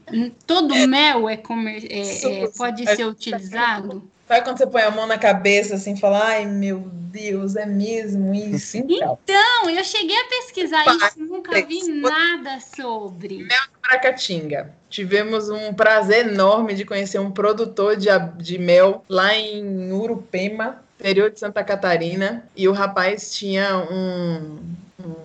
todo mel é, comer, é, é pode ser utilizado. Sabe quando você põe a mão na cabeça assim e fala, ai meu Deus, é mesmo isso? Então, então eu cheguei a pesquisar isso, nunca vi nada sobre. Mel de Bracatinga. Tivemos um prazer enorme de conhecer um produtor de, de mel lá em Urupema, interior de Santa Catarina, e o rapaz tinha um,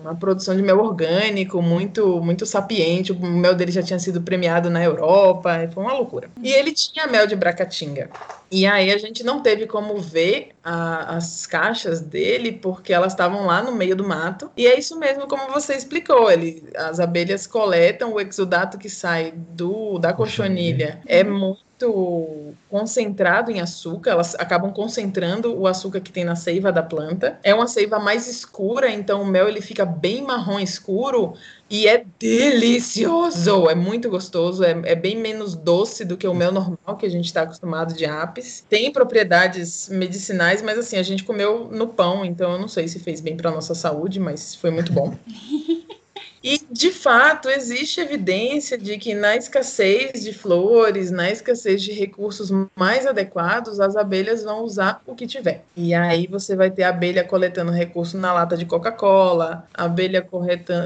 uma produção de mel orgânico muito muito sapiente. O mel dele já tinha sido premiado na Europa, foi uma loucura. E ele tinha mel de Bracatinga. E aí a gente não teve como ver a, as caixas dele porque elas estavam lá no meio do mato. E é isso mesmo como você explicou. Ele, as abelhas coletam o exudato que sai do da cochonilha. É muito concentrado em açúcar, elas acabam concentrando o açúcar que tem na seiva da planta. É uma seiva mais escura, então o mel ele fica bem marrom escuro e é delicioso, é muito gostoso, é, é bem menos doce do que o mel normal que a gente está acostumado de apis. Tem propriedades medicinais, mas assim, a gente comeu no pão, então eu não sei se fez bem para nossa saúde, mas foi muito bom. E, de fato, existe evidência de que na escassez de flores, na escassez de recursos mais adequados, as abelhas vão usar o que tiver. E aí você vai ter abelha coletando recurso na lata de Coca-Cola, abelha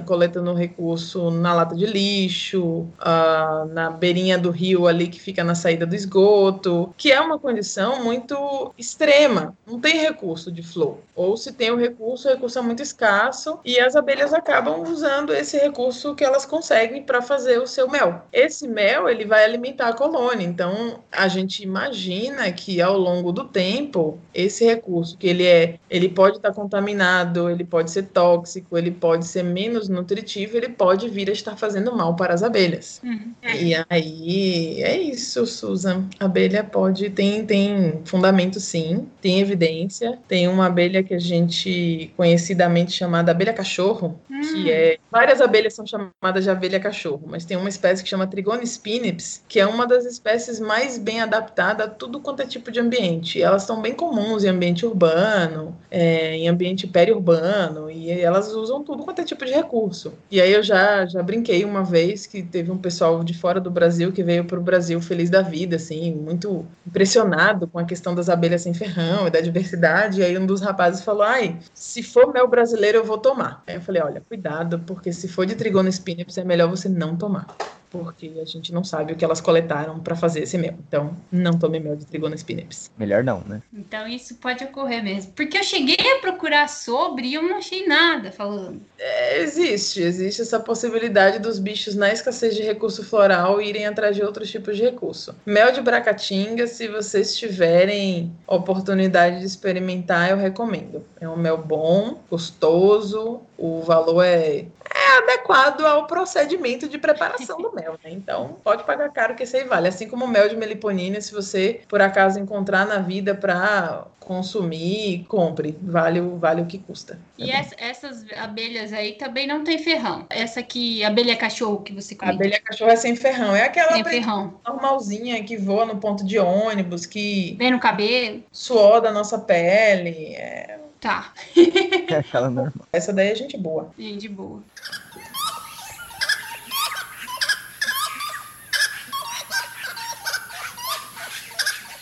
coletando recurso na lata de lixo, uh, na beirinha do rio ali que fica na saída do esgoto, que é uma condição muito extrema. Não tem recurso de flor. Ou se tem o recurso, o recurso é muito escasso e as abelhas acabam usando esse esse recurso que elas conseguem para fazer o seu mel. Esse mel ele vai alimentar a colônia, então a gente imagina que ao longo do tempo esse recurso que ele é, ele pode estar tá contaminado, ele pode ser tóxico, ele pode ser menos nutritivo, ele pode vir a estar fazendo mal para as abelhas. Uhum. E aí é isso, Susan. A abelha pode tem tem fundamento sim, tem evidência. Tem uma abelha que a gente conhecidamente chamada abelha cachorro, que hum. é várias Várias abelhas são chamadas de abelha cachorro, mas tem uma espécie que chama Trigona spinips, que é uma das espécies mais bem adaptadas a tudo quanto é tipo de ambiente. Elas são bem comuns em ambiente urbano, é, em ambiente periurbano, e elas usam tudo quanto é tipo de recurso. E aí eu já, já brinquei uma vez que teve um pessoal de fora do Brasil que veio para o Brasil feliz da vida, assim, muito impressionado com a questão das abelhas sem ferrão e da diversidade. E aí um dos rapazes falou: ai, se for mel brasileiro eu vou tomar. Aí eu falei: olha, cuidado, porque se se for de trigona spinaps, é melhor você não tomar porque a gente não sabe o que elas coletaram para fazer esse mel. Então, não tome mel de trigona spinaps. Melhor não, né? Então, isso pode ocorrer mesmo. Porque eu cheguei a procurar sobre e eu não achei nada falando. É, existe, existe essa possibilidade dos bichos na escassez de recurso floral irem atrás de outros tipos de recurso. Mel de bracatinga, se vocês tiverem oportunidade de experimentar, eu recomendo. É um mel bom, gostoso, o valor é é adequado ao procedimento de preparação do mel, né? Então, pode pagar caro que isso aí vale. Assim como o mel de meliponina, se você por acaso encontrar na vida para consumir, compre. Vale, vale o que custa. E é essas abelhas aí também não tem ferrão. Essa aqui, abelha cachorro que você comentou. Abelha cachorro é sem ferrão. É aquela sem ferrão. normalzinha que voa no ponto de ônibus, que... Vem no cabelo. Suor da nossa pele. É... Tá. é aquela normal. Essa daí é gente boa. Gente boa.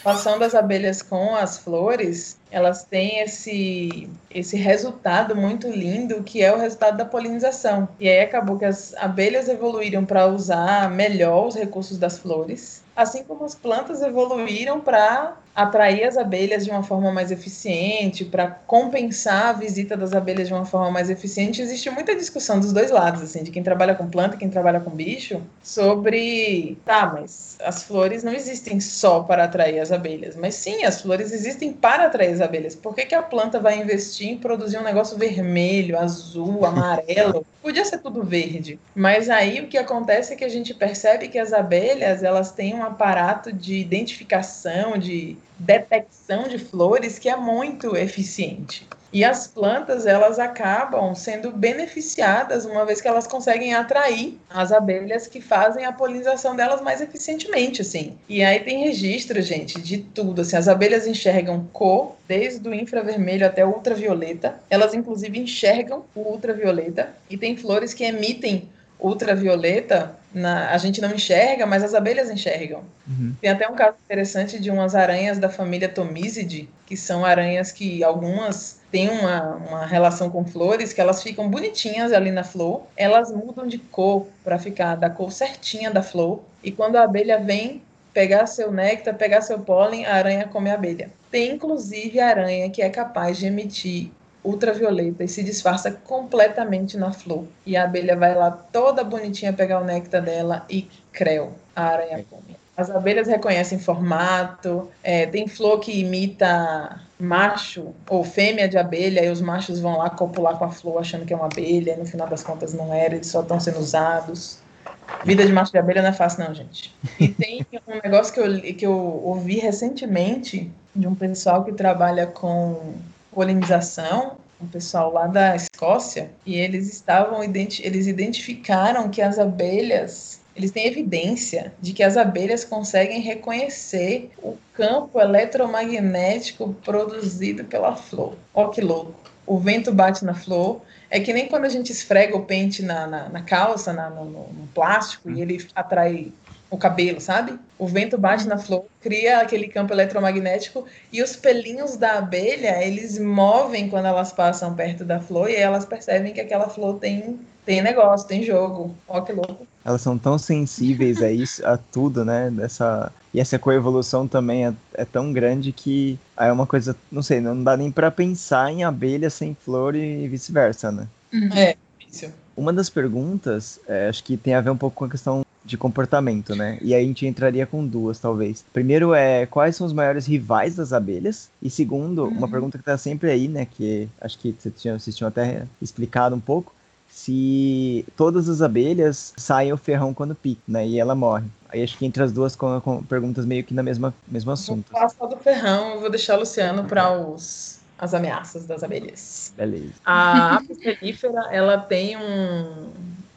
relação das abelhas com as flores, elas têm esse, esse resultado muito lindo que é o resultado da polinização. E aí acabou que as abelhas evoluíram para usar melhor os recursos das flores, assim como as plantas evoluíram para atrair as abelhas de uma forma mais eficiente, para compensar a visita das abelhas de uma forma mais eficiente, existe muita discussão dos dois lados, assim, de quem trabalha com planta e quem trabalha com bicho, sobre, tá, mas as flores não existem só para atrair as abelhas, mas sim, as flores existem para atrair as abelhas. Por que, que a planta vai investir em produzir um negócio vermelho, azul, amarelo? Podia ser tudo verde, mas aí o que acontece é que a gente percebe que as abelhas, elas têm um aparato de identificação, de detecção de flores que é muito eficiente. E as plantas, elas acabam sendo beneficiadas uma vez que elas conseguem atrair as abelhas que fazem a polinização delas mais eficientemente, assim. E aí tem registro, gente, de tudo, assim, as abelhas enxergam cor, desde o infravermelho até o ultravioleta. Elas inclusive enxergam o ultravioleta e tem flores que emitem ultravioleta, na, a gente não enxerga, mas as abelhas enxergam. Uhum. Tem até um caso interessante de umas aranhas da família Tomisidae, que são aranhas que algumas têm uma, uma relação com flores, que elas ficam bonitinhas ali na flor, elas mudam de cor para ficar da cor certinha da flor, e quando a abelha vem pegar seu néctar, pegar seu pólen, a aranha come a abelha. Tem inclusive aranha que é capaz de emitir ultravioleta e se disfarça completamente na flor. E a abelha vai lá toda bonitinha pegar o néctar dela e creu, a aranha come. As abelhas reconhecem formato, é, tem flor que imita macho ou fêmea de abelha, e os machos vão lá copular com a flor achando que é uma abelha, e no final das contas não era, eles só estão sendo usados. Vida de macho de abelha não é fácil, não, gente. E tem um negócio que eu, que eu ouvi recentemente de um pessoal que trabalha com polinização, um pessoal lá da Escócia, e eles estavam eles identificaram que as abelhas, eles têm evidência de que as abelhas conseguem reconhecer o campo eletromagnético produzido pela flor. Ó que louco. O vento bate na flor, é que nem quando a gente esfrega o pente na, na, na calça, na, no, no, plástico, e ele atrai o cabelo, sabe? O vento bate na flor, cria aquele campo eletromagnético e os pelinhos da abelha, eles movem quando elas passam perto da flor e elas percebem que aquela flor tem tem negócio, tem jogo. Ó que louco. Elas são tão sensíveis a isso, a tudo, né? Dessa e essa coevolução também é, é tão grande que é uma coisa, não sei, não dá nem para pensar em abelha sem flor e vice-versa, né? É, isso. Uma das perguntas, é, acho que tem a ver um pouco com a questão de comportamento, né? E aí a gente entraria com duas, talvez. Primeiro é quais são os maiores rivais das abelhas? E segundo, uma pergunta que tá sempre aí, né? Que acho que vocês tinham, vocês tinham até explicado um pouco. Se todas as abelhas saem o ferrão quando pica, né? E ela morre. Aí acho que entre as duas com, com perguntas meio que na mesma mesmo assunto. Vou passar do ferrão, eu vou deixar o Luciano para os as ameaças das abelhas. Beleza. A apis mellifera, ela tem um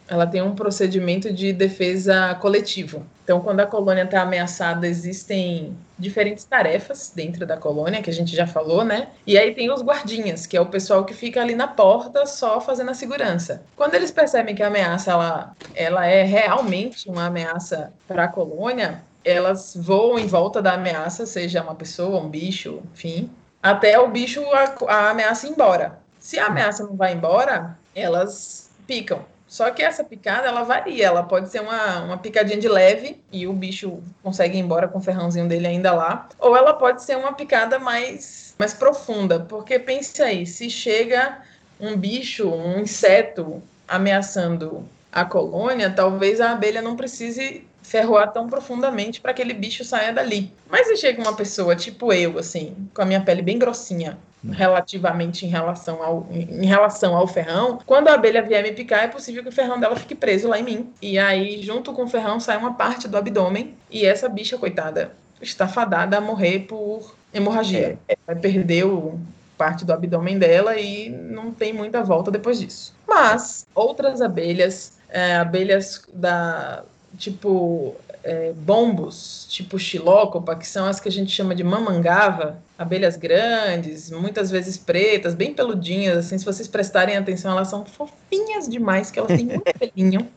ela tem um procedimento de defesa coletivo. Então, quando a colônia está ameaçada, existem diferentes tarefas dentro da colônia, que a gente já falou, né? E aí tem os guardinhas, que é o pessoal que fica ali na porta só fazendo a segurança. Quando eles percebem que a ameaça ela, ela é realmente uma ameaça para a colônia, elas voam em volta da ameaça, seja uma pessoa, um bicho, enfim, até o bicho, a, a ameaça ir embora. Se a ameaça não vai embora, elas picam. Só que essa picada, ela varia. Ela pode ser uma, uma picadinha de leve e o bicho consegue ir embora com o ferrãozinho dele ainda lá. Ou ela pode ser uma picada mais, mais profunda. Porque pense aí, se chega um bicho, um inseto ameaçando a colônia, talvez a abelha não precise ferroar tão profundamente para que aquele bicho saia dali. Mas se chega uma pessoa tipo eu, assim, com a minha pele bem grossinha, relativamente em relação ao em relação ao ferrão, quando a abelha vier me picar, é possível que o ferrão dela fique preso lá em mim. E aí, junto com o ferrão, sai uma parte do abdômen e essa bicha coitada está fadada a morrer por hemorragia. Vai perder o parte do abdômen dela e não tem muita volta depois disso. Mas outras abelhas, é, abelhas da tipo é, bombos, tipo xilócopa, que são as que a gente chama de mamangava, abelhas grandes, muitas vezes pretas, bem peludinhas, assim, se vocês prestarem atenção, elas são fofinhas demais, que elas têm muito pelinho.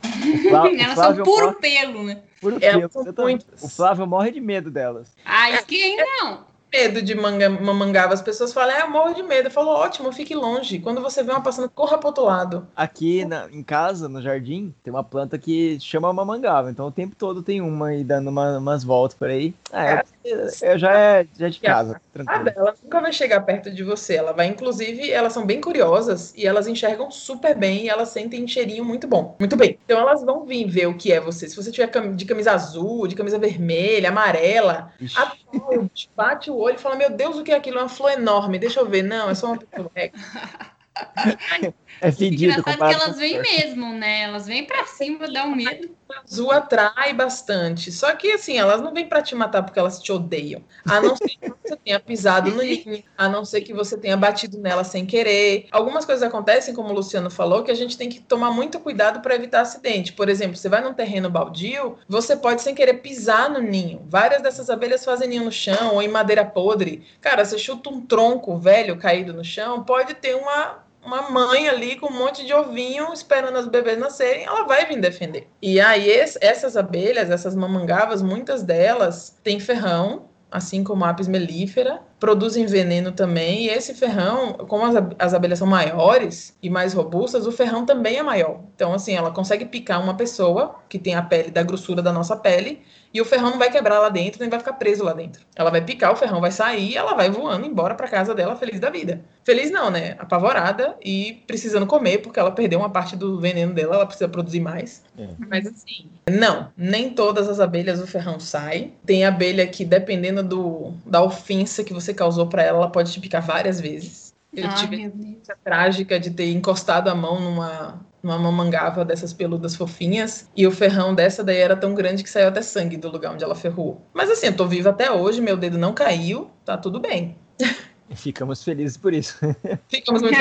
elas são puro morre... pelo, né? Puro pelo, muito... O Flávio morre de medo delas. Ah, isso que ainda não. Medo de manga, mamangava. As pessoas falam, é, eu morro de medo. Eu falo, ótimo, fique longe. Quando você vê uma passando, corra pro outro lado. Aqui na- em casa, no jardim, tem uma planta que chama mamangava. Então o tempo todo tem uma aí dando uma- umas voltas por aí. É, eu já é, já é de casa, A tranquilo. dela nunca vai chegar perto de você. Ela vai, inclusive, elas são bem curiosas e elas enxergam super bem e elas sentem cheirinho muito bom. Muito bem. Então elas vão vir ver o que é você. Se você tiver de camisa azul, de camisa vermelha, amarela, Ixi, a o bicho bate o olho e fala: Meu Deus, o que é aquilo? É uma flor enorme. Deixa eu ver. Não, é só uma pessoa. É, é fedido Engraçado que comparado elas com vêm mesmo, né? Elas vêm pra cima, dá um medo. azul atrai bastante. Só que, assim, elas não vêm pra te matar porque elas te odeiam. A não ser que você tenha pisado no ninho, a não ser que você tenha batido nela sem querer. Algumas coisas acontecem, como o Luciano falou, que a gente tem que tomar muito cuidado para evitar acidente. Por exemplo, você vai num terreno baldio, você pode sem querer pisar no ninho. Várias dessas abelhas fazem ninho no chão ou em madeira podre. Cara, você chuta um tronco velho caído no chão, pode ter uma uma mãe ali com um monte de ovinho esperando as bebês nascerem, ela vai vir defender. E aí es- essas abelhas, essas mamangavas, muitas delas têm ferrão, assim como a apis mellifera, produzem veneno também, e esse ferrão, como as, as abelhas são maiores e mais robustas, o ferrão também é maior. Então, assim, ela consegue picar uma pessoa que tem a pele da grossura da nossa pele, e o ferrão não vai quebrar lá dentro, nem vai ficar preso lá dentro. Ela vai picar, o ferrão vai sair, e ela vai voando embora para casa dela feliz da vida. Feliz não, né? Apavorada e precisando comer, porque ela perdeu uma parte do veneno dela, ela precisa produzir mais. É. Mas assim, não, nem todas as abelhas o ferrão sai. Tem abelha que, dependendo do, da ofensa que você causou para ela, ela pode te picar várias vezes. Eu Ai, tive experiência trágica de ter encostado a mão numa, numa mamangava dessas peludas fofinhas e o ferrão dessa daí era tão grande que saiu até sangue do lugar onde ela ferrou. Mas assim, eu tô viva até hoje, meu dedo não caiu, tá tudo bem. Ficamos felizes por isso. Ficamos muito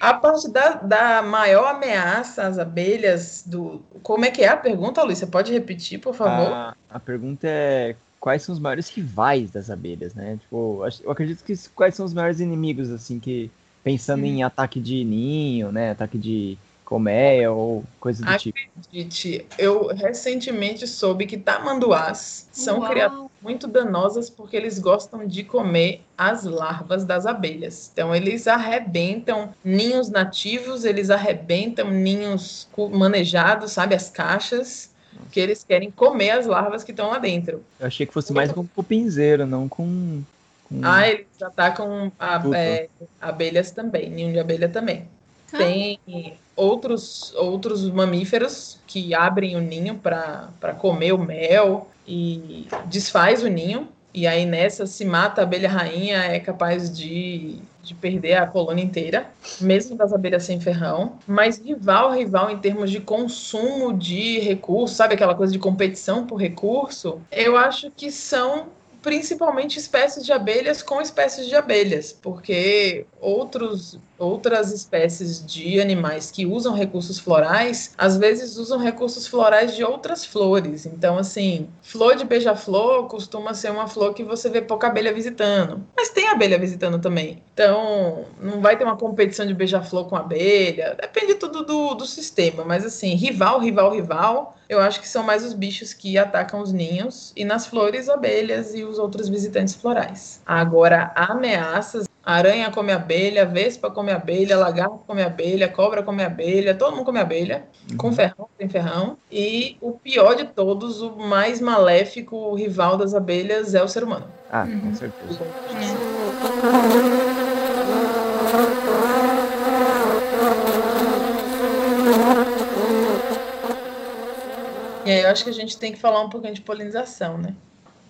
A parte da, da maior ameaça às abelhas, do como é que é a pergunta, Luiz? Você pode repetir, por favor? A, a pergunta é quais são os maiores rivais das abelhas, né? Tipo, eu acredito que quais são os maiores inimigos, assim, que pensando em ataque de ninho, né? Ataque de colmeia ou coisa do Ah, tipo. Gente, eu recentemente soube que tamanduás são Uau. criaturas muito danosas porque eles gostam de comer as larvas das abelhas. Então, eles arrebentam ninhos nativos, eles arrebentam ninhos manejados, sabe, as caixas, que eles querem comer as larvas que estão lá dentro. Eu achei que fosse mais com cupinzeiro, não com. Com- Ah, eles atacam a- é, abelhas também, ninho de abelha também. Ah. Tem outros, outros mamíferos que abrem o ninho para comer o mel e desfaz o ninho. E aí nessa, se mata a abelha rainha, é capaz de, de perder a colônia inteira, mesmo das abelhas sem ferrão. Mas rival, rival em termos de consumo de recursos, sabe aquela coisa de competição por recurso? Eu acho que são principalmente espécies de abelhas com espécies de abelhas, porque outros, outras espécies de animais que usam recursos florais, às vezes usam recursos florais de outras flores. Então, assim, flor de beija-flor costuma ser uma flor que você vê pouca abelha visitando, mas tem abelha visitando também. Então, não vai ter uma competição de beija-flor com abelha, depende tudo do, do sistema, mas assim, rival, rival, rival, eu acho que são mais os bichos que atacam os ninhos e nas flores, abelhas e os outros visitantes florais. Agora, ameaças. Aranha come abelha, vespa come abelha, lagarto come abelha, cobra come abelha, todo mundo come abelha, com ferrão, sem ferrão. E o pior de todos, o mais maléfico, o rival das abelhas, é o ser humano. Ah, Uhum. com certeza. E aí eu acho que a gente tem que falar um pouquinho de polinização, né?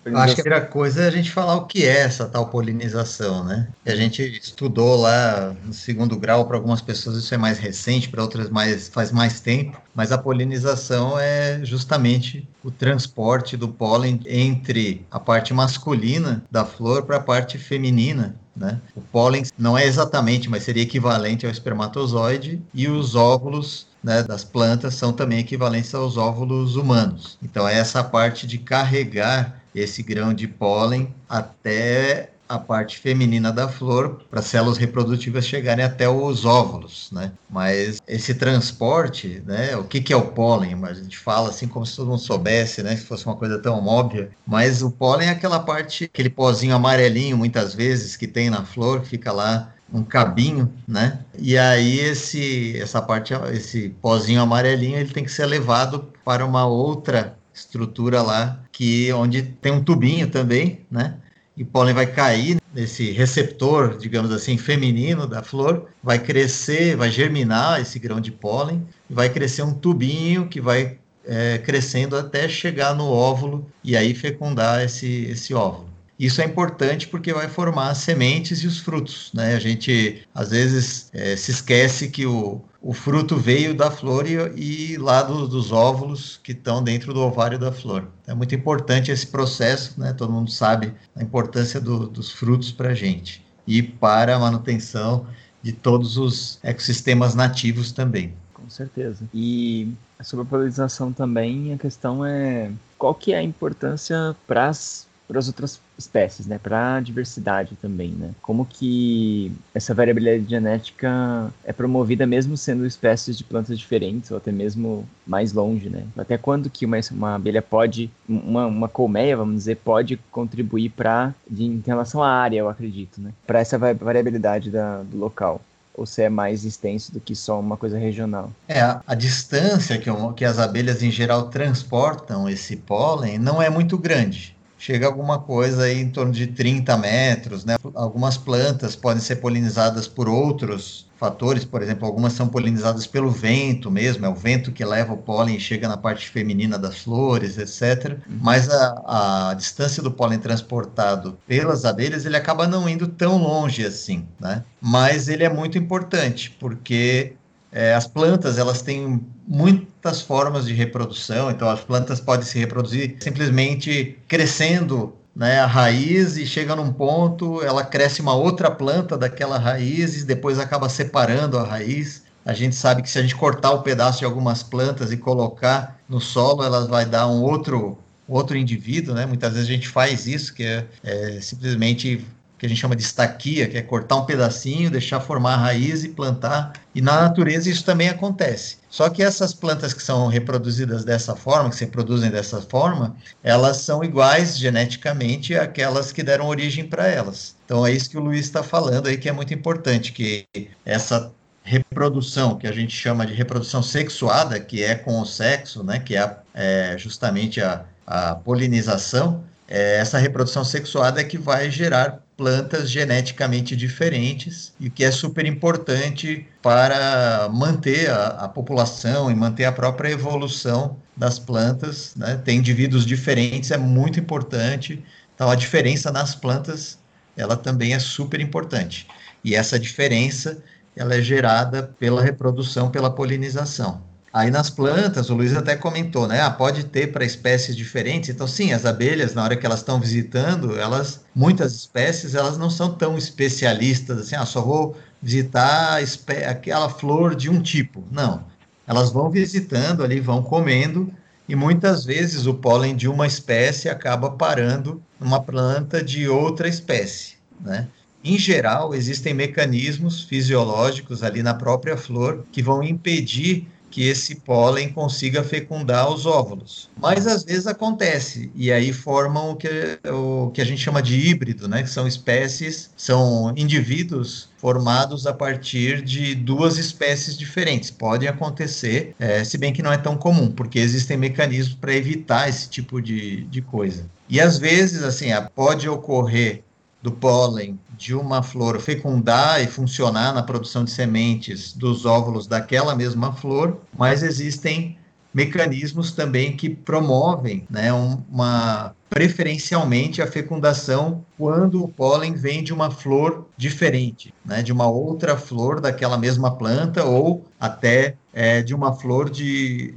Eu acho que a primeira coisa é a gente falar o que é essa tal polinização, né? E a gente estudou lá no segundo grau, para algumas pessoas isso é mais recente, para outras mais, faz mais tempo, mas a polinização é justamente o transporte do pólen entre a parte masculina da flor para a parte feminina. Né? O pólen não é exatamente, mas seria equivalente ao espermatozoide e os óvulos né, das plantas são também equivalentes aos óvulos humanos. Então, é essa parte de carregar esse grão de pólen até a parte feminina da flor para as células reprodutivas chegarem até os óvulos, né? Mas esse transporte, né? O que, que é o pólen? A gente fala assim como se todo mundo soubesse, né? Se fosse uma coisa tão óbvia. Mas o pólen é aquela parte, aquele pozinho amarelinho, muitas vezes, que tem na flor, que fica lá um cabinho, né? E aí esse essa parte, esse pozinho amarelinho, ele tem que ser levado para uma outra estrutura lá que onde tem um tubinho também, né? E o pólen vai cair nesse receptor, digamos assim, feminino da flor, vai crescer, vai germinar esse grão de pólen, vai crescer um tubinho que vai é, crescendo até chegar no óvulo e aí fecundar esse, esse óvulo. Isso é importante porque vai formar as sementes e os frutos, né? A gente às vezes é, se esquece que o, o fruto veio da flor e, e lá do, dos óvulos que estão dentro do ovário da flor. É muito importante esse processo, né? Todo mundo sabe a importância do, dos frutos para a gente e para a manutenção de todos os ecossistemas nativos também. Com certeza. E sobre a polinização também, a questão é qual que é a importância para as para as outras espécies, né? Para a diversidade também, né? Como que essa variabilidade genética é promovida mesmo sendo espécies de plantas diferentes ou até mesmo mais longe, né? Até quando que uma, uma abelha pode, uma, uma colmeia, vamos dizer, pode contribuir para em relação à área, eu acredito, né? Para essa variabilidade da, do local ou se é mais extenso do que só uma coisa regional? É, a, a distância que, que as abelhas em geral transportam esse pólen não é muito grande chega alguma coisa aí em torno de 30 metros, né? Algumas plantas podem ser polinizadas por outros fatores, por exemplo, algumas são polinizadas pelo vento mesmo, é o vento que leva o pólen e chega na parte feminina das flores, etc. Mas a, a distância do pólen transportado pelas abelhas, ele acaba não indo tão longe assim, né? Mas ele é muito importante, porque é, as plantas elas têm muitas formas de reprodução, então as plantas podem se reproduzir simplesmente crescendo né, a raiz e chega num ponto, ela cresce uma outra planta daquela raiz e depois acaba separando a raiz. A gente sabe que se a gente cortar o um pedaço de algumas plantas e colocar no solo, elas vai dar um outro outro indivíduo, né? Muitas vezes a gente faz isso, que é, é simplesmente que a gente chama de estaquia, que é cortar um pedacinho, deixar formar a raiz e plantar. E na natureza isso também acontece. Só que essas plantas que são reproduzidas dessa forma, que se reproduzem dessa forma, elas são iguais geneticamente àquelas que deram origem para elas. Então é isso que o Luiz está falando aí que é muito importante, que essa reprodução que a gente chama de reprodução sexuada, que é com o sexo, né, que é, é justamente a, a polinização, é, essa reprodução sexuada é que vai gerar plantas geneticamente diferentes e que é super importante para manter a, a, população e manter a própria evolução das plantas. Né? Tem indivíduos diferentes, é muito importante. Então, a diferença nas plantas, ela também é super importante. E essa diferença, ela é gerada pela reprodução, pela polinização. Aí nas plantas, o Luiz até comentou, né? Ah, pode ter para espécies diferentes. Então, sim, as abelhas, na hora que elas estão visitando, elas, muitas espécies, elas não são tão especialistas assim, ah, só vou visitar aquela flor de um tipo. Não. Elas vão visitando ali, vão comendo, e muitas vezes o pólen de uma espécie acaba parando numa planta de outra espécie, né? Em geral, existem mecanismos fisiológicos ali na própria flor que vão impedir que esse pólen consiga fecundar os óvulos. Mas às vezes acontece, e aí formam o que, o que a gente chama de híbrido, né? que são espécies, são indivíduos formados a partir de duas espécies diferentes. Podem acontecer, é, se bem que não é tão comum, porque existem mecanismos para evitar esse tipo de, de coisa. E às vezes, assim, pode ocorrer do pólen de uma flor fecundar e funcionar na produção de sementes dos óvulos daquela mesma flor, mas existem mecanismos também que promovem né, uma preferencialmente a fecundação quando o pólen vem de uma flor diferente, né, de uma outra flor daquela mesma planta ou até é, de uma flor de,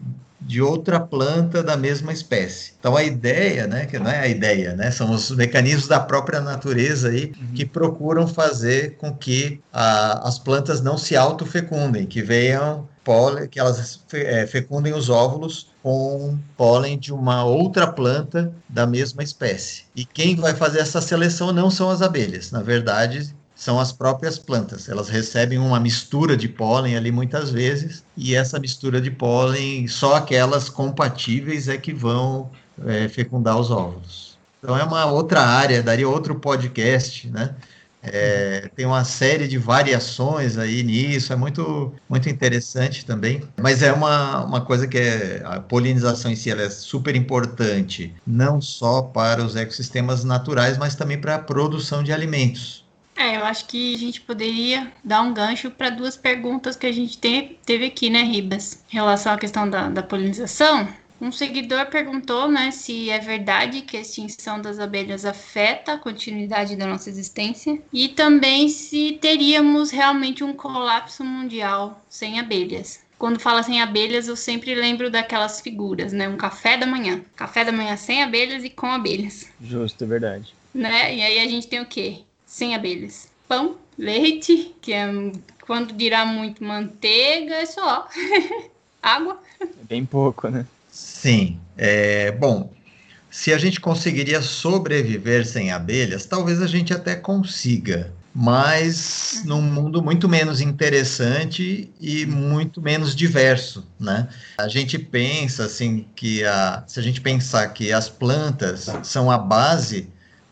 de outra planta da mesma espécie. Então a ideia, né, que não é a ideia, né, são os mecanismos da própria natureza aí uhum. que procuram fazer com que a, as plantas não se autofecundem, que venham pólen, que elas é, fecundem os óvulos com pólen de uma outra planta da mesma espécie. E quem vai fazer essa seleção não são as abelhas, na verdade, são as próprias plantas. Elas recebem uma mistura de pólen ali muitas vezes, e essa mistura de pólen, só aquelas compatíveis é que vão é, fecundar os óvulos. Então é uma outra área, daria outro podcast, né? É, tem uma série de variações aí nisso, é muito, muito interessante também. Mas é uma, uma coisa que é, a polinização em si é super importante, não só para os ecossistemas naturais, mas também para a produção de alimentos. É, eu acho que a gente poderia dar um gancho para duas perguntas que a gente te- teve aqui, né, Ribas? Em relação à questão da, da polinização. Um seguidor perguntou, né, se é verdade que a extinção das abelhas afeta a continuidade da nossa existência e também se teríamos realmente um colapso mundial sem abelhas. Quando fala sem abelhas, eu sempre lembro daquelas figuras, né? Um café da manhã. Café da manhã sem abelhas e com abelhas Justo, é verdade. né? E aí a gente tem o quê? Sem abelhas. Pão, leite, que é quando dirá muito manteiga, é só. Água. É bem pouco, né? Sim, é, bom, se a gente conseguiria sobreviver sem abelhas, talvez a gente até consiga, mas num mundo muito menos interessante e muito menos diverso, né? A gente pensa assim que a, se a gente pensar que as plantas são a base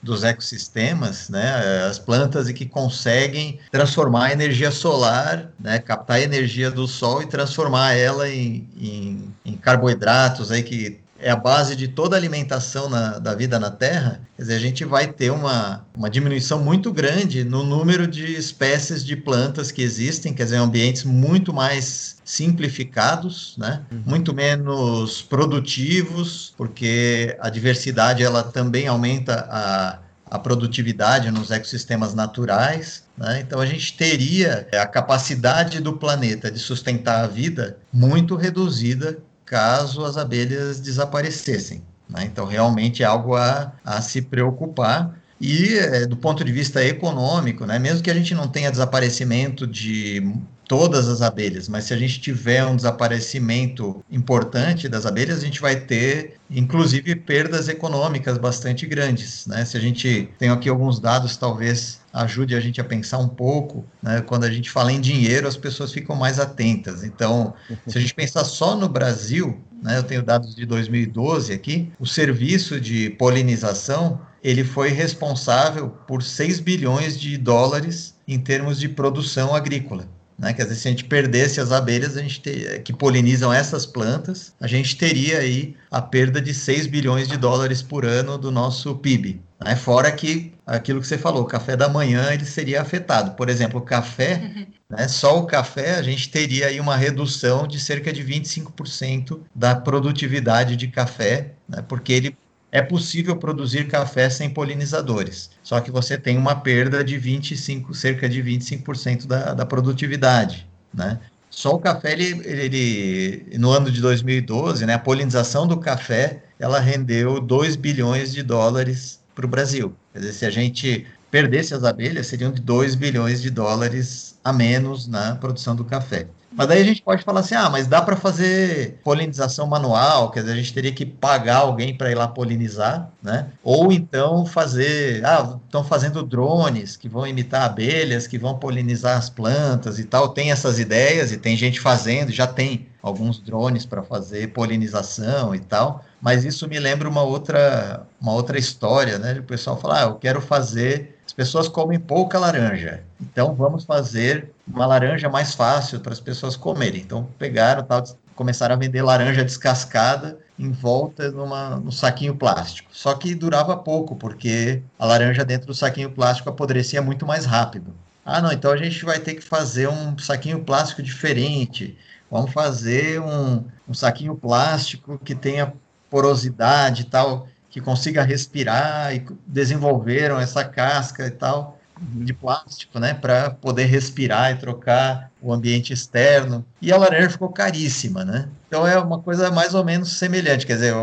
dos ecossistemas, né? As plantas e que conseguem transformar a energia solar, né? Captar a energia do sol e transformar ela em, em, em carboidratos aí que é a base de toda a alimentação na, da vida na Terra, quer dizer, a gente vai ter uma, uma diminuição muito grande no número de espécies de plantas que existem, quer dizer, ambientes muito mais simplificados, né? muito menos produtivos, porque a diversidade ela também aumenta a, a produtividade nos ecossistemas naturais. Né? Então, a gente teria a capacidade do planeta de sustentar a vida muito reduzida caso as abelhas desaparecessem. Né? Então, realmente é algo a, a se preocupar. E é, do ponto de vista econômico, né, mesmo que a gente não tenha desaparecimento de todas as abelhas, mas se a gente tiver um desaparecimento importante das abelhas, a gente vai ter, inclusive, perdas econômicas bastante grandes. Né? Se a gente tem aqui alguns dados, talvez ajude a gente a pensar um pouco. Né? Quando a gente fala em dinheiro, as pessoas ficam mais atentas. Então, se a gente pensar só no Brasil, né, eu tenho dados de 2012 aqui, o serviço de polinização ele foi responsável por 6 bilhões de dólares em termos de produção agrícola. Né? Quer dizer, se a gente perdesse as abelhas a gente ter, que polinizam essas plantas, a gente teria aí a perda de 6 bilhões de dólares por ano do nosso PIB. Né? Fora que aquilo que você falou, o café da manhã ele seria afetado. Por exemplo, o café, né, só o café, a gente teria aí uma redução de cerca de 25% da produtividade de café, né, porque ele é possível produzir café sem polinizadores, só que você tem uma perda de 25, cerca de 25% da, da produtividade, né? Só o café, ele, ele, no ano de 2012, né, a polinização do café, ela rendeu 2 bilhões de dólares para o Brasil. Quer dizer, se a gente perdesse as abelhas, seriam de 2 bilhões de dólares a menos na produção do café. Mas daí a gente pode falar assim, ah, mas dá para fazer polinização manual, quer dizer, a gente teria que pagar alguém para ir lá polinizar, né? Ou então fazer, ah, estão fazendo drones que vão imitar abelhas, que vão polinizar as plantas e tal. Tem essas ideias e tem gente fazendo, já tem alguns drones para fazer polinização e tal. Mas isso me lembra uma outra, uma outra história, né? O pessoal fala, ah, eu quero fazer pessoas comem pouca laranja, então vamos fazer uma laranja mais fácil para as pessoas comerem. Então pegaram tal, começaram a vender laranja descascada em volta numa, num saquinho plástico. Só que durava pouco, porque a laranja dentro do saquinho plástico apodrecia muito mais rápido. Ah, não, então a gente vai ter que fazer um saquinho plástico diferente. Vamos fazer um, um saquinho plástico que tenha porosidade e tal que consiga respirar e desenvolveram essa casca e tal de plástico, né, para poder respirar e trocar o ambiente externo. E a laranja ficou caríssima, né? Então é uma coisa mais ou menos semelhante, quer dizer,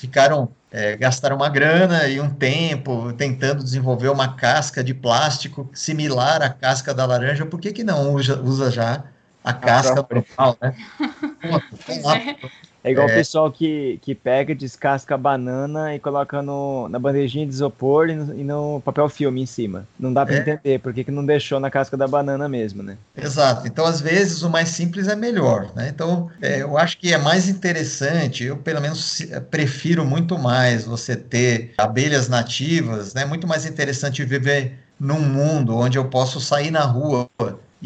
ficaram é, gastaram uma grana e um tempo tentando desenvolver uma casca de plástico similar à casca da laranja. Por que que não usa, usa já a casca normal, né? Pô, lá, é. É igual É. o pessoal que, que pega, descasca a banana e coloca no, na bandejinha de isopor e no, e no papel filme em cima. Não dá pra É. entender por que, que não deixou na casca da banana mesmo, né? Exato. Então, às vezes, o mais simples é melhor, né? Então, é, eu acho que é mais interessante, eu pelo menos eh, prefiro muito mais você ter abelhas nativas, né? Muito mais interessante viver num mundo onde eu posso sair na rua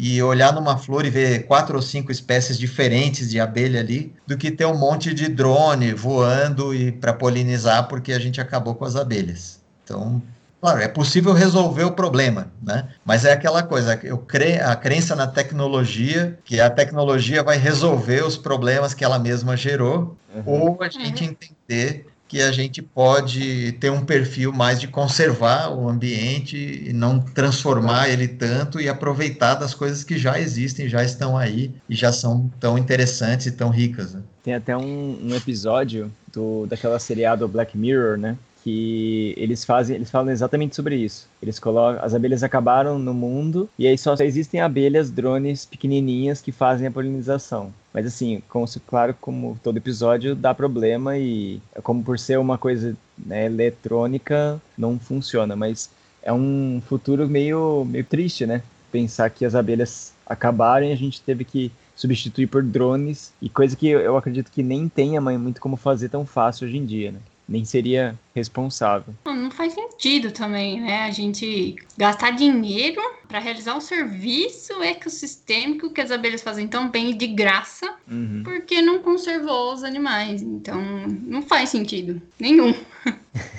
e olhar numa flor e ver quatro ou cinco espécies diferentes de abelha ali, do que ter um monte de drone voando e para polinizar, porque a gente acabou com as abelhas. Então, Claro, é possível resolver o problema, né? Mas é aquela coisa, eu cre... a crença na tecnologia, que a tecnologia vai resolver os problemas que ela mesma gerou, ou a gente entender que a gente pode ter um perfil mais de conservar o ambiente e não transformar ele tanto e aproveitar das coisas que já existem, já estão aí e já são tão interessantes e tão ricas. Né? Tem até um, um episódio do, daquela seriado Black Mirror, né? Que eles fazem, eles falam exatamente sobre isso. Eles colocam, as abelhas acabaram no mundo e aí só existem abelhas, drones pequenininhas que fazem a polinização. Mas assim, como claro, como todo episódio dá problema e como por ser uma coisa né, eletrônica não funciona. Mas é um futuro meio, meio triste, né? Pensar que as abelhas acabaram e a gente teve que substituir por drones e coisa que eu acredito que nem tenha muito como fazer tão fácil hoje em dia, né? Nem seria responsável. Não, faz sentido também, né? A gente gastar dinheiro para realizar um serviço ecossistêmico que as abelhas fazem tão bem e de graça, Uhum. porque não conservou os animais. Então, não faz sentido nenhum.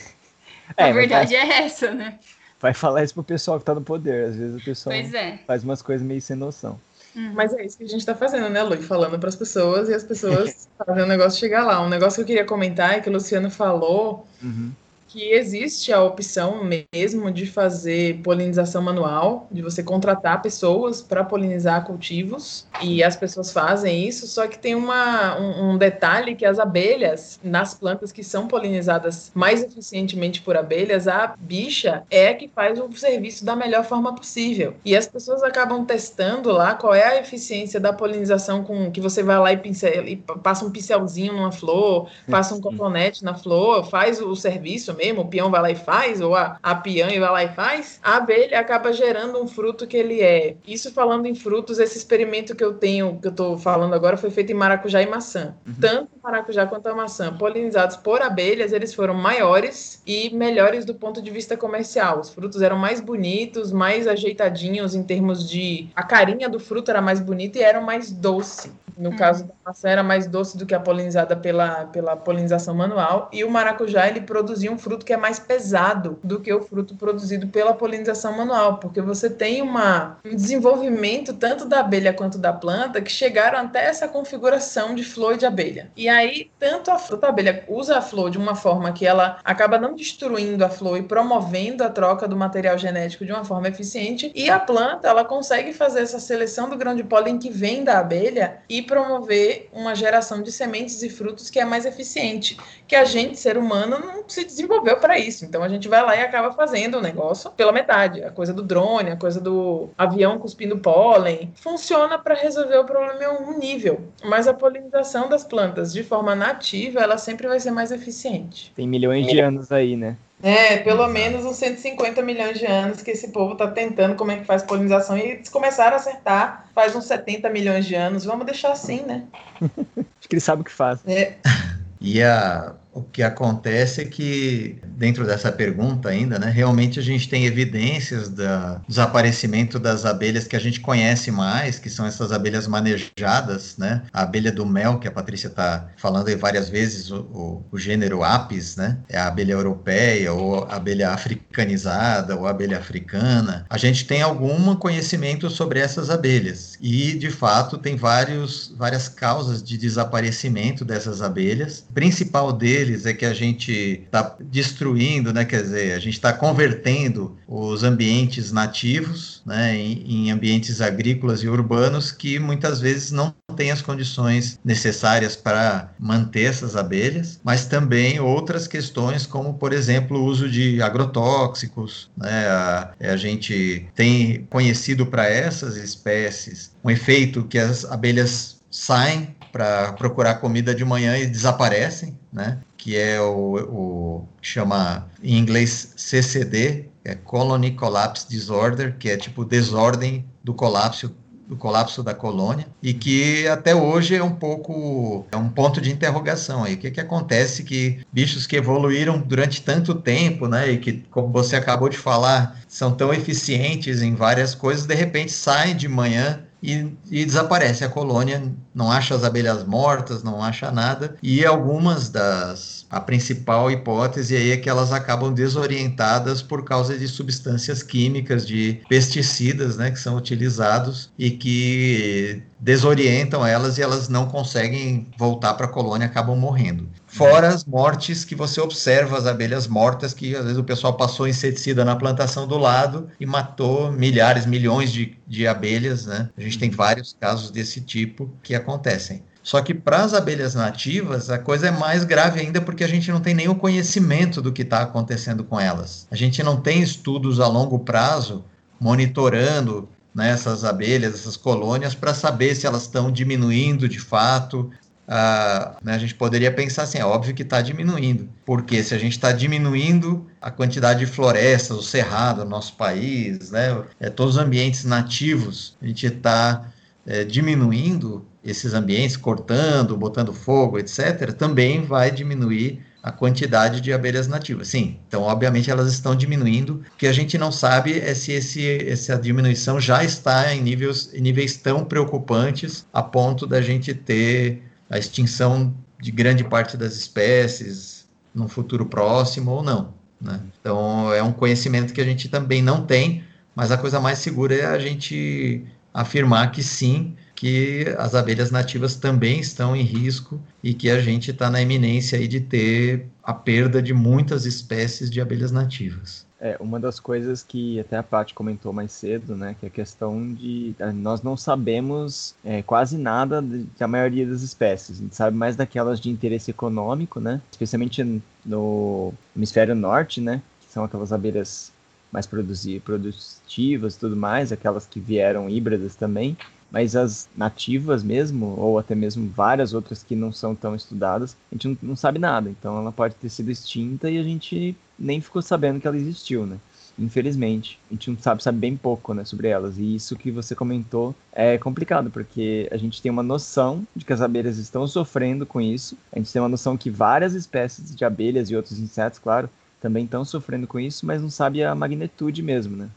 É, a verdade é essa, né? Vai falar isso pro pessoal que tá no poder. Às vezes o pessoal é. faz umas coisas meio sem noção. Mas é isso que a gente tá fazendo, né, Lu? Falando para as pessoas e as pessoas fazendo o negócio chegar lá. Um negócio que eu queria comentar é que o Luciano falou Uhum. Que existe a opção mesmo de fazer polinização manual, de você contratar pessoas para polinizar cultivos, e as pessoas fazem isso, só que tem uma, um, um detalhe que as abelhas, nas plantas que são polinizadas mais eficientemente por abelhas, a bicha é a que faz o serviço da melhor forma possível. E as pessoas acabam testando lá qual é a eficiência da polinização com que você vai lá e, pincel, e passa um pincelzinho numa flor, passa um cotonete na flor, faz o serviço mesmo, o peão vai lá e faz, ou a, a peã vai lá e faz, a abelha acaba gerando um fruto que ele é. Isso falando em frutos, esse experimento que eu tenho, que eu tô falando agora, foi feito em maracujá e maçã. Tanto o maracujá quanto a maçã, polinizados por abelhas, eles foram maiores e melhores do ponto de vista comercial. Os frutos eram mais bonitos, mais ajeitadinhos em termos de. A carinha do fruto era mais bonita e eram mais doce. No caso da maçã, era mais doce do que a polinizada pela, pela polinização manual. E o maracujá, ele produzia um fruto que é mais pesado do que o fruto produzido pela polinização manual, porque você tem uma, um desenvolvimento tanto da abelha quanto da planta que chegaram até essa configuração de flor de abelha. E aí, tanto a, tanto a abelha usa a flor de uma forma que ela acaba não destruindo a flor e promovendo a troca do material genético de uma forma eficiente, e a planta, ela consegue fazer essa seleção do grão de pólen que vem da abelha e promover uma geração de sementes e frutos que é mais eficiente, que a gente, ser humano, não se desenvolveu para isso. Então a gente vai lá e acaba fazendo o negócio pela metade. A coisa do drone, a coisa do avião cuspindo pólen, funciona para resolver o problema em um nível, mas a polinização das plantas de forma nativa, ela sempre vai ser mais eficiente. Tem milhões de anos aí, né? É, pelo menos uns 150 milhões de anos que esse povo tá tentando como é que faz polinização e eles começaram a acertar faz uns 70 milhões de anos. Vamos deixar assim, né? Acho que eles sabem o que faz. É, E a, o que acontece é que, dentro dessa pergunta ainda, né, realmente a gente tem evidências do desaparecimento das abelhas que a gente conhece mais, que são essas abelhas manejadas, né? A abelha do mel, que a Patrícia está falando aí várias vezes, o, o- o gênero Apis, né? É a abelha europeia, ou abelha africanizada, ou abelha africana. A gente tem algum conhecimento sobre essas abelhas. E, de fato, tem vários, várias causas de desaparecimento dessas abelhas. O principal deles é que a gente está destruindo, né? Quer dizer, a gente está convertendo os ambientes nativos, né? Em, em ambientes agrícolas e urbanos que muitas vezes não tem as condições necessárias para manter essas abelhas, mas também outras questões, como, por exemplo, o uso de agrotóxicos. Né? A, a gente tem conhecido para essas espécies um efeito que as abelhas saem para procurar comida de manhã e desaparecem, né? que é o, o chama em inglês CCD, é Colony Collapse Disorder, que é tipo desordem do colapso do colapso da colônia e que até hoje é um pouco é um ponto de interrogação aí. O que que acontece que bichos que evoluíram durante tanto tempo, né, e que como você acabou de falar, são tão eficientes em várias coisas, de repente saem de manhã e, e, desaparece a colônia, não acha as abelhas mortas, não acha nada, e algumas das. A principal hipótese aí é que elas acabam desorientadas por causa de substâncias químicas, de pesticidas, né, que são utilizados e que desorientam elas e elas não conseguem voltar para a colônia, acabam morrendo. Fora as mortes que você observa, as abelhas mortas, que às vezes o pessoal passou inseticida na plantação do lado e matou milhares, milhões de, de abelhas, né? A gente tem vários casos desse tipo que acontecem. Só que para as abelhas nativas, a coisa é mais grave ainda porque a gente não tem nenhum conhecimento do que está acontecendo com elas. A gente não tem estudos a longo prazo monitorando né, essas abelhas, essas colônias, para saber se elas estão diminuindo de fato, ah, né, a gente poderia pensar assim, é óbvio que está diminuindo, porque se a gente está diminuindo a quantidade de florestas, o cerrado no nosso país, né, é, todos os ambientes nativos, a gente está é, diminuindo esses ambientes, cortando, botando fogo, etc., também vai diminuir a quantidade de abelhas nativas. Sim, então obviamente elas estão diminuindo. O que a gente não sabe é se esse, essa diminuição já está em níveis, em níveis tão preocupantes a ponto da gente ter a extinção de grande parte das espécies no futuro próximo ou não. Né? Então, é um conhecimento que a gente também não tem, mas a coisa mais segura é a gente afirmar que sim, que as abelhas nativas também estão em risco e que a gente está na iminência aí de ter a perda de muitas espécies de abelhas nativas. É, uma das coisas que até a Paty comentou mais cedo, né, que é a questão de nós não sabemos é, quase nada da maioria das espécies. A gente sabe mais daquelas de interesse econômico, né, especialmente no hemisfério norte, né, que são aquelas abelhas mais produtivas e tudo mais, aquelas que vieram híbridas também, mas as nativas mesmo, ou até mesmo várias outras que não são tão estudadas, a gente não, não sabe nada. Então ela pode ter sido extinta e a gente nem ficou sabendo que ela existiu, né? Infelizmente, a gente não sabe, sabe bem pouco, né, sobre elas. E isso que você comentou é complicado, porque a gente tem uma noção de que as abelhas estão sofrendo com isso. A gente tem uma noção que várias espécies de abelhas e outros insetos, claro, também estão sofrendo com isso, mas não sabe a magnitude mesmo, né?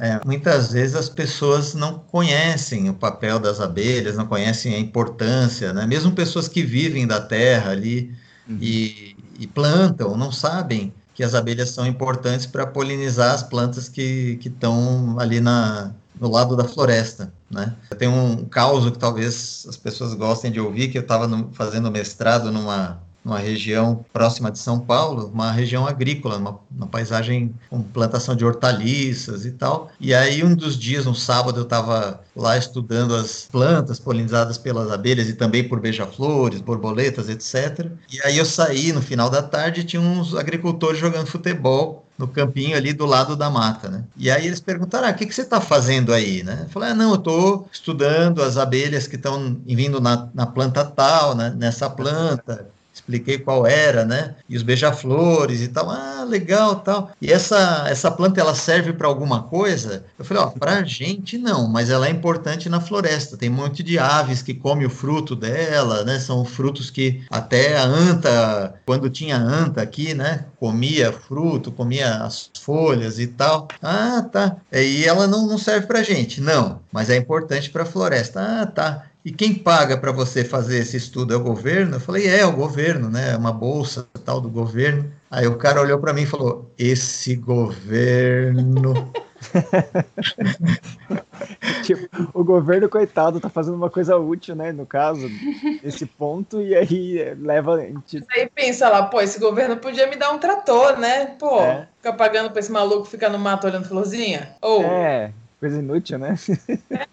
É, muitas vezes as pessoas não conhecem o papel das abelhas, não conhecem a importância, né? Mesmo pessoas que vivem da terra ali uhum. e, e, plantam, não sabem que as abelhas são importantes para polinizar as plantas que estão ali na, no lado da floresta, né? Tem um caso que talvez as pessoas gostem de ouvir, que eu estava fazendo mestrado numa numa região próxima de São Paulo, uma região agrícola, uma, uma, paisagem com plantação de hortaliças e tal. E aí, um dos dias, um sábado, eu estava lá estudando as plantas polinizadas pelas abelhas e também por beija-flores, borboletas, etc. E aí eu saí no final da tarde e tinha uns agricultores jogando futebol no campinho ali do lado da mata, né? E aí eles perguntaram, ah, o que, que você está fazendo aí, né? Eu falei, ah, não, eu estou estudando as abelhas que estão vindo na, na planta tal, né? nessa planta, expliquei qual era, né? E os beija-flores e tal. Ah, legal, tal. E essa essa planta ela serve para alguma coisa? Eu falei, ó, para gente não, mas ela é importante na floresta. Tem um monte de aves que come o fruto dela, né? São frutos que até a anta, quando tinha anta aqui, né? Comia fruto, comia as folhas e tal. Ah, tá. E ela não, não serve para gente, não. Mas é importante para a floresta. Ah, tá. E quem paga para você fazer esse estudo é o governo? Eu falei, é, é o governo, né? É uma bolsa tal do governo. Aí o cara olhou para mim e falou: esse governo. tipo, o governo, coitado, tá fazendo uma coisa útil, né? No caso, nesse ponto, e aí leva. Gente... Aí pensa lá, pô, esse governo podia me dar um trator, né? Pô, é. ficar pagando pra esse maluco ficar no mato olhando florzinha? Ou. É. Coisa inútil, né?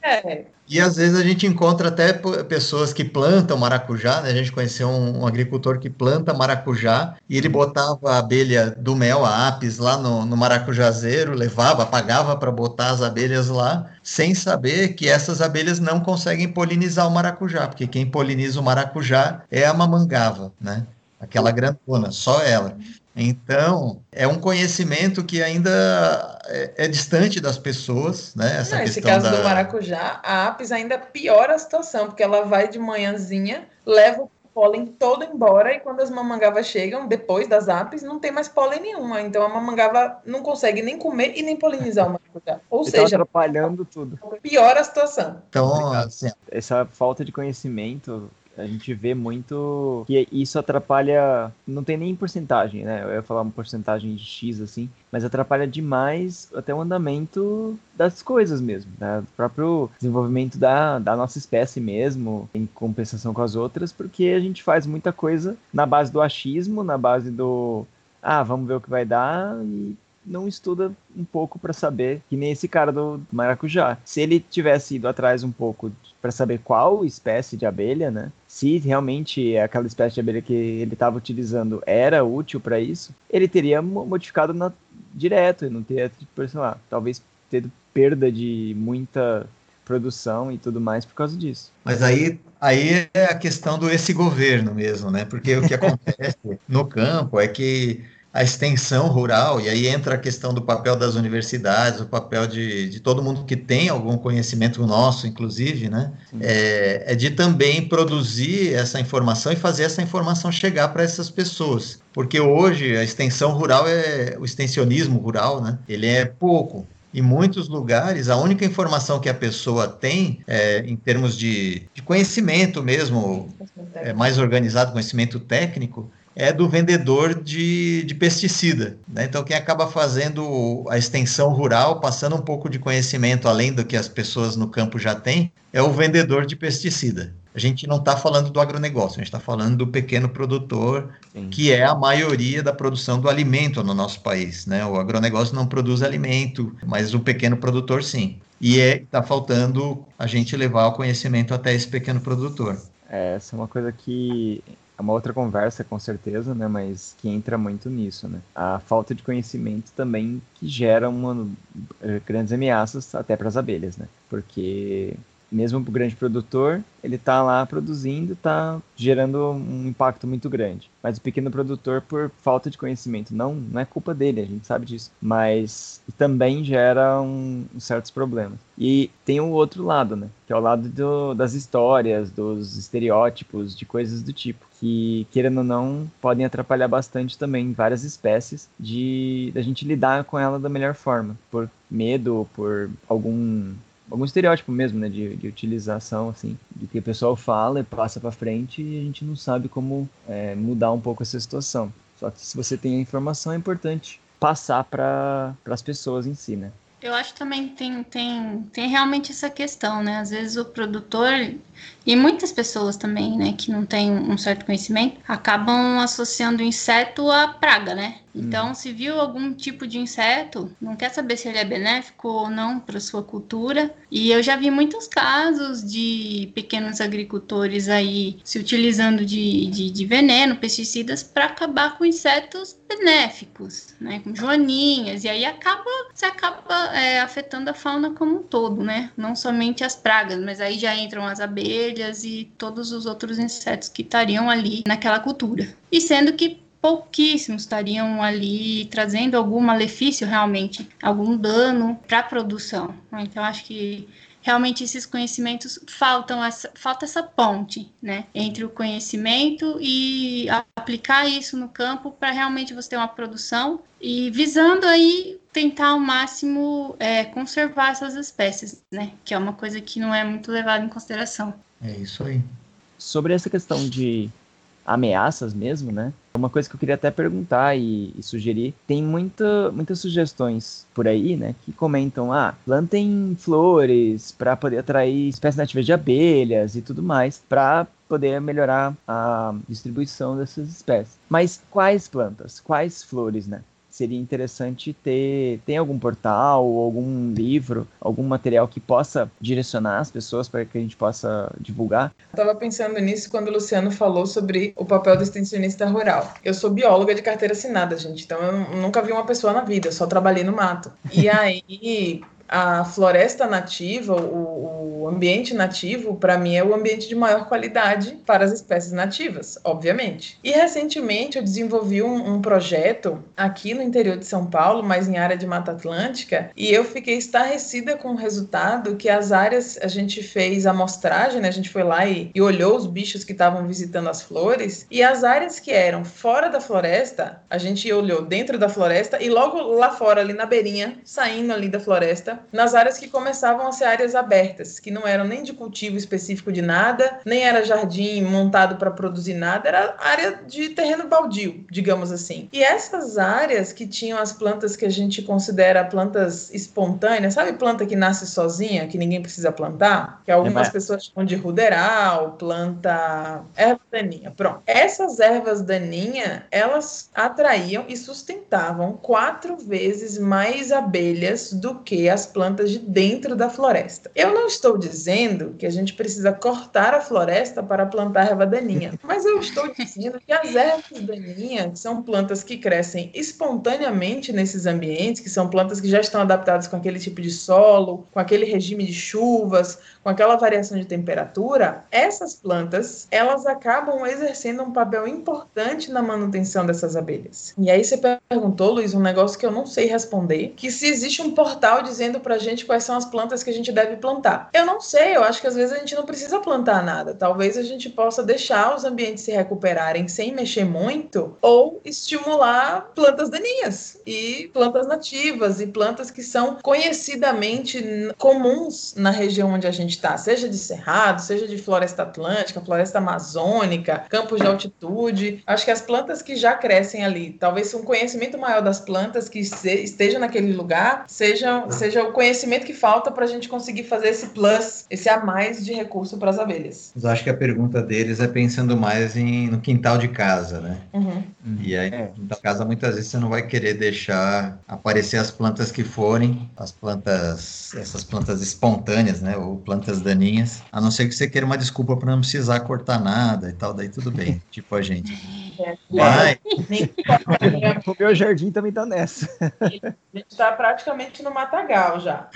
É, E às vezes a gente encontra até pessoas que plantam maracujá, né? A gente conheceu um, um agricultor que planta maracujá e ele botava a abelha do mel, a apis, lá no, no maracujazeiro, levava, pagava para botar as abelhas lá, sem saber que essas abelhas não conseguem polinizar o maracujá, porque quem poliniza o maracujá é a mamangava, né? Aquela grandona, só ela. Então, é um conhecimento que ainda é, é distante das pessoas, né? Essa Não, esse questão caso da... do maracujá, a Apis ainda piora a situação, porque ela vai de manhãzinha, leva o pólen todo embora, e quando as mamangavas chegam, depois das Apis, não tem mais pólen nenhuma. Então a mamangava não consegue nem comer e nem polinizar o maracujá. Ou Ele tava seja, atrapalhando tudo. piora a situação. Então, assim, essa falta de conhecimento, a gente vê muito que isso atrapalha, não tem nem porcentagem, né? Eu ia falar uma porcentagem de X assim, mas atrapalha demais até o andamento das coisas mesmo, né? do próprio desenvolvimento da, da nossa espécie mesmo, em compensação com as outras, porque a gente faz muita coisa na base do achismo, na base do ah, vamos ver o que vai dar e não estuda um pouco para saber, que nem esse cara do maracujá. Se ele tivesse ido atrás um pouco para saber qual espécie de abelha, né? Se realmente aquela espécie de abelha que ele estava utilizando era útil para isso, ele teria mo- modificado na- direto e não teria, tipo, sei lá, talvez ter perda de muita produção e tudo mais por causa disso. Mas aí, aí é a questão do esse governo mesmo, né? Porque o que acontece no campo é que a extensão rural, e aí entra a questão do papel das universidades, o papel de, de todo mundo que tem algum conhecimento nosso, inclusive, né? É, é de também produzir essa informação e fazer essa informação chegar para essas pessoas. Porque hoje a extensão rural é o extensionismo rural, né? Ele é pouco. Em muitos lugares, a única informação que a pessoa tem, é, em termos de, de conhecimento mesmo, é, mais organizado, conhecimento técnico, é do vendedor de, de pesticida. né? Então, quem acaba fazendo a extensão rural, passando um pouco de conhecimento além do que as pessoas no campo já têm, é o vendedor de pesticida. A gente não está falando do agronegócio, a gente está falando do pequeno produtor, Sim. que é a maioria da produção do alimento no nosso país. Né? O agronegócio não produz alimento, mas o pequeno produtor sim. E está faltando a gente levar o conhecimento até esse pequeno produtor. É, essa é uma coisa que é uma outra conversa, com certeza, né? Mas que entra muito nisso, né? A falta de conhecimento também que gera uma, eh, grandes ameaças até para as abelhas, né? Porque mesmo o grande produtor, ele tá lá produzindo, tá gerando um impacto muito grande. Mas o pequeno produtor, por falta de conhecimento, não, não é culpa dele, a gente sabe disso. Mas também gera um, uns certos problemas. E tem o outro lado, né? Que é o lado do- das histórias, dos estereótipos, de coisas do tipo. Que, querendo ou não, podem atrapalhar bastante também várias espécies de da gente lidar com ela da melhor forma. Por medo, por algum algum estereótipo mesmo, né, de, de utilização, assim, do que o pessoal fala e passa pra frente e a gente não sabe como é, mudar um pouco essa situação. Só que se você tem a informação, é importante passar para as pessoas em si, né? Eu acho também tem, tem, tem realmente essa questão, né? Às vezes o produtor e muitas pessoas também, né, que não têm um certo conhecimento, acabam associando o inseto à praga, né? Então, se viu algum tipo de inseto, não quer saber se ele é benéfico ou não para sua cultura. E eu já vi muitos casos de pequenos agricultores aí se utilizando de, de, de veneno, pesticidas, para acabar com insetos benéficos, né? Com joaninhas. E aí acaba, você acaba é, afetando a fauna como um todo, né? Não somente as pragas, mas aí já entram as abelhas e todos os outros insetos que estariam ali naquela cultura. E sendo que pouquíssimos estariam ali trazendo algum malefício realmente, algum dano para a produção. né? Então acho que realmente esses conhecimentos faltam essa, falta essa ponte, né, entre o conhecimento e aplicar isso no campo para realmente você ter uma produção e visando aí tentar ao máximo é, conservar essas espécies, né, que é uma coisa que não é muito levada em consideração. É isso aí. Sobre essa questão de ameaças mesmo, né? Uma coisa que eu queria até perguntar e, e sugerir, tem muita, muitas sugestões por aí, né, que comentam, ah, plantem flores para poder atrair espécies nativas de abelhas e tudo mais, para poder melhorar a distribuição dessas espécies. Mas quais plantas? Quais flores, né? Seria interessante ter tem algum portal, algum livro, algum material que possa direcionar as pessoas para que a gente possa divulgar? Estava pensando nisso quando o Luciano falou sobre o papel do extensionista rural. Eu sou bióloga de carteira assinada, gente, então eu nunca vi uma pessoa na vida, eu só trabalhei no mato. E aí a floresta nativa, o, o ambiente nativo, para mim é o ambiente de maior qualidade para as espécies nativas, obviamente. E recentemente eu desenvolvi um, um, projeto aqui no interior de São Paulo, mas em área de Mata Atlântica, e eu fiquei estarrecida com o resultado que as áreas a gente fez amostragem, né? A gente foi lá e, e olhou os bichos que estavam visitando as flores, e as áreas que eram fora da floresta, a gente olhou dentro da floresta e logo lá fora, ali na beirinha, saindo ali da floresta, nas áreas que começavam a ser áreas abertas, que não eram nem de cultivo específico de nada, nem era jardim montado para produzir nada, era área de terreno baldio, digamos assim. E essas áreas que tinham as plantas que a gente considera plantas espontâneas, sabe planta que nasce sozinha, que ninguém precisa plantar? Que algumas é, pessoas chamam de ruderal, planta erva daninha. Pronto. Essas ervas daninhas, elas atraíam e sustentavam quatro vezes mais abelhas do que as plantas de dentro da floresta. Eu não estou dizendo que a gente precisa cortar a floresta para plantar erva daninha, mas eu estou dizendo que as ervas daninhas são plantas que crescem espontaneamente nesses ambientes, que são plantas que já estão adaptadas com aquele tipo de solo, com aquele regime de chuvas, com aquela variação de temperatura, essas plantas, elas acabam exercendo um papel importante na manutenção dessas abelhas. E aí você perguntou, Luiz, um negócio que eu não sei responder, que se existe um portal dizendo pra gente quais são as plantas que a gente deve plantar. Eu não sei, eu acho que às vezes a gente não precisa plantar nada. Talvez a gente possa deixar os ambientes se recuperarem sem mexer muito ou estimular plantas daninhas e plantas nativas e plantas que são conhecidamente comuns na região onde a gente está, seja de cerrado, seja de floresta atlântica, floresta amazônica, campos de altitude. Acho que as plantas que já crescem ali, talvez um conhecimento maior das plantas que estejam naquele lugar, seja, seja o conhecimento que falta para a gente conseguir fazer esse plus, esse a mais de recurso para as abelhas. Mas acho que a pergunta deles é pensando mais em, no quintal de casa, né? Uhum. E aí, é. no quintal de casa, muitas vezes você não vai querer deixar aparecer as plantas que forem, as plantas, essas plantas espontâneas, né? Ou plantas daninhas, a não ser que você queira uma desculpa para não precisar cortar nada e tal, daí tudo bem, tipo a gente. Mas... o meu jardim também tá nessa. A gente está praticamente no matagal já.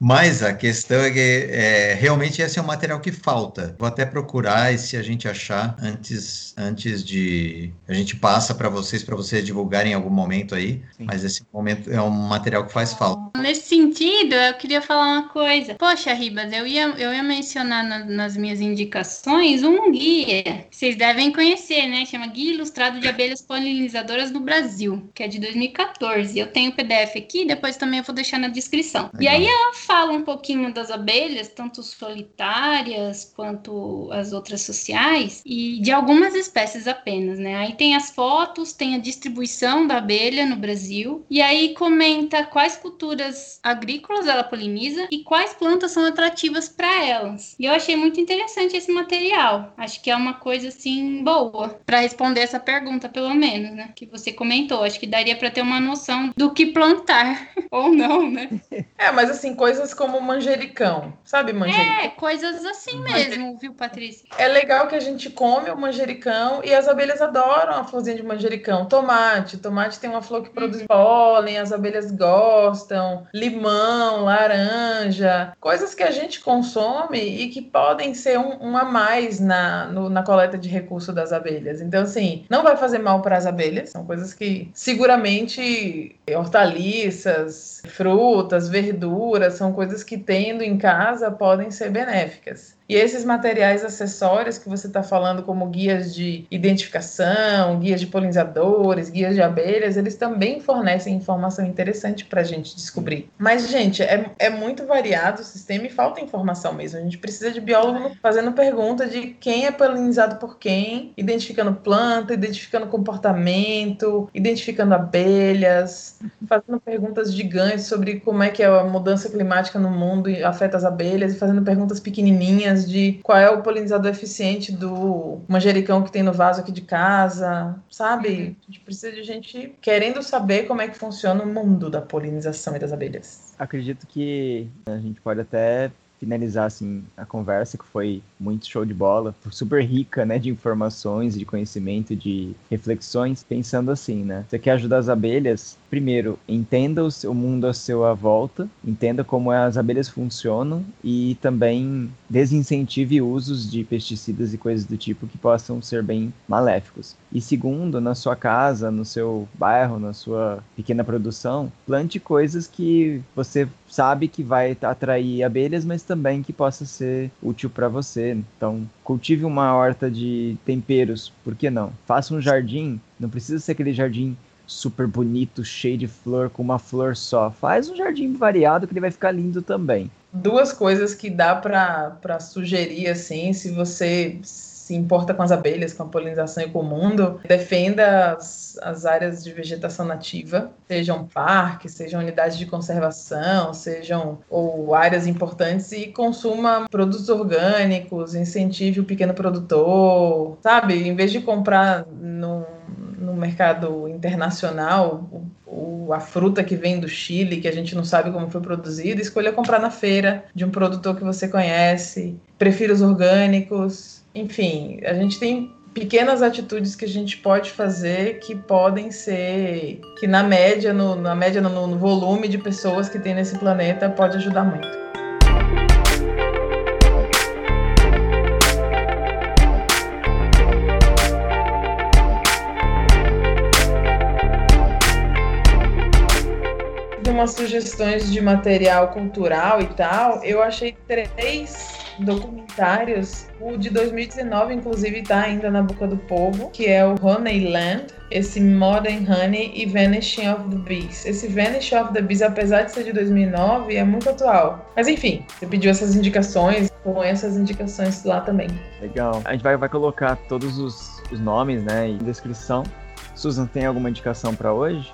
Mas a questão é que é, realmente esse é o material que falta. Vou até procurar e se a gente achar antes, antes de a gente passa para vocês para vocês divulgarem em algum momento aí. Sim. Mas esse momento é um material que faz falta. Nesse sentido, eu queria falar uma coisa. Poxa, Ribas, eu ia, eu ia mencionar na, nas minhas indicações um guia. Vocês devem conhecer, né? Chama Guia Ilustrado de Abelhas Polinizadoras do Brasil, que é de 2014. Eu tenho o PDF aqui, depois também eu vou deixar na descrição. Legal. E aí ela fala um pouquinho das abelhas, tanto solitárias quanto as outras sociais, e de algumas espécies apenas, né? Aí tem as fotos, tem a distribuição da abelha no Brasil, e aí comenta quais culturas agrícolas ela poliniza e quais plantas são atrativas para elas. E eu achei muito interessante esse material. Acho que é uma coisa assim boa para responder essa pergunta, pelo menos, né? Que você comentou. Acho que daria para ter uma noção do que plantar ou não, né? É, mas assim, coisas como manjericão, sabe manjericão? É, coisas assim mesmo, viu, Patrícia? É legal que a gente come o manjericão e as abelhas adoram a florzinha de manjericão. Tomate, tomate tem uma flor que produz pólen, as abelhas gostam. Limão, laranja, coisas que a gente consome e que podem ser um, um a mais na, no, na coleta de recurso das abelhas. Então, assim, não vai fazer mal para as abelhas, são coisas que seguramente hortaliças, frutas, verduras, são coisas que tendo em casa podem ser benéficas. E esses materiais acessórios que você está falando, como guias de identificação, guias de polinizadores, guias de abelhas, eles também fornecem informação interessante para a gente descobrir. Mas, gente, é, é muito variado o sistema e falta informação mesmo. A gente precisa de biólogo fazendo pergunta de quem é polinizado por quem, identificando planta, identificando comportamento, identificando abelhas, fazendo perguntas gigantes sobre como é que a mudança climática no mundo afeta as abelhas e fazendo perguntas pequenininhas de qual é o polinizador eficiente do manjericão que tem no vaso aqui de casa, sabe? A gente precisa de gente querendo saber como é que funciona o mundo da polinização e das abelhas. Acredito que a gente pode até finalizar assim a conversa que foi muito show de bola, super rica, né, de informações, de conhecimento, de reflexões, pensando assim, né? Você quer ajudar as abelhas? Primeiro, entenda o seu mundo à sua volta, entenda como as abelhas funcionam e também desincentive usos de pesticidas e coisas do tipo que possam ser bem maléficos. E segundo, na sua casa, no seu bairro, na sua pequena produção, plante coisas que você sabe que vai atrair abelhas, mas também que possa ser útil para você. Então, cultive uma horta de temperos, por que não? Faça um jardim, não precisa ser aquele jardim super bonito, cheio de flor, com uma flor só. Faz um jardim variado que ele vai ficar lindo também. Duas coisas que dá para sugerir, assim, se você se importa com as abelhas, com a polinização e com o mundo, defenda as, as áreas de vegetação nativa, sejam parques, sejam unidades de conservação, sejam ou áreas importantes e consuma produtos orgânicos, incentive o pequeno produtor, sabe? Em vez de comprar no, no mercado internacional o, o, a fruta que vem do Chile, que a gente não sabe como foi produzida, escolha comprar na feira de um produtor que você conhece, prefira os orgânicos, enfim, a gente tem pequenas atitudes que a gente pode fazer que podem ser que na média no, na média no, no volume de pessoas que tem nesse planeta pode ajudar muito. Umas sugestões de material cultural e tal, eu achei três documentários. O de 2019, inclusive, está ainda na boca do povo, que é o Honeyland, esse Modern Honey e Vanishing of the Bees. Esse Vanishing of the Bees, apesar de ser de 2009, é muito atual. Mas enfim, você pediu essas indicações, com essas indicações lá também. Legal. A gente vai, vai colocar todos os, os nomes, né, e descrição. Susan, tem alguma indicação para hoje?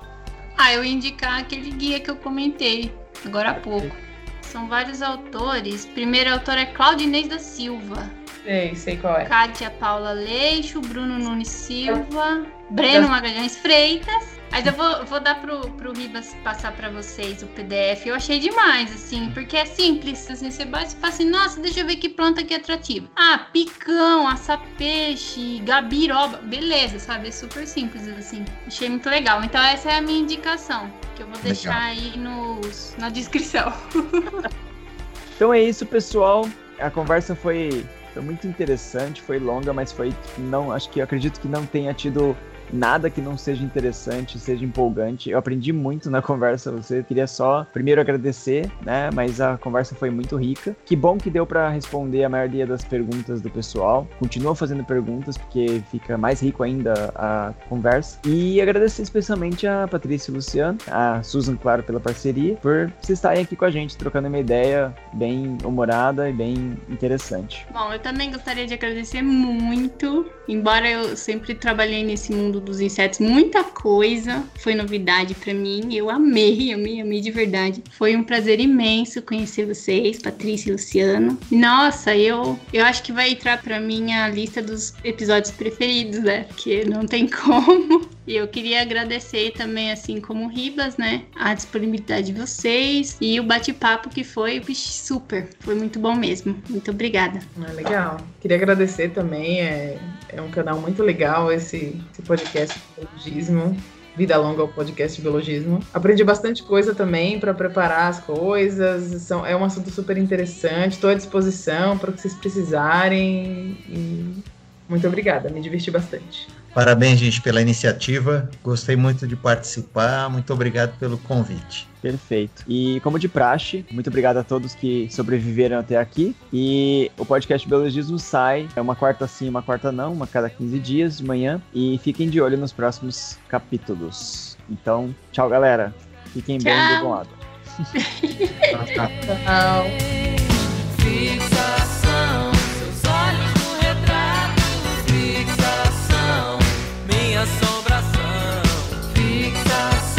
Ah, eu ia indicar aquele guia que eu comentei agora há pouco. São vários autores. Primeiro autor é Claudinei da Silva. Sei, sei qual é. Kátia Paula Leixo, Bruno Nunes Silva, Breno Magalhães Freitas. Mas eu vou, vou dar pro, pro Ribas passar para vocês o PDF. Eu achei demais, assim, porque é simples. Assim, você bate e fala assim, nossa, deixa eu ver que planta que é atrativa. Ah, picão, açapeixe, gabiroba. Beleza, sabe? É super simples, assim. Achei muito legal. Então essa é a minha indicação, que eu vou deixar legal. aí nos, na descrição. então é isso, pessoal. A conversa foi, foi muito interessante, foi longa, mas foi não, acho que acredito que não tenha tido nada que não seja interessante, seja empolgante. Eu aprendi muito na conversa, você queria só primeiro agradecer, né? Mas a conversa foi muito rica. Que bom que deu para responder a maioria das perguntas do pessoal. Continua fazendo perguntas porque fica mais rico ainda a conversa. E agradecer especialmente a Patrícia e Luciano, a Susan, claro, pela parceria, por vocês estarem aqui com a gente trocando uma ideia bem humorada e bem interessante. Bom, eu também gostaria de agradecer muito, embora eu sempre trabalhei nesse mundo mundo dos insetos, muita coisa foi novidade para mim. Eu amei, amei, amei de verdade. Foi um prazer imenso conhecer vocês, Patrícia e Luciano. Nossa, eu, eu acho que vai entrar para minha lista dos episódios preferidos, né? Porque não tem como. E eu queria agradecer também, assim como o Ribas, né? A disponibilidade de vocês e o bate-papo que foi super. Foi muito bom mesmo. Muito obrigada. Ah, legal. Queria agradecer também. É, é um canal muito legal esse, esse podcast biologismo. Vida longa ao podcast biologismo. Aprendi bastante coisa também para preparar as coisas. São, é um assunto super interessante. Estou à disposição para o que vocês precisarem. E muito obrigada, me diverti bastante. Parabéns, gente, pela iniciativa. Gostei muito de participar. Muito obrigado pelo convite. Perfeito. E como de praxe, muito obrigado a todos que sobreviveram até aqui. E o podcast Biologismo sai é uma quarta sim, uma quarta não, uma cada 15 dias de manhã. E fiquem de olho nos próximos capítulos. Então, tchau, galera. Fiquem tchau. bem do bom lado. tchau. minha assombração. Fixação.